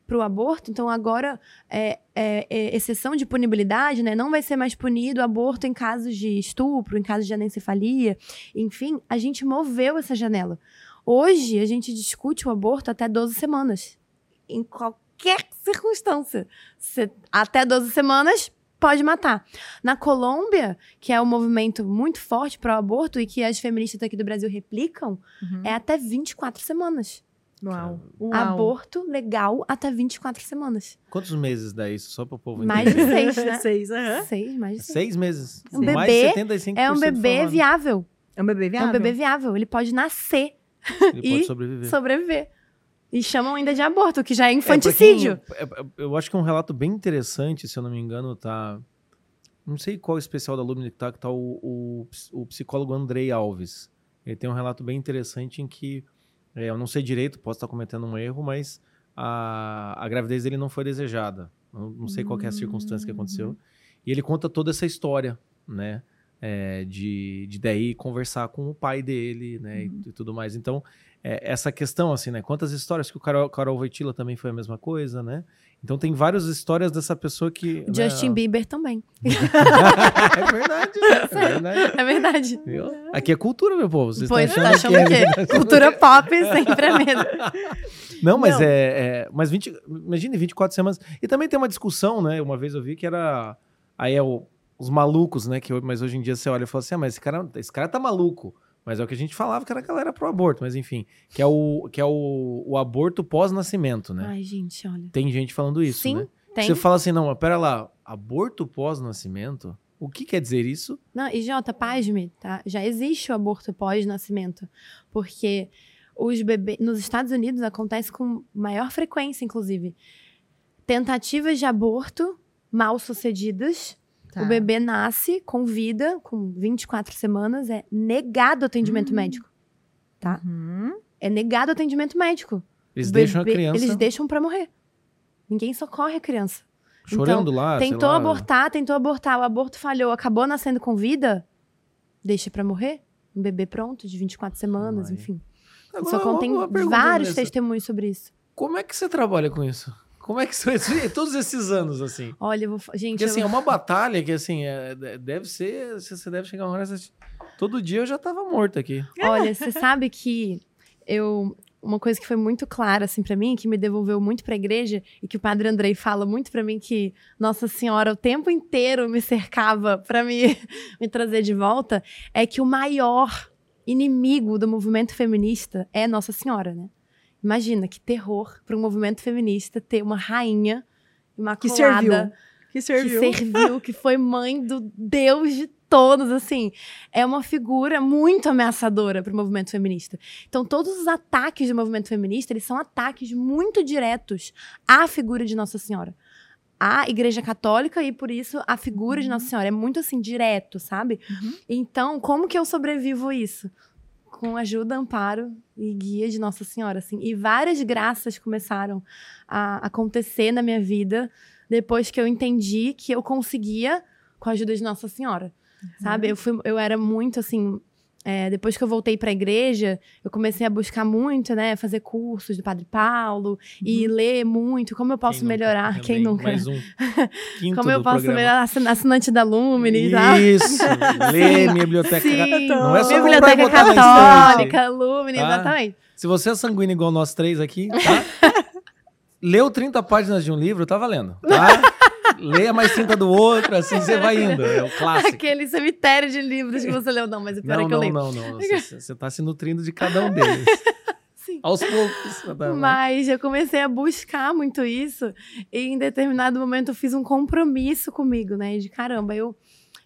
para o aborto, então agora é, é- é exceção de punibilidade, né? Não vai ser mais punido o aborto em casos de estupro, em casos de anencefalia, enfim, a gente moveu essa janela. Hoje a gente discute o aborto até 12 semanas. Em qualquer circunstância. Cê- até 12 semanas pode matar. Na Colômbia, que é um movimento muito forte para o aborto e que as feministas aqui do Brasil replicam, Uhum. é até 24 semanas. Uau. Uau. Aborto legal até 24 semanas. Quantos meses dá isso? Só para o povo Mais de entender. seis, né? Seis, aham. Seis, mais de seis. Seis meses. Um Mais bebê 75% É um bebê falando. viável. É um bebê É viável? um bebê viável. Ele pode nascer, Ele e pode sobreviver. sobreviver. E chamam ainda de aborto, que já é É, infanticídio. quem- é, é, eu acho que é um relato bem interessante, se eu não me engano, tá. Não sei qual especial da Lumina que tá, que tá o, o, o psicólogo Andrei Alves. Ele tem um relato bem interessante em que, é, eu não sei direito, posso estar cometendo um erro, mas a, a gravidez dele não foi desejada. Não, não sei qual é a circunstância que aconteceu. E ele conta toda essa história, né? é, de, de daí conversar com o pai dele, né? E, e tudo mais. Então, é, essa questão, assim, né? Quantas histórias que o Carol, Carol Voitila também foi a mesma coisa, né? Então tem várias histórias dessa pessoa que. né, Justin Bieber também. é verdade. É verdade. É verdade. Viu? Aqui é cultura, meu povo. Vocês Pois estão tá achando achando que é... quê? Cultura pop sempre é mesmo. Não, mas Não. é, é- Mas 20, imagine 24 semanas. E também tem uma discussão, né? Uma vez eu vi que era. Aí é o- os malucos, né? Que, mas hoje em dia você olha e fala assim: ah, mas esse cara, esse cara tá maluco. Mas é o que a gente falava que era que ela era pro aborto, mas enfim. Que é o, que é o, o aborto pós-nascimento, né? Ai, gente, olha. Tem gente falando isso, Sim, né? tem. Você fala assim, não, mas pera lá, aborto pós-nascimento? O que quer dizer isso? Não, e Jota, pasme, tá? Já existe o aborto pós-nascimento. Porque os bebês. Nos Estados Unidos acontece com maior frequência, inclusive. Tentativas de aborto mal sucedidas. Tá. O bebê nasce com vida, com 24 semanas, é negado atendimento Hum. médico. Tá? Uhum. É negado atendimento médico. Eles O deixam a bebê- criança Eles deixam pra morrer. Ninguém socorre a criança. chorando lá, sei Tentou lá. abortar, tentou abortar, o aborto falhou, acabou nascendo com vida, deixa pra morrer. Um bebê pronto, de 24 semanas, Mãe. enfim. Agora, Só contém vários testemunhos sobre isso. Como é que você trabalha com isso? Como é que são esses, todos esses anos, assim? Olha, eu vou. Gente, Porque, assim, eu... é uma batalha que, assim, é- de- deve ser... Você deve chegar uma hora... Você, todo dia eu já tava morto aqui. Olha, você sabe que eu. Uma coisa que foi muito clara, assim, pra mim, que me devolveu muito pra igreja, e que o padre Andrei fala muito pra mim, que Nossa Senhora o tempo inteiro me cercava pra me, me trazer de volta, é que o maior inimigo do movimento feminista é Nossa Senhora, né? Imagina que terror para um movimento feminista ter uma rainha imaculada serviu. Que que serviu. serviu, que foi mãe do Deus de todos, assim. É uma figura muito ameaçadora para o movimento feminista. Então, todos os ataques do movimento feminista, eles são ataques muito diretos à figura de Nossa Senhora. À Igreja Católica e, por isso, a figura de Nossa Senhora. É muito, assim, direto, sabe? Uhum. Então, como que eu sobrevivo a isso? Com ajuda, amparo e guia de Nossa Senhora, assim. E várias graças começaram a acontecer na minha vida depois que eu entendi que eu conseguia com a ajuda de Nossa Senhora, sabe? Eu, fui, eu era muito, assim... é, depois que eu voltei para a igreja, eu comecei a buscar muito, né? Fazer cursos do Padre Paulo e ler muito. Como eu posso Quem nunca? melhorar? Quem Também, nunca? Mais um quinto Como eu posso programa. melhorar? Assin- Assinante da Lumine, tá? Isso, lê minha biblioteca. Sim, Não é só e Biblioteca Católica, Lumine, Tá? exatamente. Se você é sanguíneo igual nós três aqui, tá? Leu 30 páginas de um livro, tá valendo, tá? Leia mais 30 do outro, assim você vai indo. É o clássico. Aquele cemitério de livros que você leu. Não, mas o pior Não, é que eu não, leio. não, não. Você, você tá se nutrindo de cada um deles. Sim. Aos poucos. tá bom. Mas eu comecei a buscar muito isso e em determinado momento eu fiz um compromisso comigo, né? De caramba, eu.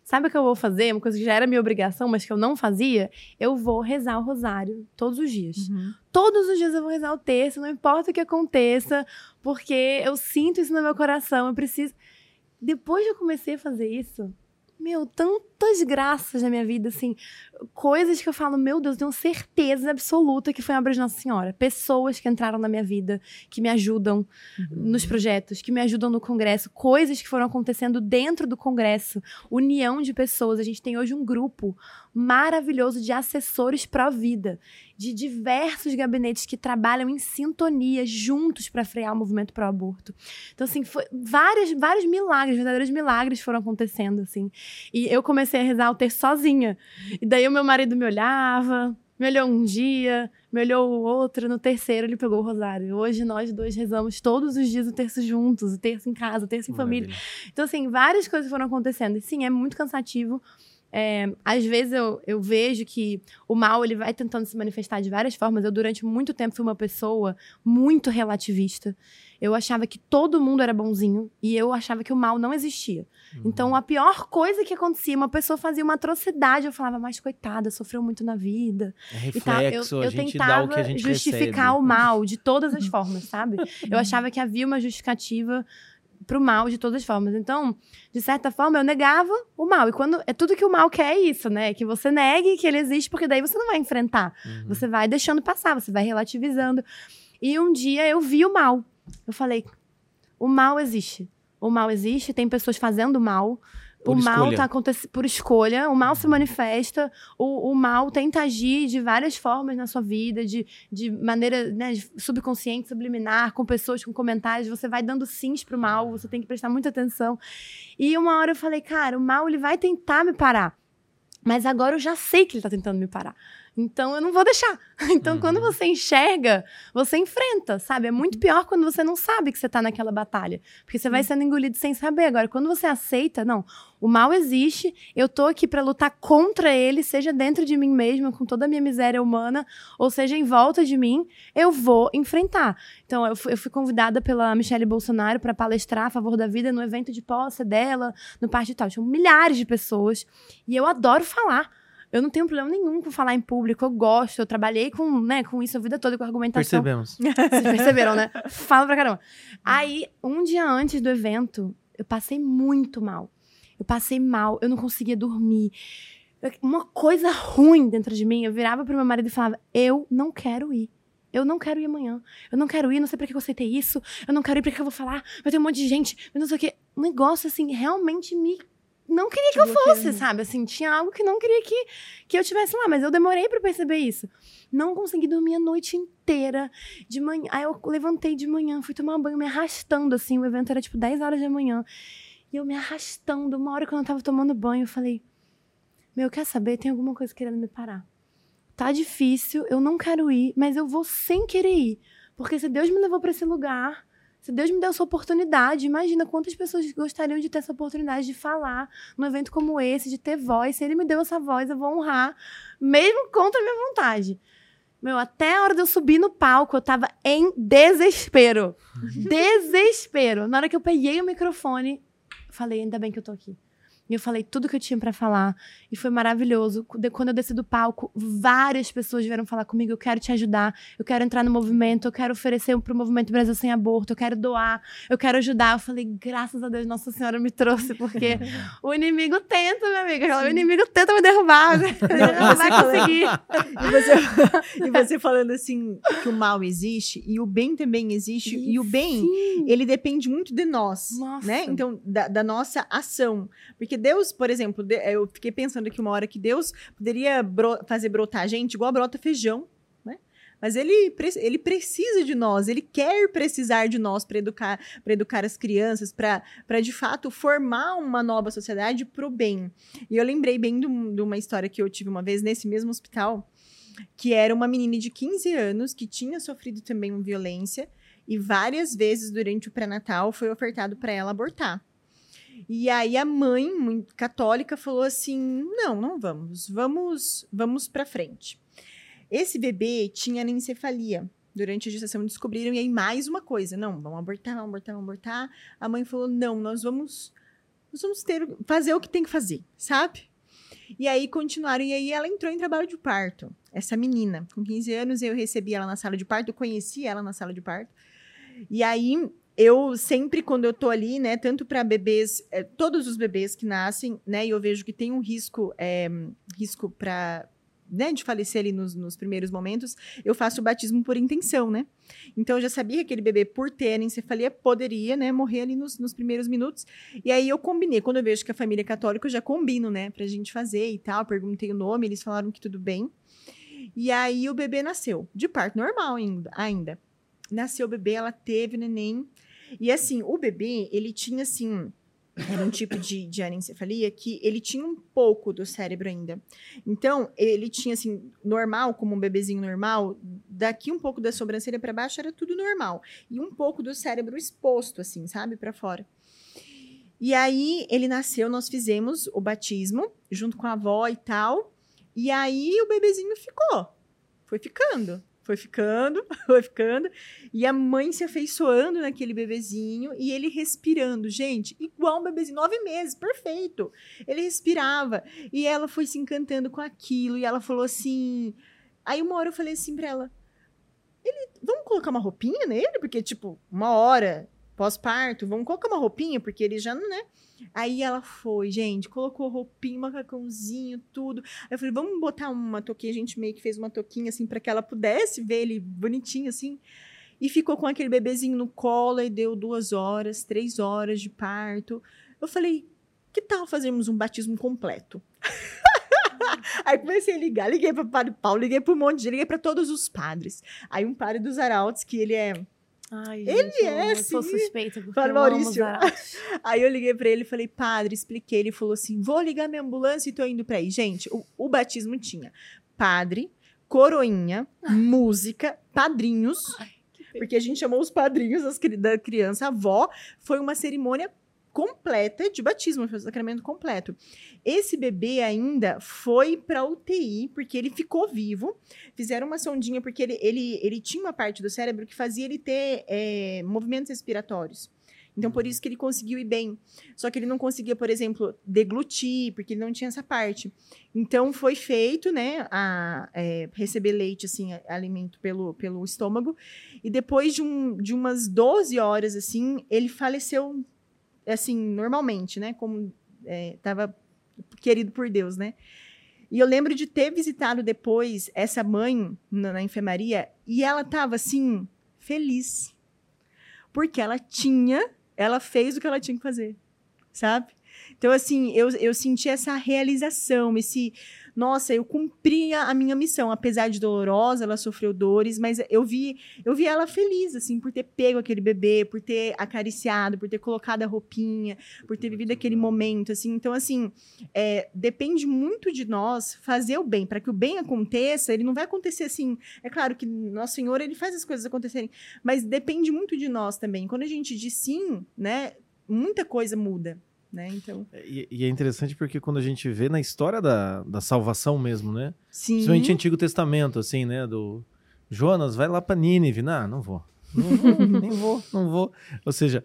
Sabe o que eu vou fazer? Uma coisa que já era minha obrigação, mas que eu não fazia? Eu vou rezar o rosário todos os dias. Uhum. Todos os dias eu vou rezar o terço, não importa o que aconteça, porque eu sinto isso no meu coração, eu preciso. Depois que eu comecei a fazer isso, meu, tantas graças na minha vida, assim, coisas que eu falo, meu Deus, eu tenho certeza absoluta que foi a obra de Nossa Senhora. Pessoas que entraram na minha vida, que me ajudam nos projetos, que me ajudam no congresso, coisas que foram acontecendo dentro do congresso, união de pessoas. A gente tem hoje um grupo maravilhoso de assessores pró-vida, de diversos gabinetes que trabalham em sintonia juntos para frear o movimento pró-aborto. Então, assim, foi vários, vários milagres, verdadeiros milagres foram acontecendo, assim. E eu comecei a rezar o terço sozinha. E daí o meu marido me olhava, me olhou um dia, me olhou o outro, no terceiro ele pegou o rosário. Hoje nós dois rezamos todos os dias o terço juntos, o terço em casa, o terço em família. Maravilha. Então, assim, várias coisas foram acontecendo. E sim, é muito cansativo. É, às vezes eu, eu vejo que o mal ele vai tentando se manifestar de várias formas. Eu, durante muito tempo, fui uma pessoa muito relativista. Eu achava que todo mundo era bonzinho e eu achava que o mal não existia. Uhum. Então, a pior coisa que acontecia, uma pessoa fazia uma atrocidade, eu falava, mas coitada, sofreu muito na vida. É E. Eu, reflexo, eu dá tentava o justificar recebe. o mal de todas as formas, sabe? Eu achava que havia uma justificativa pro mal de todas as formas. Então, de certa forma, eu negava o mal. E quando é tudo que o mal quer é isso, né? Que você negue que ele existe, porque daí você não vai enfrentar. Uhum. Você vai deixando passar, você vai relativizando. E um dia eu vi o mal. Eu falei: o mal existe. O mal existe, tem pessoas fazendo mal. Por o mal escolha. tá acontecendo por escolha, o mal se manifesta, o, o mal tenta agir de várias formas na sua vida, de, de maneira né, subconsciente, subliminar, com pessoas, com comentários. Você vai dando sims pro mal, você tem que prestar muita atenção. E uma hora eu falei, cara, o mal ele vai tentar me parar. Mas agora eu já sei que ele tá tentando me parar. Então eu não vou deixar. Então Uhum. quando você enxerga, você enfrenta, sabe? É muito pior quando você não sabe que você tá naquela batalha. Porque você vai sendo engolido sem saber. Agora, quando você aceita, não, o mal existe, eu tô aqui pra lutar contra ele, seja dentro de mim mesma, com toda a minha miséria humana, ou seja em volta de mim, eu vou enfrentar. Então, eu fui, eu fui convidada pela Michelle Bolsonaro para palestrar a favor da vida no evento de posse dela, no Partido Tal. Tinham milhares de pessoas. E eu adoro falar. Eu não tenho problema nenhum com falar em público, eu gosto, eu trabalhei com, né, com isso a vida toda, com argumentação. Percebemos. Vocês perceberam, né? Fala pra caramba. Aí, um dia antes do evento, eu passei muito mal. Eu passei mal, eu não conseguia dormir. Uma coisa ruim dentro de mim, eu virava pro meu marido e falava: Eu não quero ir. Eu não quero ir amanhã. Eu não quero ir, não sei pra que eu aceitei isso. Eu não quero ir, pra que eu vou falar? Vai ter um monte de gente, não sei o quê. Um negócio assim, realmente me não queria que eu fosse, sabe? Assim, tinha algo que não queria que, que eu tivesse lá, mas eu demorei para perceber isso. Não consegui dormir a noite inteira. De manhã, aí eu levantei de manhã, fui tomar banho, me arrastando assim, o evento era tipo 10 horas da manhã. E eu me arrastando, uma hora quando eu tava tomando banho, eu falei: "Meu, quer saber? Tem alguma coisa querendo me parar. Tá difícil, eu não quero ir, mas eu vou sem querer ir, porque se Deus me levou para esse lugar, se Deus me deu essa oportunidade, imagina quantas pessoas gostariam de ter essa oportunidade de falar num evento como esse, de ter voz. Se ele me deu essa voz, eu vou honrar, mesmo contra a minha vontade. Meu, até a hora de eu subir no palco, eu tava em desespero. desespero. Na hora que eu peguei o microfone, falei, ainda bem que eu tô aqui. E eu falei tudo que eu tinha para falar. E foi maravilhoso. Quando eu desci do palco, várias pessoas vieram falar comigo: eu quero te ajudar, eu quero entrar no movimento, eu quero oferecer para o movimento Brasil Sem Aborto, eu quero doar, eu quero ajudar. Eu falei: graças a Deus, Nossa Senhora me trouxe, porque o inimigo tenta, minha amiga. O inimigo tenta me derrubar. Não vai conseguir. E você, e você, falando assim que o mal existe e o bem também existe. E, e o bem, sim. ele depende muito de nós, nossa. né? Então, da, da nossa ação. Porque porque Deus, por exemplo, eu fiquei pensando aqui uma hora que Deus poderia bro fazer brotar a gente igual brota feijão, né? Mas ele, ele precisa de nós, ele quer precisar de nós para educar, educar as crianças, para de fato formar uma nova sociedade para o bem. E eu lembrei bem de, de uma história que eu tive uma vez nesse mesmo hospital, que era uma menina de 15 anos que tinha sofrido também violência e várias vezes durante o pré-natal foi ofertado para ela abortar. E aí a mãe, católica, falou assim: "Não, não vamos. Vamos, vamos para frente". Esse bebê tinha anencefalia. Durante a gestação descobriram e aí mais uma coisa, não, vamos abortar, vamos abortar, vamos abortar. A mãe falou: "Não, nós vamos nós vamos ter fazer o que tem que fazer", sabe? E aí continuaram, e aí ela entrou em trabalho de parto. Essa menina, com 15 anos, eu recebi ela na sala de parto, conheci ela na sala de parto. E aí eu sempre, quando eu tô ali, né, tanto para bebês, é, todos os bebês que nascem, né, e eu vejo que tem um risco, é, risco para né, de falecer ali nos, nos, primeiros momentos, eu faço o batismo por intenção, né? Então eu já sabia que aquele bebê, por ter encefalia, poderia, né, morrer ali nos, nos, primeiros minutos. E aí eu combinei, quando eu vejo que a família é católica, eu já combino, né, pra gente fazer e tal. Perguntei o nome, eles falaram que tudo bem. E aí o bebê nasceu, de parto normal ainda. ainda. Nasceu o bebê, ela teve neném. E assim, o bebê, ele tinha assim. Era um tipo de, de anencefalia que ele tinha um pouco do cérebro ainda. Então, ele tinha assim, normal, como um bebezinho normal, daqui um pouco da sobrancelha para baixo era tudo normal. E um pouco do cérebro exposto, assim, sabe, para fora. E aí ele nasceu, nós fizemos o batismo junto com a avó e tal. E aí o bebezinho ficou. Foi ficando. Foi ficando, foi ficando. E a mãe se afeiçoando naquele bebezinho e ele respirando. Gente, igual um bebezinho, nove meses, perfeito. Ele respirava. E ela foi se encantando com aquilo. E ela falou assim. Aí uma hora eu falei assim pra ela: ele, vamos colocar uma roupinha nele? Porque, tipo, uma hora pós-parto, vamos colocar uma roupinha, porque ele já, né? Aí ela foi, gente, colocou roupinha, macacãozinho, tudo. Aí eu falei, vamos botar uma toquinha. A gente meio que fez uma toquinha, assim, para que ela pudesse ver ele bonitinho, assim. E ficou com aquele bebezinho no colo e deu duas horas, três horas de parto. Eu falei, que tal fazermos um batismo completo? Aí comecei a ligar, liguei para o padre Paulo, liguei para um monte de, liguei para todos os padres. Aí um padre dos arautos, que ele é Ai, ele gente, é, eu, sim. sou suspeita porque Para Maurício. aí eu liguei para ele e falei, padre, expliquei. Ele falou assim: vou ligar minha ambulância e tô indo para aí. Gente, o, o batismo tinha padre, coroinha, música, padrinhos. Porque a gente chamou os padrinhos as, da criança, a avó. Foi uma cerimônia completa de batismo, foi o sacramento completo. Esse bebê ainda foi para UTI, porque ele ficou vivo. Fizeram uma sondinha, porque ele, ele, ele tinha uma parte do cérebro que fazia ele ter é, movimentos respiratórios. Então, por isso que ele conseguiu ir bem. Só que ele não conseguia, por exemplo, deglutir, porque ele não tinha essa parte. Então, foi feito, né, a, é, receber leite, assim, alimento pelo, pelo estômago. E depois de, um, de umas 12 horas, assim, ele faleceu assim, normalmente, né? Como estava é, querido por Deus, né? E eu lembro de ter visitado depois essa mãe na, na enfermaria e ela estava assim, feliz. Porque ela tinha, ela fez o que ela tinha que fazer, sabe? Então, assim, eu, eu senti essa realização, esse nossa, eu cumpri a, a minha missão, apesar de dolorosa, ela sofreu dores, mas eu vi, eu vi ela feliz, assim, por ter pego aquele bebê, por ter acariciado, por ter colocado a roupinha, por ter vivido aquele momento, assim. Então, assim, é, depende muito de nós fazer o bem. Para que o bem aconteça, ele não vai acontecer assim. É claro que Nosso Senhor, ele faz as coisas acontecerem, mas depende muito de nós também. Quando a gente diz sim, né, muita coisa muda né? Então. É, e, e, é interessante porque quando a gente vê na história da, da salvação mesmo, né? Sim. Principalmente Antigo Testamento, assim, né? Do Jonas, vai lá para Nínive. Não, não vou. Não vou, nem vou, não vou. Ou seja,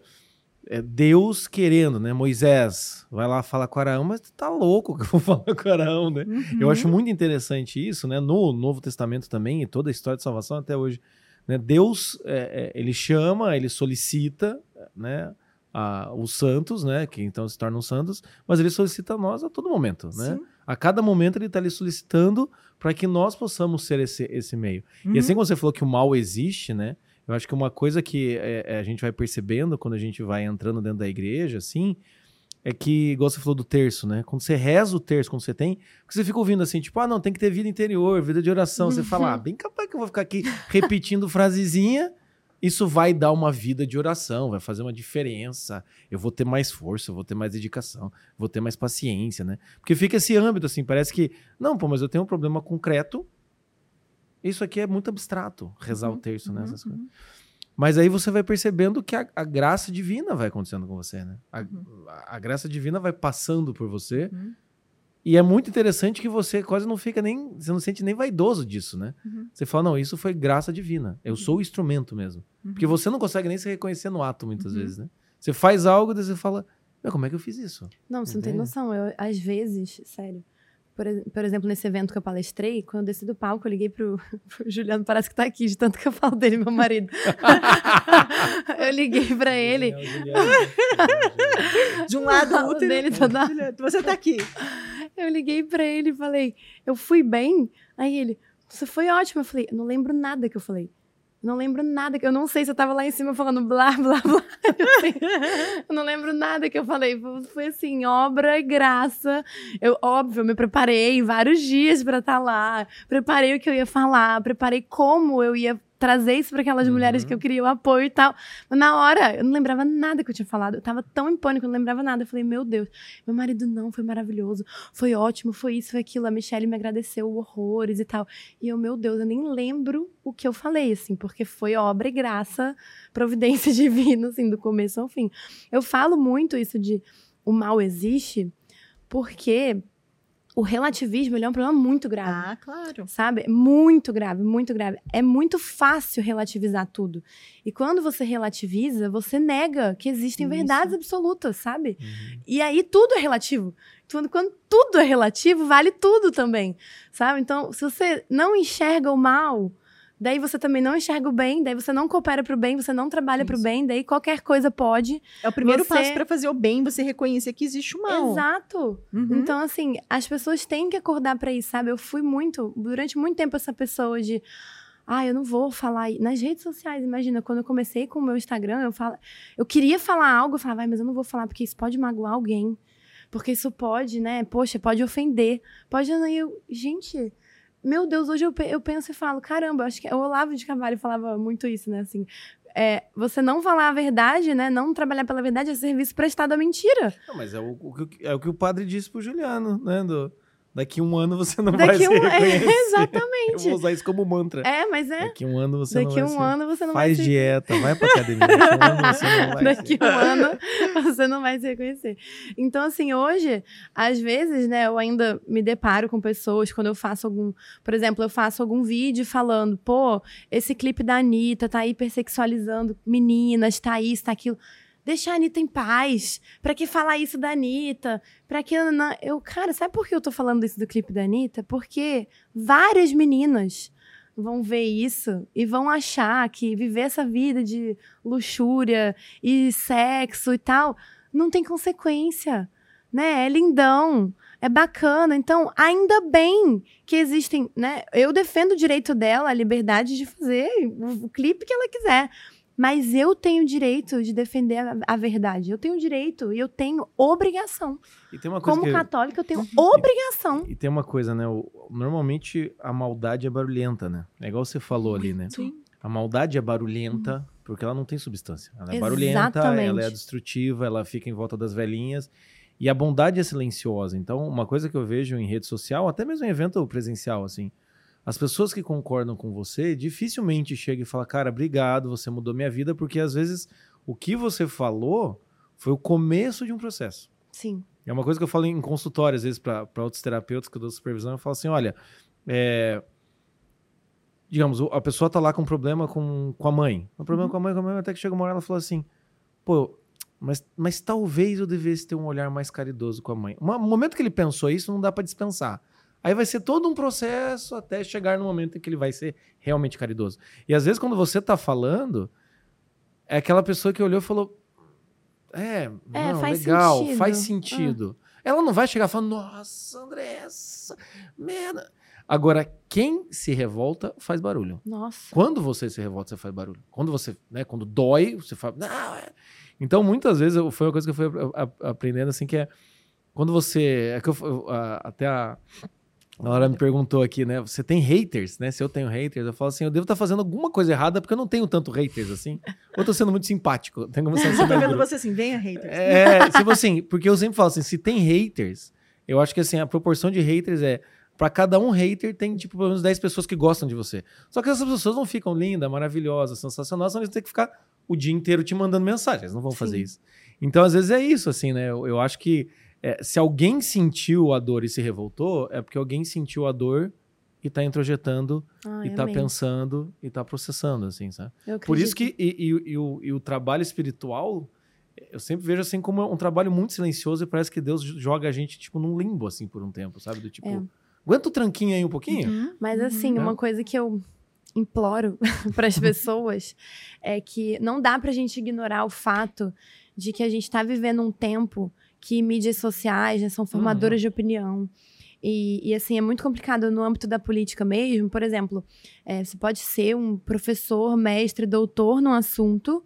é Deus querendo, né? Moisés vai lá falar com Araão, mas tá louco que eu vou falar com Araão, né? Uhum. Eu acho muito interessante isso, né? No Novo Testamento também, e toda a história de salvação até hoje. Né? Deus, é, é, ele chama, ele solicita, né? A, os santos, né? Que então se tornam santos, mas ele solicita a nós a todo momento, né? Sim. A cada momento ele está ali solicitando para que nós possamos ser esse, esse meio. Uhum. E assim como você falou que o mal existe, né? Eu acho que uma coisa que é, é, a gente vai percebendo quando a gente vai entrando dentro da igreja, assim, é que, igual você falou do terço, né? Quando você reza o terço, quando você tem, você fica ouvindo assim, tipo, ah, não, tem que ter vida interior, vida de oração. Uhum. Você fala, ah, bem capaz que eu vou ficar aqui repetindo frasezinha isso vai dar uma vida de oração, vai fazer uma diferença. Eu vou ter mais força, eu vou ter mais dedicação, vou ter mais paciência, né? Porque fica esse âmbito assim, parece que, não, pô, mas eu tenho um problema concreto. Isso aqui é muito abstrato, rezar uhum, o terço, né? Uhum, essas coisas. Uhum. Mas aí você vai percebendo que a, a, graça divina vai acontecendo com você, né? A, uhum. a, a graça divina vai passando por você uhum. E é muito interessante que você quase não fica nem. Você não sente nem vaidoso disso, né? Uhum. Você fala, não, isso foi graça divina. Eu sou o instrumento mesmo. Uhum. Porque você não consegue nem se reconhecer no ato, muitas uhum. vezes, né? Você faz algo, e você fala, meu, como é que eu fiz isso? Não, você Entende? não tem noção. Eu, às vezes, sério. Por, por, exemplo, nesse evento que eu palestrei, quando eu desci do palco, eu liguei pro, pro Juliano, parece que tá aqui, de tanto que eu falo dele, meu marido. eu liguei pra ele. de um lado, o dele toda... Você tá aqui. Eu liguei pra ele e falei, eu fui bem? Aí ele, você foi ótimo. Eu falei, não lembro nada que eu falei. Não lembro nada, que eu não sei se eu tava lá em cima falando blá, blá, blá. Eu, não lembro nada que eu falei. Foi assim, obra e graça. Eu, óbvio, eu me preparei vários dias para estar tá lá. Preparei o que eu ia falar, preparei como eu ia trazer isso para aquelas uhum. mulheres que eu queria o apoio e tal. Mas na hora, eu não lembrava nada que eu tinha falado. Eu tava tão em pânico, eu não lembrava nada. Eu falei, meu Deus, meu marido não, foi maravilhoso, foi ótimo, foi isso, foi aquilo. A Michelle me agradeceu horrores e tal. E eu, meu Deus, eu nem lembro o que eu falei, assim, porque foi obra e graça, providência divina, assim, do começo ao fim. Eu falo muito isso de o mal existe porque o relativismo é um problema muito grave. Ah, claro. Sabe? Muito grave, muito grave. É muito fácil relativizar tudo. E quando você relativiza, você nega que existem Isso. verdades absolutas, sabe? Uhum. E aí tudo é relativo. Quando, quando tudo é relativo, vale tudo também, sabe? Então, se você não enxerga o mal Daí você também não enxerga o bem, daí você não coopera para o bem, você não trabalha para o bem, daí qualquer coisa pode. É o primeiro você... passo para fazer o bem, você reconhecer que existe o mal. Exato. Uhum. Então, assim, as pessoas têm que acordar para isso, sabe? Eu fui muito, durante muito tempo, essa pessoa de. Ah, eu não vou falar. Nas redes sociais, imagina, quando eu comecei com o meu Instagram, eu, falo, eu queria falar algo, eu falava, mas eu não vou falar porque isso pode magoar alguém. Porque isso pode, né? Poxa, pode ofender. Pode. Eu, gente, meu Deus, hoje eu, eu penso e falo, caramba, acho que o Olavo de Carvalho falava muito isso, né? Assim, é, você não falar a verdade, né? Não trabalhar pela verdade é serviço prestado à mentira. Não, mas é o, o, é o que o padre disse pro Juliano, né? Do, Daqui um ano você não Daqui vai um... se reconhecer. É, exatamente. Eu vou usar isso como mantra. É, mas é. Daqui um ano você Daqui não vai um ano você não Faz vai se... dieta, vai pra academia. Daqui um ano você não vai Daqui se... um ano você não vai se reconhecer. Então, assim, hoje, às vezes, né, eu ainda me deparo com pessoas quando eu faço algum... Por exemplo, eu faço algum vídeo falando, pô, esse clipe da Anitta tá hipersexualizando meninas, tá isso, tá aquilo Deixa a Anitta em paz. Pra que falar isso da Anitta? Pra que. Eu, cara, sabe por que eu tô falando isso do clipe da Anitta? Porque várias meninas vão ver isso e vão achar que viver essa vida de luxúria e sexo e tal não tem consequência, né? É lindão, é bacana. Então, ainda bem que existem, né? Eu defendo o direito dela, a liberdade de fazer o clipe que ela quiser. Mas eu tenho direito de defender a, a verdade. Eu tenho direito e eu tenho obrigação. E tem uma coisa Como que... católica, eu tenho obrigação. E tem uma coisa, né? o- Normalmente a maldade é barulhenta, né? É igual você falou ali, né? Sim. A maldade é barulhenta porque ela não tem substância. Ela é barulhenta, Exatamente. ela é destrutiva, ela fica em volta das velhinhas. E a bondade é silenciosa. Então, uma coisa que eu vejo em rede social, até mesmo em evento presencial, assim, as pessoas que concordam com você dificilmente chegam e falam, cara, obrigado, você mudou minha vida, porque às vezes o que você falou foi o começo de um processo. Sim. É uma coisa que eu falo em consultório, às vezes, para outros terapeutas que eu dou supervisão, eu falo assim: olha, é, digamos, a pessoa tá lá com um problema com, com a mãe. Um problema Uhum. com a mãe, com a mãe, até que chega uma hora ela falou assim: pô, mas, mas talvez eu devesse ter um olhar mais caridoso com a mãe. No momento que ele pensou isso, não dá para dispensar. Aí vai ser todo um processo até chegar no momento em que ele vai ser realmente caridoso. E às vezes, quando você tá falando, é aquela pessoa que olhou e falou: É, É, não, faz legal, sentido. faz Ah. sentido. Ela não vai chegar falando, nossa, Andressa, merda. Agora, quem se revolta faz barulho. Nossa. Quando você se revolta, você faz barulho. Quando você, né, quando dói, você fala, não, é. Então, muitas vezes, eu- foi uma coisa que eu fui aprendendo, assim, que é quando você, é que eu, eu- a- até a, a Laura me perguntou aqui, né, você tem haters, né, se eu tenho haters, eu falo assim, eu devo estar fazendo alguma coisa errada, porque eu não tenho tanto haters, assim, ou eu tô sendo muito simpático, a ser Eu tô vendo você assim, venha, haters. É, tipo assim, porque eu sempre falo assim, se tem haters, eu acho que assim, a proporção de haters é Pra cada um hater tem, tipo, pelo menos 10 pessoas que gostam de você. Só que essas pessoas não ficam lindas, maravilhosas, sensacionais, senão eles têm que ficar o dia inteiro te mandando mensagem. Eles não vão fazer Sim. isso. Então, às vezes, é isso, assim, né? Eu, eu acho que é, se alguém sentiu a dor e se revoltou, é porque alguém sentiu a dor e tá introjetando, Ai, e tá amém. pensando, e tá processando, assim, sabe? Eu Por isso que e, e- e o, e o trabalho espiritual, eu sempre vejo assim como um trabalho muito silencioso e parece que Deus joga a gente tipo num limbo assim por um tempo, sabe? Do tipo, É. aguenta o tranquinho aí um pouquinho. Uhum. Mas assim, Uhum. uma coisa que eu imploro para as pessoas é que não dá pra gente ignorar o fato de que a gente tá vivendo um tempo que mídias sociais né, são formadoras de opinião. E, e, assim, é muito complicado no âmbito da política mesmo. Por exemplo, é, você pode ser um professor, mestre, doutor num assunto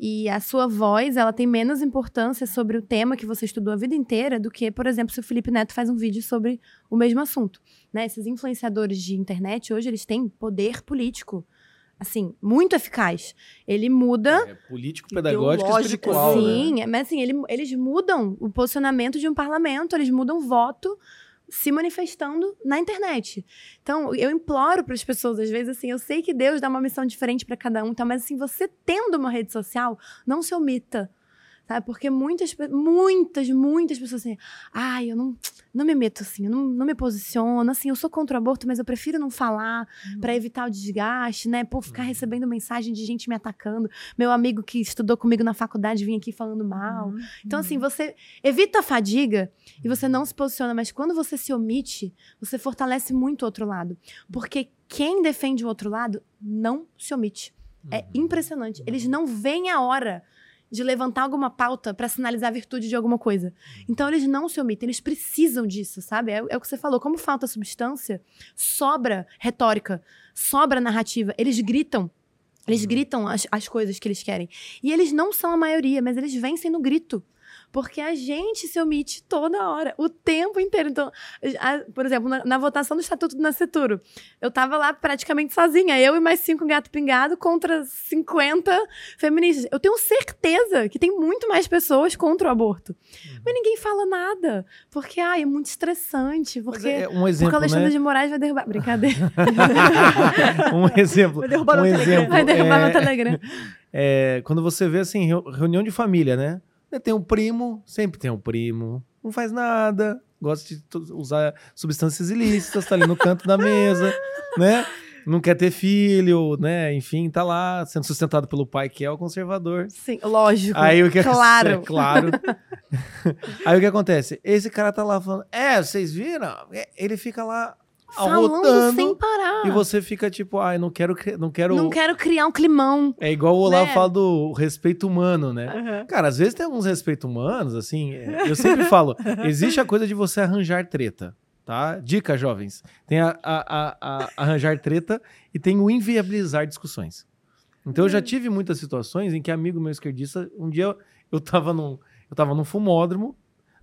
e a sua voz, ela tem menos importância sobre o tema que você estudou a vida inteira do que, por exemplo, se o Felipe Neto faz um vídeo sobre o mesmo assunto né, esses influenciadores de internet hoje eles têm poder político assim muito eficaz ele muda É político, pedagógico e espiritual. né? sim mas assim ele- eles mudam o posicionamento de um parlamento eles mudam o voto se manifestando na internet então eu imploro para as pessoas às vezes assim eu sei que Deus dá uma missão diferente para cada um tá mas assim você tendo uma rede social não se omita Sabe? Porque muitas, muitas, muitas pessoas assim, ai, eu não, não me meto assim, eu não, não me posiciono, assim, eu sou contra o aborto, mas eu prefiro não falar pra evitar o desgaste, né? Pô, ficar Uhum. recebendo mensagem de gente me atacando. Meu amigo que estudou comigo na faculdade vinha aqui falando mal. Uhum. Então, assim, você evita a fadiga e você não se posiciona, mas quando você se omite, você fortalece muito o outro lado. Porque quem defende o outro lado não se omite. É Uhum. impressionante. Eles não veem a hora de levantar alguma pauta pra sinalizar a virtude de alguma coisa. Então eles não se omitem, eles precisam disso, sabe? É, é o que você falou, como falta substância, sobra retórica, sobra narrativa. Eles gritam. Eles Uhum. gritam as, as coisas que eles querem. E eles não são a maioria, mas eles vencem no grito. Porque a gente se omite toda hora, o tempo inteiro. Então, a- por exemplo, na, na votação do Estatuto do Nascituro, eu tava lá praticamente sozinha, eu e mais cinco gato pingado contra 50 feministas. Eu tenho certeza que tem muito mais pessoas contra o aborto. Uhum. Mas ninguém fala nada. Porque, ai, é muito estressante. Porque, é um porque exemplo, o Alexandre né? de Moraes vai derrubar. Brincadeira. um exemplo. Vai derrubar um no Telegram. exemplo vai derrubar é, no Telegram. é, quando você vê assim, reu- reunião de família, né? Tem um primo, sempre tem um primo, não faz nada, gosta de usar substâncias ilícitas, tá ali no canto da mesa, né? Não quer ter filho, né? Enfim, tá lá sendo sustentado pelo pai que é o conservador. Sim, lógico. Aí o que Claro. É, claro. Aí o que acontece? Esse cara tá lá falando, é, vocês viram? É, Ele fica lá Falando sem parar. e você fica tipo, ai, não quero, não quero. Não quero criar um climão. É igual o Olavo Né? fala do respeito humano, né? Aham. Cara, às vezes tem alguns respeitos humanos, assim. é, Eu sempre falo, existe a coisa de você arranjar treta, tá? Dica, jovens. Tem a, a- a- a- arranjar treta e tem o inviabilizar discussões. Então eu já tive muitas situações em que amigo meu esquerdista, um dia eu, eu tava num, eu tava num fumódromo,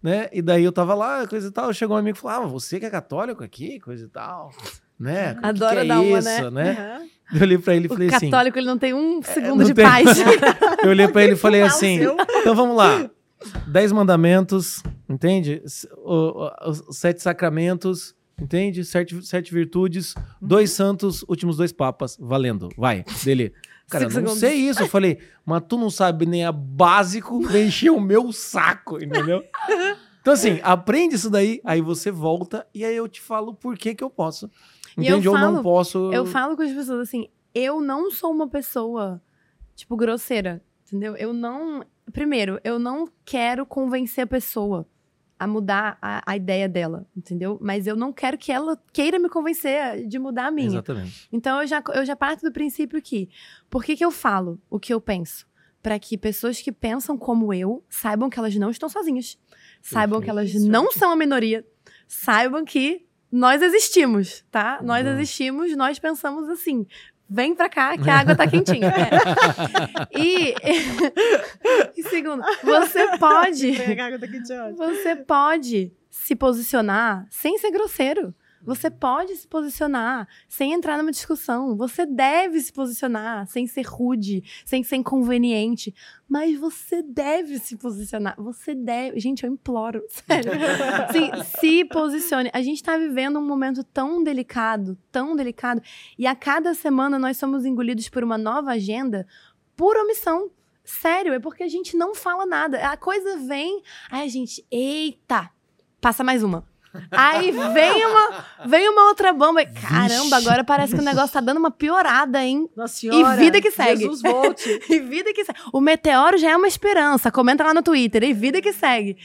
né? E daí eu tava lá, coisa e tal, chegou um amigo e falou: "Ah, você que é católico aqui, coisa e tal", né? Que Adora que é dar uma, isso, né? Uhum. Eu olhei pra ele e falei assim: católico, ele não tem um segundo não de tem- paz. Eu olhei pra ele e falei assim: então vamos lá. Dez mandamentos, entende? Os sete sacramentos, entende? Sete, sete virtudes, dois santos, últimos dois papas. Valendo, vai. Dele. Cara, eu não segundos. sei isso. Eu falei, mas tu não sabe nem a básico, encher o meu saco, entendeu? Então, assim, aprende isso daí, aí você volta e aí eu te falo por que que eu posso. E eu Entende? Ou não falo- posso. Eu falo com as pessoas assim, eu não sou uma pessoa, tipo, grosseira, entendeu? Eu não. Primeiro, eu não quero convencer a pessoa a mudar a, a ideia dela, entendeu? Mas eu não quero que ela queira me convencer de mudar a minha. Exatamente. Então eu já, eu já parto do princípio que, por que, que eu falo o que eu penso? Para que pessoas que pensam como eu saibam que elas não estão sozinhas. Saibam que elas Isso. não são a minoria. Saibam que nós existimos, tá? Nós existimos, nós pensamos assim. Vem pra cá que a água tá quentinha. É. E, e segundo, você pode você pode se posicionar sem ser grosseiro. Você pode se posicionar sem entrar numa discussão. Você deve se posicionar sem ser rude, sem ser inconveniente. Mas você deve se posicionar. Você deve. Gente, eu imploro. Sério. Sim, se posicione. A gente tá vivendo um momento tão delicado, tão delicado. E a cada semana nós somos engolidos por uma nova agenda por omissão. Sério, é porque a gente não fala nada. A coisa vem, a gente, eita, passa mais uma. Aí vem uma, vem uma outra bomba. e, Caramba, agora parece que o negócio tá dando uma piorada, hein? Nossa senhora. vida que segue. Jesus volte. E vida que segue. O meteoro já é uma esperança. Comenta lá no Twitter. E vida que segue.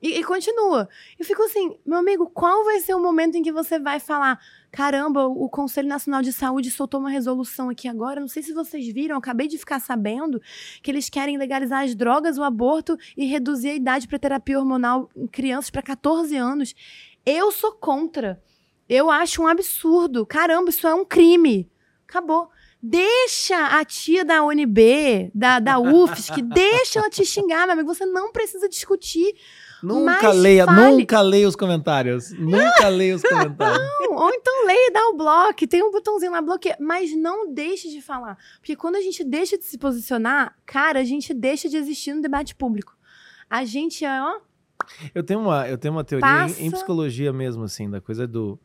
E, e continua. Eu fico assim, meu amigo, qual vai ser o momento em que você vai falar? Caramba, o Conselho Nacional de Saúde soltou uma resolução aqui agora. Não sei se vocês viram, acabei de ficar sabendo que eles querem legalizar as drogas, o aborto e reduzir a idade para terapia hormonal em crianças para 14 anos. Eu sou contra. Eu acho um absurdo. Caramba, isso é um crime. Acabou. Deixa a tia da UNB, da, da UFSC, deixa ela te xingar, meu amigo. Você não precisa discutir. Nunca leia, fale. nunca leia os comentários. Nunca leia os comentários. Não, ou então leia e dá o bloco. Tem um botãozinho lá, bloqueia. Mas não deixe de falar. Porque quando a gente deixa de se posicionar, cara, a gente deixa de existir no debate público. A gente é, ó, Eu tenho uma, eu tenho uma teoria Passa. em, em psicologia mesmo, assim, da coisa do.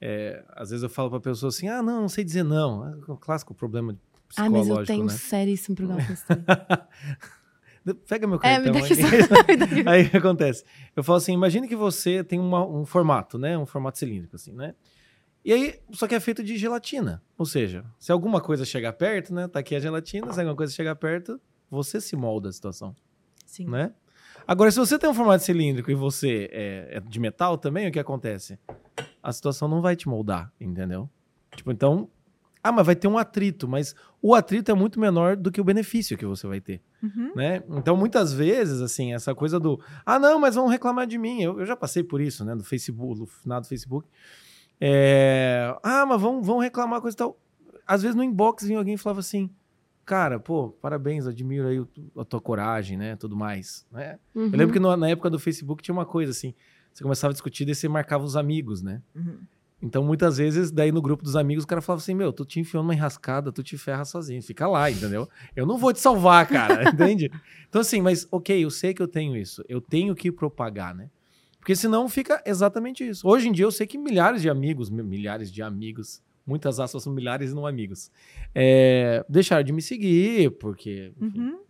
é, às vezes eu falo pra pessoa assim, ah, não, não sei dizer não. É o clássico problema Ah, psicológico, mas eu tenho um né? seríssimo problema com isso. Pega meu É, me cartão dá aí. me dá. Aí que acontece? Eu falo assim, imagine que você tem uma- um formato, né? Um formato cilíndrico, assim, né? E aí, só que é feito de gelatina. Ou seja, se alguma coisa chegar perto, né? Tá aqui a gelatina, se alguma coisa chegar perto, você se molda a situação, Sim. né? Agora, se você tem um formato cilíndrico e você é, é de metal também, o que acontece? A situação não vai te moldar, entendeu? Tipo, então... Ah, mas vai ter um atrito, mas o atrito é muito menor do que o benefício que você vai ter Uhum. né? Então, muitas vezes, assim, essa coisa do ah, não, mas vão reclamar de mim. Eu, eu já passei por isso, né? Do Facebook, do final do Facebook. É, ah, mas vão, vão reclamar coisa e tal. Às vezes no inbox vinha alguém e falava assim, cara, pô, parabéns, admiro aí a tua coragem, né? Tudo mais, né? Uhum. Eu lembro que no- na época do Facebook tinha uma coisa assim, você começava a discutir, daí você marcava os amigos, né? Uhum. Então, muitas vezes, daí no grupo dos amigos, o cara falava assim: Meu, tu te enfiou numa enrascada, tu te ferra sozinho, fica lá, entendeu? Eu não vou te salvar, cara, entende? Então, assim, mas ok, eu sei que eu tenho isso, eu tenho que propagar, né? Porque senão fica exatamente isso. Hoje em dia, eu sei que milhares de amigos, mi- milhares de amigos, muitas aspas são milhares e não amigos, é, deixaram de me seguir, porque. enfim, Uhum.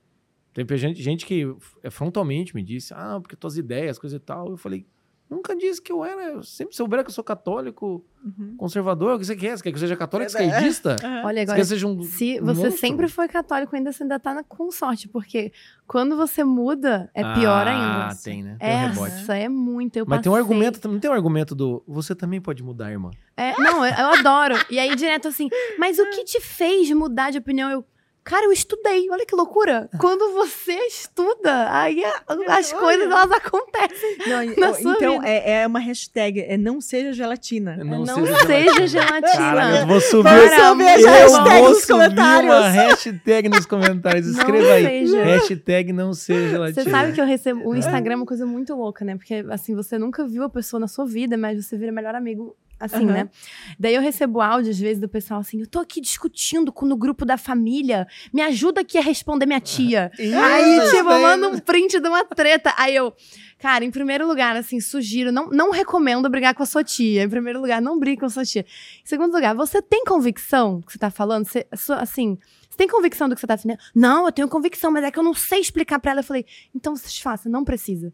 Tem gente, gente que é, frontalmente me disse, ah, porque tuas ideias, coisa e tal. Eu falei, nunca disse que eu era. Eu sempre souberam que eu sou católico, Uhum. conservador. O que você quer? Você quer que eu seja católico É, é. esquerdista? Aham. Olha, Você agora, quer que seja um. se um você monstro? sempre foi católico, ainda você ainda tá na- com sorte, porque quando você muda, é pior ah, ainda. tem, né? Tem um rebote. Essa é muito. Eu Mas tem um passei. argumento, não tem um argumento do você também pode mudar, irmã. É, não, eu, eu adoro. E aí, direto assim, mas o que te fez mudar de opinião? Eu, Cara, eu estudei, olha que loucura. Quando você estuda, aí a- as coisas elas acontecem. Não, Na ó, sua então, vida. é, é uma hashtag, é não seja gelatina. Não, Não, seja seja, gelatina. gelatina. Caralho, eu vou subir, Para, subir eu hashtag vou nos subir comentários. uma hashtag nos comentários. Não Escreva aí. seja. Hashtag não seja gelatina. Você sabe que eu recebo. O Instagram é uma coisa muito louca, né? Porque, assim, você nunca viu a pessoa na sua vida, mas você vira melhor amigo. Assim, Aham. né? Daí eu recebo áudio, às vezes, do pessoal assim: eu tô aqui discutindo com no grupo da família, me ajuda aqui a responder minha tia. Aí, Isso, tipo, mando um print de uma treta. Aí eu, cara, em primeiro lugar, assim, sugiro, não, não recomendo brigar com a sua tia. Em primeiro lugar, não brigue com a sua tia. Em segundo lugar, você tem convicção que você tá falando? Você, assim, você tem convicção do que você tá falando? Não, eu tenho convicção, mas é que eu não sei explicar pra ela. Eu falei, então se desfaça, não precisa.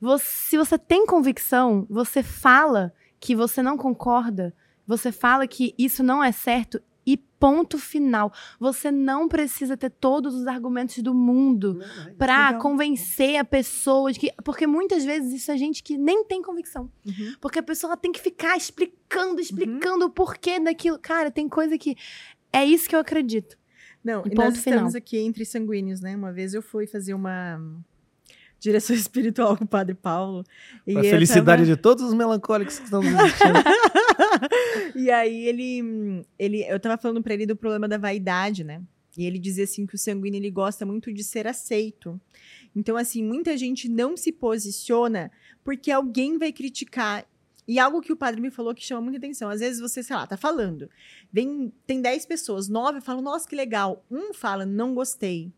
Você- se você tem convicção, você fala que você não concorda, você fala que isso não é certo e ponto final. Você não precisa ter todos os argumentos do mundo pra Legal. convencer a pessoa de que. Porque muitas vezes isso é gente que nem tem convicção. Uhum. Porque a pessoa tem que ficar explicando, explicando o porquê daquilo. Cara, tem coisa que. É isso que eu acredito. Não, E e ponto nós estamos final. aqui entre sanguíneos, né? Uma vez eu fui fazer uma direção espiritual com o Padre Paulo. E eu felicidade tava- de todos os melancólicos que estão assistindo. e aí ele, ele, eu tava falando pra ele do problema da vaidade, né? E ele dizia assim que o sanguíneo ele gosta muito de ser aceito. Então assim, muita gente não se posiciona porque alguém vai criticar. E algo que o padre me falou que chama muita atenção. Às vezes você, sei lá, tá falando. Vem, tem 10 pessoas, nove falam, nossa, que legal. Um fala, não gostei.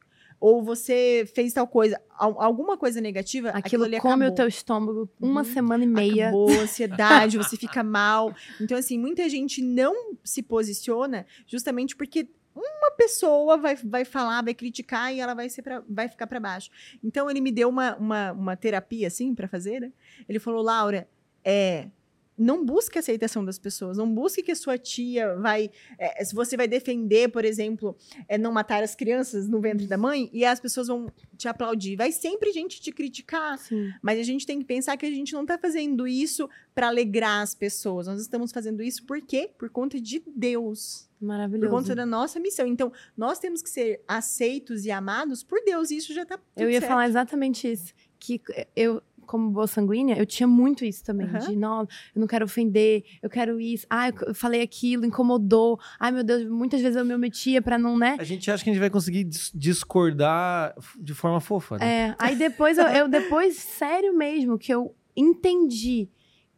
Ou você fez tal coisa, al- alguma coisa negativa, aquilo, Aquilo ali come acabou. o teu estômago uma Uhum. semana e meia. Acabou ansiedade, você fica mal. Então, assim, muita gente não se posiciona justamente porque uma pessoa vai, vai falar, vai criticar e ela vai, ser pra, vai ficar para baixo. Então, ele me deu uma, uma, uma terapia, assim, para fazer, né? Ele falou, Laura, é. Não busque a aceitação das pessoas, não busque que a sua tia vai. é, se você vai defender, por exemplo, é, não matar as crianças no ventre da mãe e as pessoas vão te aplaudir. Vai sempre gente te criticar. Sim. Mas a gente tem que pensar que a gente não está fazendo isso para alegrar as pessoas. Nós estamos fazendo isso por quê? Por conta de Deus. Por Maravilhoso. conta da nossa missão. Então, nós temos que ser aceitos e amados por Deus. E isso já tá. Eu ia falar exatamente isso. Que eu, como boa sanguínea, eu tinha muito isso também. Aham. De, não, eu não quero ofender, eu quero isso. Ah, eu falei aquilo, incomodou. Ai, meu Deus, muitas vezes eu me omitia pra não, né? A gente acha que a gente vai conseguir dis- discordar de forma fofa, né? É, aí depois, eu, eu- depois, sério mesmo, que eu entendi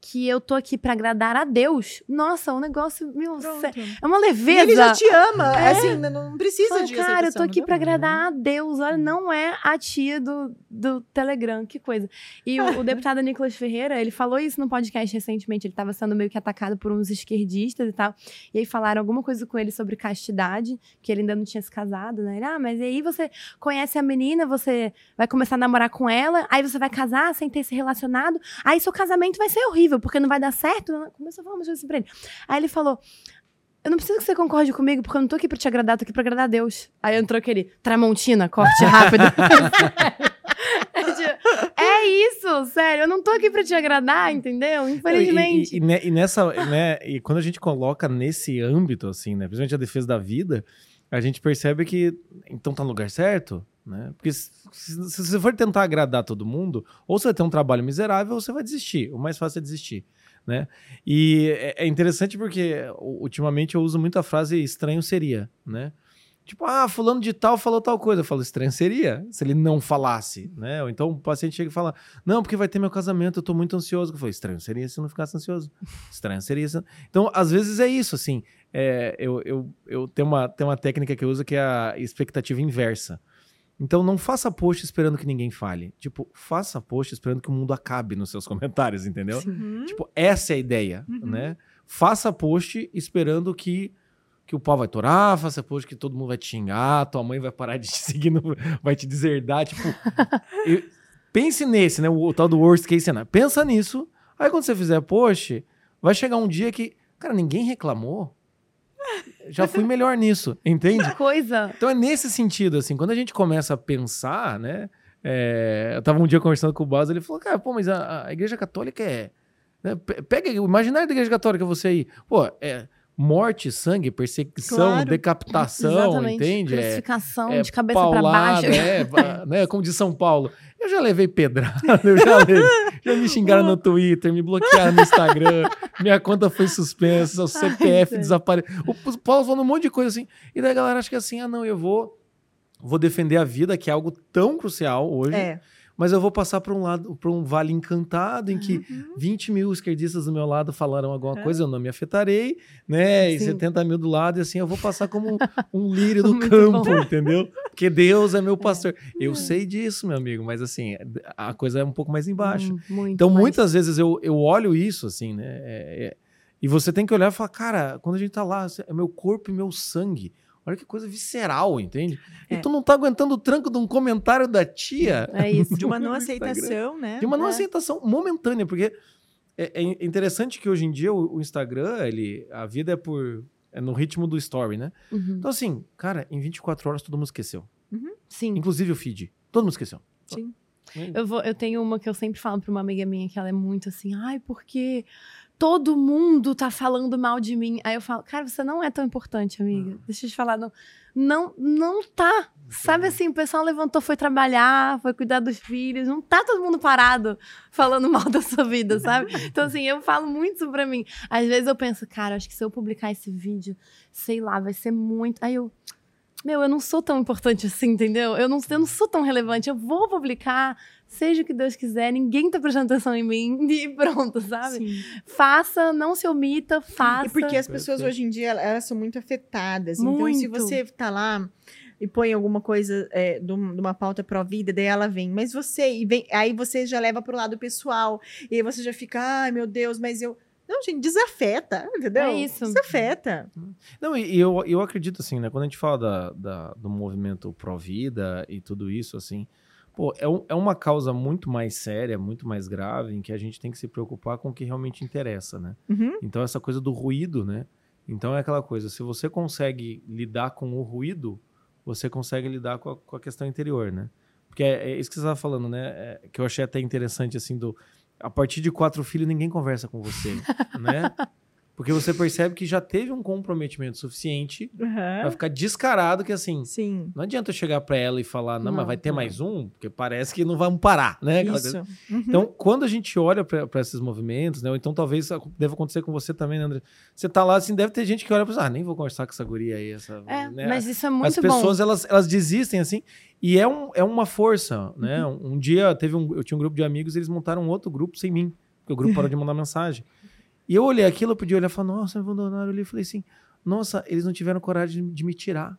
que eu tô aqui pra agradar a Deus. Nossa, o negócio, meu, é uma E leveza. ele já te ama. É. Assim, não precisa de cara, eu tô aqui pra agradar a Deus. Olha, não é a tia do, do Telegram, que coisa. E o, o deputado Nicolas Ferreira, ele falou isso no podcast recentemente. Ele tava sendo meio que atacado por uns esquerdistas e tal. E aí falaram alguma coisa com ele sobre castidade, que ele ainda não tinha se casado, né? Ele, ah, mas aí você conhece a menina, você vai começar a namorar com ela, aí você vai casar sem ter se relacionado, aí seu casamento vai ser horrível, porque não vai dar certo. Começou a falar umas coisas assim pra ele. Aí ele falou. Eu não preciso que você concorde comigo, porque eu não tô aqui pra te agradar, tô aqui pra agradar a Deus. Aí entrou aquele Tramontina, corte rápido. é, tipo, é isso, sério. Eu não tô aqui pra te agradar, entendeu? Infelizmente. E, e- e e nessa, né, e quando a gente coloca nesse âmbito, assim, né, principalmente a defesa da vida, a gente percebe que então tá no lugar certo, né? Porque se, você for tentar agradar todo mundo, ou você vai ter um trabalho miserável, ou você vai desistir. O mais fácil é desistir, né? E é, é interessante porque ultimamente eu uso muito a frase estranho seria, né? Tipo, ah, fulano de tal falou tal coisa. Eu falo, estranho seria se ele não falasse, né? Ou então o paciente chega e fala, não, porque vai ter meu casamento, eu tô muito ansioso. Eu falei, estranho seria se eu não ficasse ansioso. Estranho seria se... Então, às vezes é isso, assim. É, eu eu, eu tenho, uma, tenho uma técnica que eu uso que é a expectativa inversa. Então, não faça post esperando que ninguém fale. Tipo, faça post esperando que o mundo acabe nos seus comentários, entendeu? Uhum. Tipo, essa é a ideia, Uhum. né? Faça post esperando que, que o pau vai torar, faça post que todo mundo vai te xingar, tua mãe vai parar de te seguir, no- vai te deserdar. Tipo, eu- pense nesse, né? O, o tal do worst case scenario. Pensa nisso. Aí quando você fizer post, vai chegar um dia que, cara, ninguém reclamou. Já fui melhor nisso, entende? Que coisa. Então é nesse sentido, assim, quando a gente começa a pensar, né? é, eu tava um dia conversando com o Bas, ele falou, cara, pô, mas a, a igreja católica é. né, pe- pega o imaginário da igreja católica, você aí. Pô, é morte, sangue, perseguição, Claro. decapitação, Exatamente. entende? É, Crucificação é de cabeça pra paulada, baixo. É, né? Como de São Paulo. Eu já levei pedrada, eu já, levei, já me xingaram no Twitter, me bloquearam no Instagram, minha conta foi suspensa, o CPF Ai, desapareceu. O o Paulo falando um monte de coisa assim. E daí a galera acha que assim, ah, não, eu vou, vou defender a vida, que é algo tão crucial hoje, É. mas eu vou passar para um lado, para um vale encantado em que Uhum. 20 mil esquerdistas do meu lado falaram alguma coisa, eu não me afetarei, né? E Sim. 70 mil do lado, e assim, eu vou passar como um lírio do campo, bom. entendeu? Porque Deus é meu pastor. Eu sei disso, meu amigo, mas assim, a coisa é um pouco mais embaixo. Hum, Então, mais. muitas vezes eu, eu olho isso, assim, né? É- é- e você tem que olhar e falar, cara, quando a gente tá lá, é meu corpo e meu sangue. Olha que coisa visceral, entende? E É. tu não tá aguentando o tranco de um comentário da tia É isso. De uma não aceitação, né? de uma não É. aceitação momentânea, porque é, é interessante que hoje em dia o, o Instagram, ele, a vida é por é no ritmo do story, né? Uhum. Então assim, cara, em 24 horas todo mundo esqueceu, Sim. inclusive o feed, todo mundo esqueceu. Sim. Eu, vou, eu tenho uma que eu sempre falo pra uma amiga minha que ela é muito assim, ai, porque todo mundo tá falando mal de mim. Aí eu falo, cara, você não é tão importante, amiga. Deixa eu te falar, não. Não, não tá. Sabe assim, o pessoal levantou, foi trabalhar, foi cuidar dos filhos. Não tá todo mundo parado falando mal da sua vida, sabe? Então, assim, eu falo muito isso pra mim. Às vezes eu penso, cara, acho que se eu publicar esse vídeo, sei lá, vai ser muito. Aí eu. Meu, eu não sou tão importante assim, entendeu? Eu não, eu não sou tão relevante. Eu vou publicar, seja o que Deus quiser, ninguém tá prestando atenção em mim e pronto, sabe? Sim. Faça, não se omita, faça. E porque as pessoas hoje em dia, elas são muito afetadas. Então, se Muito. você tá lá e põe alguma coisa é, de de uma pauta pró-vida, daí ela vem, mas você, e vem, aí você já leva pro lado pessoal, e aí você já fica, ai meu Deus, mas eu. Não, gente, desafeta, entendeu? É isso. Desafeta. Não, e eu, eu acredito assim, né? Quando a gente fala da, da- do movimento pró-vida e tudo isso, assim, pô, é, um- é uma causa muito mais séria, muito mais grave, em que a gente tem que se preocupar com o que realmente interessa, né? Uhum. Então, essa coisa do ruído, né? Então, é aquela coisa, se você consegue lidar com o ruído, você consegue lidar com a, com a questão interior, né? Porque é, é isso que você estava falando, né? É, que eu achei até interessante, assim, do... A partir de quatro filhos, ninguém conversa com você, né? Porque você percebe que já teve um comprometimento suficiente Uhum. pra ficar descarado que, assim, Sim. não adianta eu chegar pra ela e falar, não, mas Não, vai ter não. mais um, porque parece que não vamos parar, né? Isso. Uhum. Então, quando a gente olha para esses movimentos, né? Ou então talvez deva acontecer com você também, né, André? Você tá lá, assim, deve ter gente que olha e pensa, ah, nem vou conversar com essa guria aí. Essa, É, né? mas isso é muito As pessoas, bom. elas, elas desistem, assim, e é, um, é uma força, né? Um, um dia, teve um, eu tinha um grupo de amigos, eles montaram um outro grupo sem mim, porque o grupo parou de mandar mensagem. E eu olhei aquilo, eu podia olhar e falar, nossa, me abandonaram. Eu olhei e falei assim, nossa, eles não tiveram coragem de, de me tirar.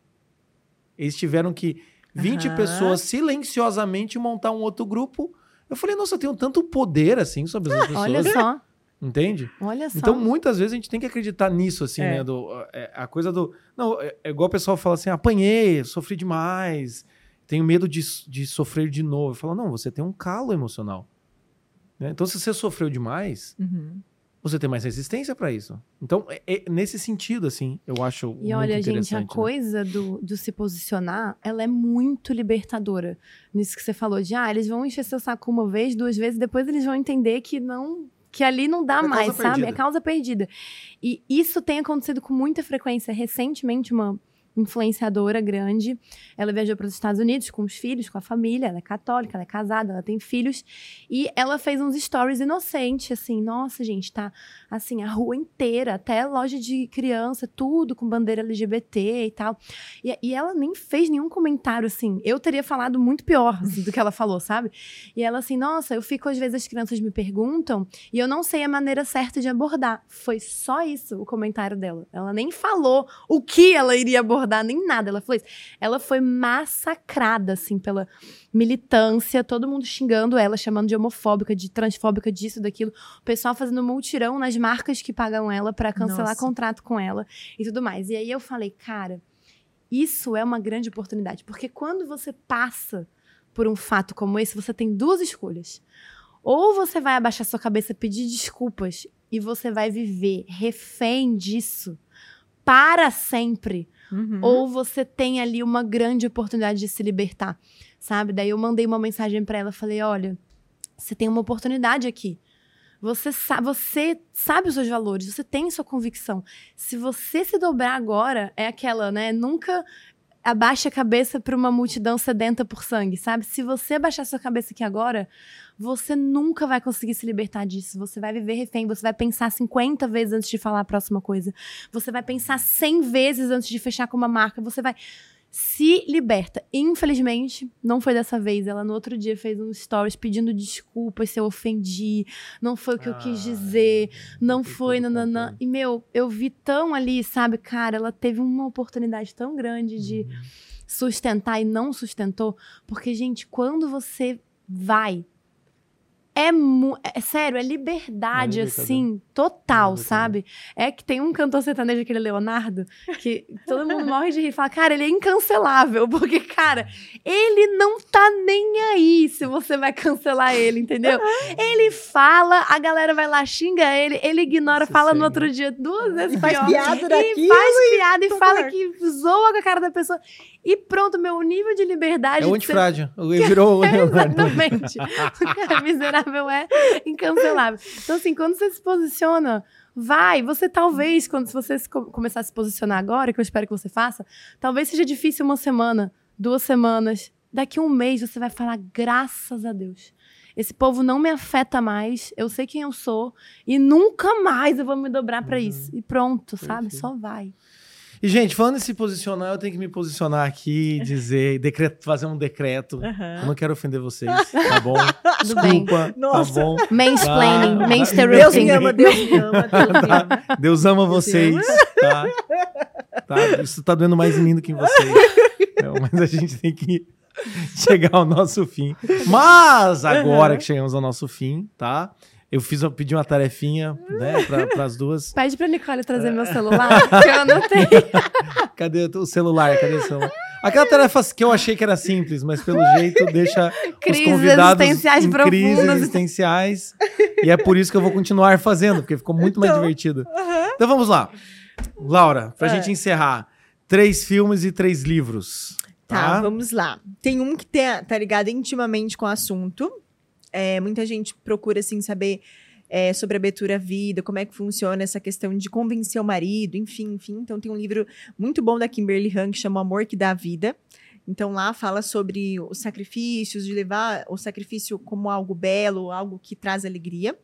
Eles tiveram que 20 Aham. pessoas silenciosamente montar um outro grupo. Eu falei, nossa, eu tenho tanto poder, assim, sobre as pessoas. Olha só, Entende? olha só. Então, muitas vezes a gente tem que acreditar nisso, assim, É. né? Do, é, a coisa do. Não, é, é igual o pessoal fala assim: apanhei, sofri demais, tenho medo de, de sofrer de novo. Eu falo, não, você tem um calo emocional. né? Então, se você sofreu demais, Uhum. Você tem mais resistência para isso. Então, é, é nesse sentido, assim, eu acho. E olha, gente, a né? coisa do, do se posicionar, ela é muito libertadora. Nisso que você falou de, ah, eles vão encher seu saco uma vez, duas vezes, depois eles vão entender que não. Que ali não dá É mais, sabe? perdida. É causa perdida. E isso tem acontecido com muita frequência. Recentemente, uma influenciadora grande, ela viajou para os Estados Unidos com os filhos, com a família. Ela é católica, ela é casada, ela tem filhos. E ela fez uns stories inocentes, assim. Nossa, gente, tá assim, a rua inteira, até loja de criança, tudo com bandeira LGBT e tal. E, e ela nem fez nenhum comentário, assim. Eu teria falado muito pior assim, do que ela falou, sabe? E ela assim, nossa, eu fico, às vezes as crianças me perguntam e eu não sei a maneira certa de abordar. Foi só isso o comentário dela. Ela nem falou o que ela iria abordar, nem nada. Ela falou isso. Ela foi massacrada, assim, pela militância, todo mundo xingando ela, chamando de homofóbica, de transfóbica, disso, daquilo. O pessoal fazendo multirão nas marcas que pagam ela pra cancelar Nossa. contrato com ela e tudo mais. E aí eu falei, cara, isso é uma grande oportunidade, porque quando você passa por um fato como esse, você tem duas escolhas. Ou você vai abaixar sua cabeça, pedir desculpas e você vai viver refém disso para sempre Uhum. ou você tem ali uma grande oportunidade de se libertar, sabe? Daí eu mandei uma mensagem pra ela, falei: "Olha, você tem uma oportunidade aqui. Você, sa você sabe os seus valores, você tem sua convicção. Se você se dobrar agora, é aquela, né? Nunca abaixe a cabeça para uma multidão sedenta por sangue, sabe? Se você abaixar sua cabeça aqui agora, você nunca vai conseguir se libertar disso. Você vai viver refém, você vai pensar 50 vezes antes de falar a próxima coisa. Você vai pensar 100 vezes antes de fechar com uma marca. Você vai se liberta. Infelizmente, não foi dessa vez. Ela no outro dia fez um stories pedindo desculpas se eu ofendi. Não foi o que eu quis dizer. Não foi, nananã. E, meu, eu vi tão ali, sabe, cara, ela teve uma oportunidade tão grande de Uhum. sustentar e não sustentou. Porque, gente, quando você vai. É, é sério, é liberdade, É assim, total, sabe? É que tem um cantor sertanejo, aquele Leonardo, que todo mundo morre de rir e fala, cara, ele é incancelável, porque, cara, ele não tá nem aí se você vai cancelar ele, entendeu? Ele fala, a galera vai lá, xinga ele, ele ignora, Você fala no segue. outro dia duas vezes E faz pior. piada E daquilo. faz piada e tudo fala que zoa com a cara da pessoa. E pronto, meu nível de liberdade. É o ser- antifrágil. Ele virou o Leonardo. Exatamente. o cara miserável é incancelável. Então, assim, quando você se posiciona, vai. Você talvez, quando se você começar a se posicionar agora, que eu espero que você faça, talvez seja difícil uma semana, duas semanas. Daqui um mês você vai falar, graças a Deus. Esse povo não me afeta mais, eu sei quem eu sou, e nunca mais eu vou me dobrar pra isso. E pronto, sabe? Perfeito. Só vai. E, gente, falando em se posicionar, eu tenho que me posicionar aqui, dizer, decreto, fazer um decreto. Eu não quero ofender vocês, tá bom? Tudo bem. Desculpa, Nossa. tá bom? Mansplaining, Tá. Deus me mansteriting. ama, Deus me ama, Deus me ama. Deus ama vocês, tá? Tá? Isso tá doendo mais em mim do que em vocês. Não, mas a gente tem que chegar ao nosso fim. Mas agora que chegamos ao nosso fim, tá? Eu fiz, eu pedi uma tarefinha, né, para as duas. Pede pra Nicole trazer meu celular, que eu não tenho. Cadê o celular? Cadê o celular? Aquela tarefa que eu achei que era simples, mas pelo jeito deixa Crises os convidados existenciais em crises profundas. existenciais. E é por isso que eu vou continuar fazendo, porque ficou muito mais Então, divertido. Então vamos lá. Laura, pra É. gente encerrar, três filmes e três livros. Tá, Tá? vamos lá. Tem um que tá, tá ligado intimamente com o assunto. É, muita gente procura, assim, saber é, sobre a abertura à vida, como é que funciona essa questão de convencer o marido, enfim, enfim. Então, tem um livro muito bom da Kimberly Han que chama Amor que dá Vida. Então, lá fala sobre os sacrifícios, de levar o sacrifício como algo belo, algo que traz alegria.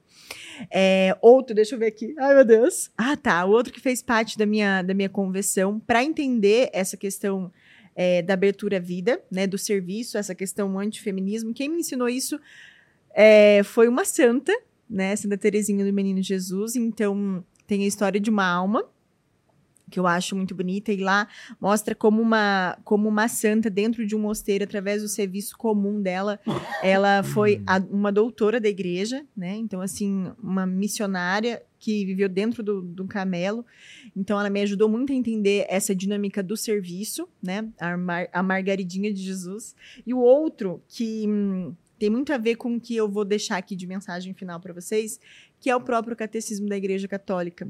É, outro, deixa eu ver aqui. Ai, meu Deus. Ah, tá. O outro que fez parte da minha, da minha conversão, para entender essa questão é, da abertura à vida, né, do serviço, essa questão antifeminismo. Quem me ensinou isso é, foi uma santa, né, Santa Teresinha do Menino Jesus. Então, tem a história de uma alma que eu acho muito bonita e lá mostra como uma como uma santa dentro de um mosteiro através do serviço comum dela ela foi a- uma doutora da igreja né então assim uma missionária que viveu dentro do, do camelo então ela me ajudou muito a entender essa dinâmica do serviço né a, Mar- a Margaridinha de Jesus e o outro que hum, tem muito a ver com o que eu vou deixar aqui de mensagem final para vocês que é o próprio catecismo da Igreja Católica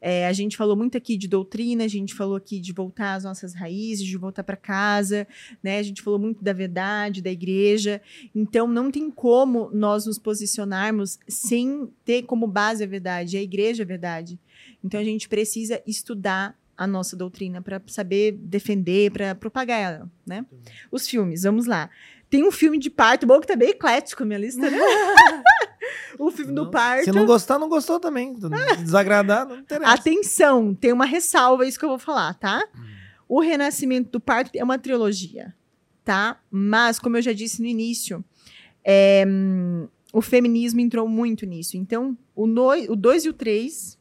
é, a gente falou muito aqui de doutrina, a gente falou aqui de voltar às nossas raízes, de voltar para casa, né? A gente falou muito da verdade, da igreja. Então, não tem como nós nos posicionarmos sem ter como base a verdade, a igreja é a verdade. Então, a gente precisa estudar a nossa doutrina para saber defender, para propagar ela, né? Os filmes, vamos lá. Tem um filme de parto, bom que tá bem eclético minha lista, né? o filme do Não- parto. Se não gostar, não gostou também. Desagradar, não interessa. Atenção, tem uma ressalva isso que eu vou falar, tá? O Renascimento do Parto é uma trilogia, tá? Mas, como eu já disse no início, é, hum, o feminismo entrou muito nisso. Então, o 2 e o 3,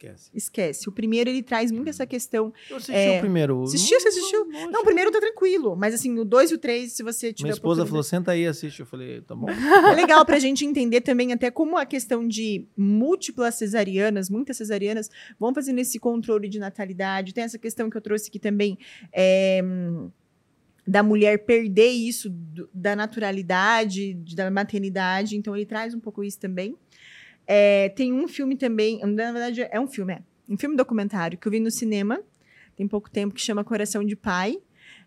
Esquece. esquece. O primeiro, ele traz muito essa questão. Eu assisti É, o primeiro. assistiu? Você assistiu? Não, Não, o primeiro tá tranquilo, mas assim, o 2 e o 3, se você tiver Minha esposa falou, senta aí, assiste. Eu falei, tá bom. É legal pra gente entender também até como a questão de múltiplas cesarianas, muitas cesarianas, vão fazendo esse controle de natalidade. Tem essa questão que eu trouxe aqui também, é, da mulher perder isso do- da naturalidade, de- da maternidade. Então, ele traz um pouco isso também. É, tem um filme também, na verdade, é um filme, é. Um filme documentário que eu vi no cinema, tem pouco tempo, que chama Coração de Pai.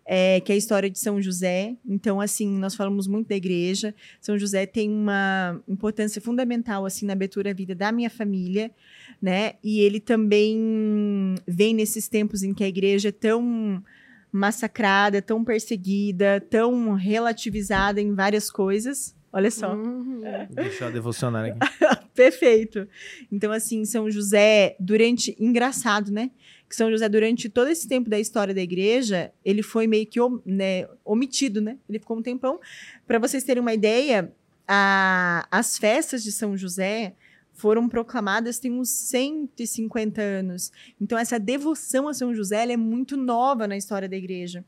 é, que é a história de São José. Então, assim, nós falamos muito da igreja. São José tem uma importância fundamental, assim, na abertura à vida da minha família, né? E ele também vem nesses tempos em que a igreja é tão massacrada, tão perseguida, tão relativizada em várias coisas. Olha só. Uhum. Deixa eu devocionar aqui. Perfeito. Então, assim, São José, durante. Engraçado, né? Que São José, durante todo esse tempo da história da igreja, ele foi meio que né, omitido, né? Ele ficou um tempão. Para vocês terem uma ideia, a, as festas de São José foram proclamadas tem uns 150 anos. Então, essa devoção a São José é muito nova na história da igreja.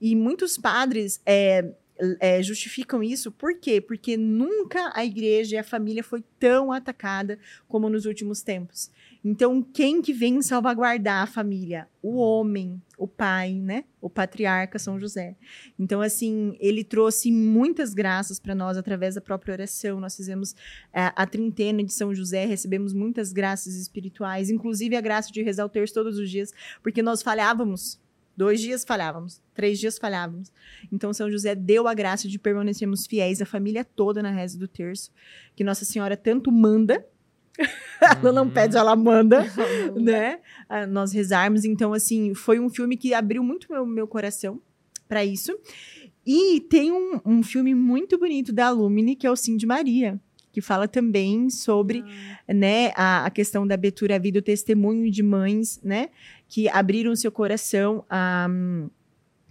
E muitos padres. É, é, justificam isso. Por quê? Porque nunca a igreja e a família foi tão atacada como nos últimos tempos. Então, quem que vem salvaguardar a família? O homem, o pai, né? O patriarca São José. Então, assim, ele trouxe muitas graças para nós através da própria oração. Nós fizemos é, a trintena de São José, recebemos muitas graças espirituais, inclusive a graça de rezar o terço todos os dias, porque nós falhávamos Dois dias falhávamos, três dias falhávamos. Então, São José deu a graça de permanecermos fiéis, a família toda na reza do terço, que Nossa Senhora tanto manda, ela não pede, ela manda, né? Nós rezarmos. Então, assim, foi um filme que abriu muito meu, meu coração para isso. E tem um, um filme muito bonito da Lumine, que é o Sim de Maria que fala também sobre ah. né, a, a, questão da abertura à vida, o testemunho de mães, né, que abriram seu coração a,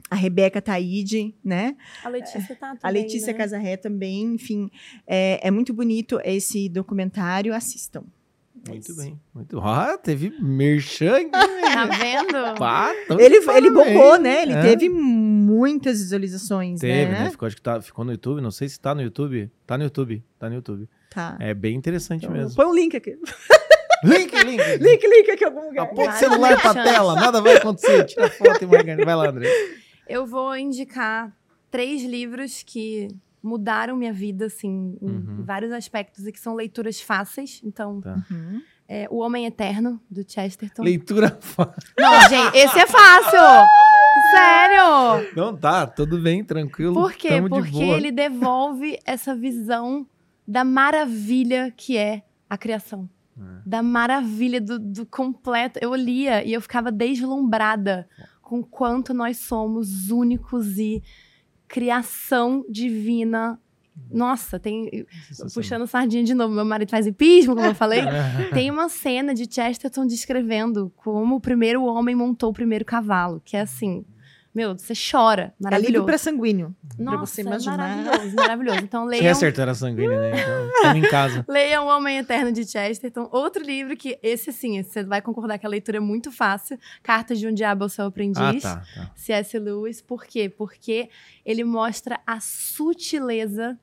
a Rebeca Taide, né? A Letícia tá também, A Letícia né? Casarré também, enfim. É, é muito bonito esse documentário, assistam. Muito bem. Muito... Ah, teve merchan. Tá vendo? Pá, Ele, ele bombou, né? Ele É. teve muitas visualizações, Teve, né? né? Ficou, acho que tá, ficou no YouTube. Não sei se tá no YouTube. Tá no YouTube. Tá no YouTube. Tá. É bem interessante Então, mesmo. Põe um link aqui. Link, link. Link, link aqui em algum lugar. Aponta o celular pra chance. tela. Nada vai acontecer. Tira foto e marca. Vai lá, André. Eu vou indicar três livros que mudaram minha vida, assim, em Uhum. vários aspectos e que são leituras fáceis. Então, Tá. Uhum. é O Homem Eterno, do Chesterton. Leitura fácil. Não, gente, esse é fácil! Sério! Não, tá. Tudo bem, tranquilo. Por quê? Tamo de Porque boa. ele devolve essa visão da maravilha que é a criação. É. Da maravilha, do, do completo. Eu lia e eu ficava deslumbrada com quanto nós somos únicos e criação divina. Nossa, tem. Puxando sardinha de novo, meu marido faz hipismo, como eu falei. É. Tem uma cena de Chesterton descrevendo como o primeiro homem montou o primeiro cavalo, que é assim, meu, você chora, É livro maravilhoso. para sanguíneo. Nossa, você é imaginar. maravilhoso, maravilhoso. Então leiam, Chester era sanguíneo, né? Então, estamos em casa. leiam O Homem Eterno de Chesterton. Outro livro que, esse sim, você vai concordar que a leitura é muito fácil, Cartas de um Diabo ao Seu Ah, Aprendiz. tá. tá. C.S. Lewis. Por quê? Porque ele mostra a sutileza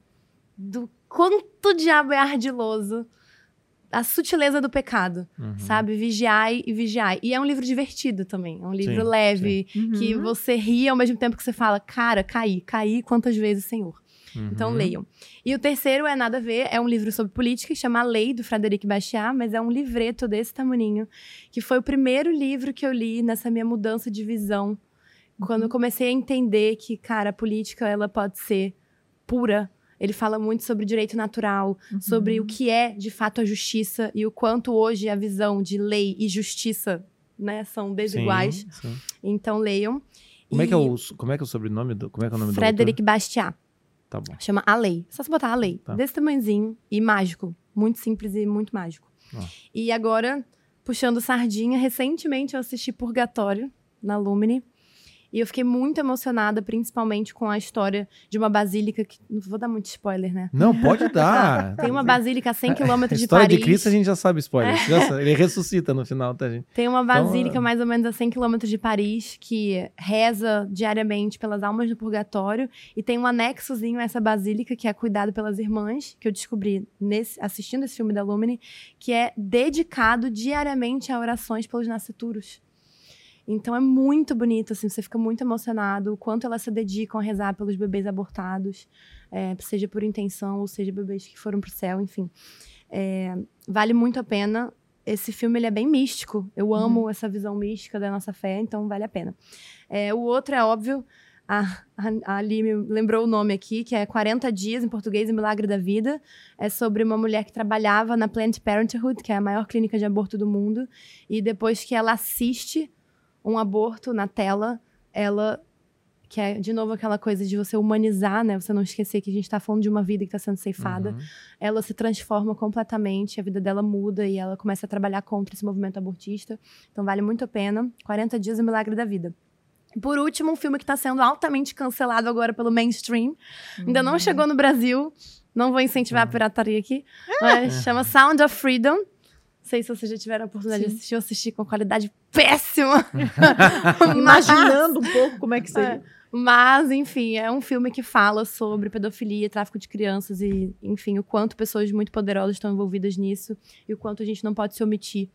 do quanto o diabo é ardiloso. A sutileza do pecado, Uhum. sabe? Vigiai e vigiai. E é um livro divertido também. É um livro Sim, leve, Uhum. que você ri ao mesmo tempo que você fala, cara, caí, caí quantas vezes, Senhor? Então Uhum. leiam. E o terceiro é Nada a Ver, é um livro sobre política, que chama A Lei, do Frederic Bastiat, mas é um livreto desse tamanho, que foi o primeiro livro que eu li nessa minha mudança de visão, quando eu comecei a entender que, cara, a política, ela pode ser pura. Ele fala muito sobre direito natural, Uhum. sobre o que é, de fato, a justiça e o quanto hoje a visão de lei e justiça, né, são desiguais. Sim, sim. Então leiam. Como é, E que é o, como é que é o sobrenome do. Como é que é o nome Frederic Bastiat. do autor? Tá bom. Chama A Lei. Só se botar A Lei. Tá. Desse tamanhozinho e mágico. Muito simples e muito mágico. Ah. E agora, puxando sardinha, recentemente eu assisti Purgatório na Lumine. E eu fiquei muito emocionada, principalmente com a história de uma basílica que. Não vou dar muito spoiler, né? Não, pode dar. Tem uma basílica a 100 quilômetros de História Paris. de Cristo a gente já sabe spoiler. Sabe. Ele ressuscita no final, tá, gente? Tem uma basílica é. mais ou menos a 100 quilômetros de Paris que reza diariamente pelas almas do purgatório e tem um anexozinho a essa basílica que é cuidado pelas irmãs, que eu descobri nesse, assistindo esse filme da Lumine, que é dedicado diariamente a orações pelos nascituros. Então é muito bonito, assim, você fica muito emocionado o quanto elas se dedicam a rezar pelos bebês abortados, é, seja por intenção ou seja bebês que foram pro céu, enfim. É, vale muito a pena esse filme ele é bem místico. Eu amo essa visão mística da nossa fé, então vale a pena. É, o outro é óbvio, a, a, a Ali me lembrou o nome aqui, que é 40 Dias, em português, o Milagre da Vida. É sobre uma mulher que trabalhava na Planned Parenthood, que é a maior clínica de aborto do mundo. E depois que ela assiste um aborto na tela, ela que é de novo aquela coisa de você humanizar, né? Você não esquecer que a gente está falando de uma vida que está sendo ceifada. Uhum. Ela se transforma completamente, a vida dela muda e ela começa a trabalhar contra esse movimento abortista. Então vale muito a pena. 40 dias o milagre da vida. Por último, um filme que está sendo altamente cancelado agora pelo mainstream. Ainda não chegou no Brasil. Não vou incentivar a pirataria aqui. Mas chama Sound of Freedom. Não sei se vocês já tiveram a oportunidade Sim. de assistir. Eu assisti com qualidade péssima. Imaginando um pouco como é que seria. Mas, enfim, é um filme que fala sobre pedofilia, tráfico de crianças e, enfim, o quanto pessoas muito poderosas estão envolvidas nisso e o quanto a gente não pode se omitir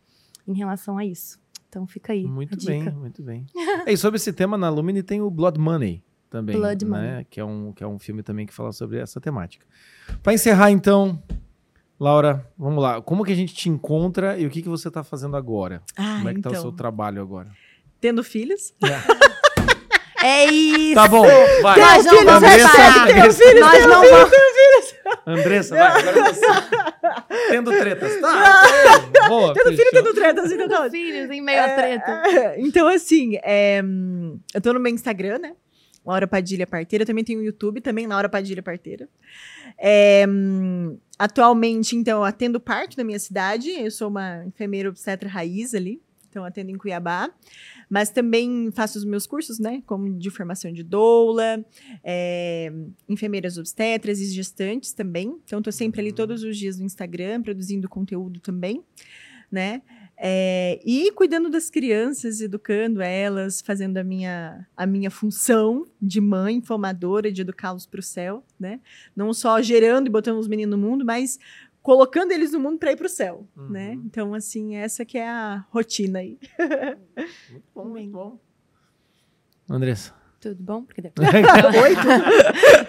em relação a isso. Então fica aí. Muito a bem, dica. muito bem. e sobre esse tema, na Lumine tem o Blood Money também. Blood né? Money. Que, é um, que é um filme também que fala sobre essa temática. Para encerrar, então, Laura, vamos lá. Como que a gente te encontra e o que, que você está fazendo agora? Ah, Como é que então. tá o seu trabalho agora? Tendo filhos. É isso! Tá bom, vai. Nós não vamos Andressa, parar. Nós não vamos. Andressa, vai, agora você. Tendo tretas. Tá, ok, boa. Tendo filho, fechou. tendo tretas. Então, tá ótimo. Filhos em meio à treta. É, então, assim, é, eu tô no meu Instagram, né? Laura Padilha Parteira. Também tenho o YouTube, também Laura Padilha Parteira. É, atualmente, então, atendo parto na minha cidade. Eu sou uma enfermeira obstetra raiz ali. Então, atendo em Cuiabá. Mas também faço os meus cursos, né? Como de formação de doula, é, enfermeiras obstetras e gestantes também. Então, estou sempre ali Uhum. todos os dias no Instagram, produzindo conteúdo também, né? É, e cuidando das crianças, educando elas, fazendo a minha, a minha função de mãe, formadora, de educá-los para o céu, né? Não só gerando e botando os meninos no mundo, mas colocando eles no mundo para ir para o céu, Uhum. né? Então, assim, essa que é a rotina aí. Muito bom, muito bom. Andressa. Tudo bom? Porque Oi?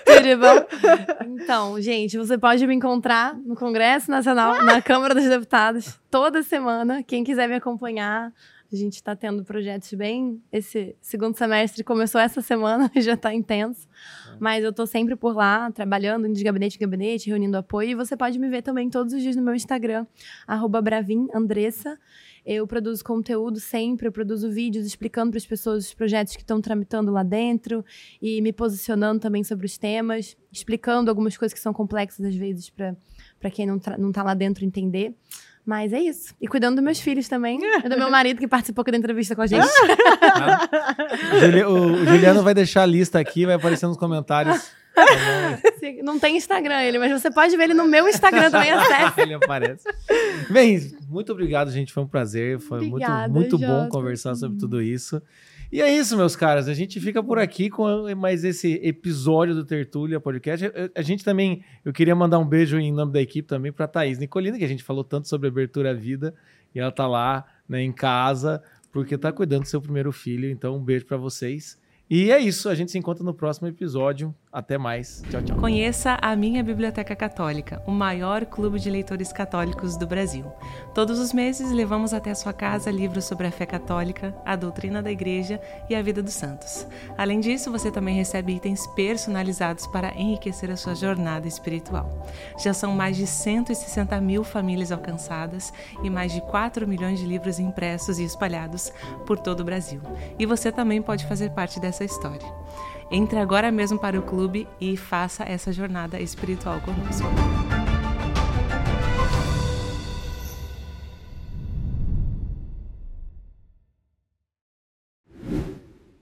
Tudo bom? Então, gente, você pode me encontrar no Congresso Nacional, na Câmara dos Deputados, toda semana. Quem quiser me acompanhar, a gente está tendo projetos bem. Esse segundo semestre começou essa semana, já está intenso. Mas eu estou sempre por lá, trabalhando de gabinete em gabinete, reunindo apoio. E você pode me ver também todos os dias no meu Instagram, arroba bravinandressa. Eu produzo conteúdo sempre, eu produzo vídeos explicando para as pessoas os projetos que estão tramitando lá dentro e me posicionando também sobre os temas, explicando algumas coisas que são complexas às vezes para quem não, não tá lá dentro entender. Mas é isso. E cuidando dos meus filhos também. E do meu marido que participou aqui da entrevista com a gente. O o Juliano vai deixar a lista aqui, vai aparecer nos comentários. Não tem Instagram ele, mas você pode ver ele no meu Instagram também, acesse. Ele aparece. Bem, muito obrigado, gente. Foi um prazer. Foi Obrigada, muito, muito bom conversar sobre tudo isso. E é isso, meus caras. A gente fica por aqui com mais esse episódio do Tertúlia Podcast. A gente também, eu queria mandar um beijo em nome da equipe também para Thaís Nicolina, que a gente falou tanto sobre abertura à vida. E ela tá lá, né, em casa, porque tá cuidando do seu primeiro filho. Então, um beijo para vocês. E é isso. A gente se encontra no próximo episódio. Até mais. Tchau, tchau. Conheça a Minha Biblioteca Católica, o maior clube de leitores católicos do Brasil. Todos os meses levamos até a sua casa livros sobre a fé católica, a doutrina da igreja e a vida dos santos. Além disso, você também recebe itens personalizados para enriquecer a sua jornada espiritual. Já são mais de 160 mil famílias alcançadas e mais de 4 milhões de livros impressos e espalhados por todo o Brasil. E você também pode fazer parte dessa história. Entre agora mesmo para o clube e faça essa jornada espiritual conosco.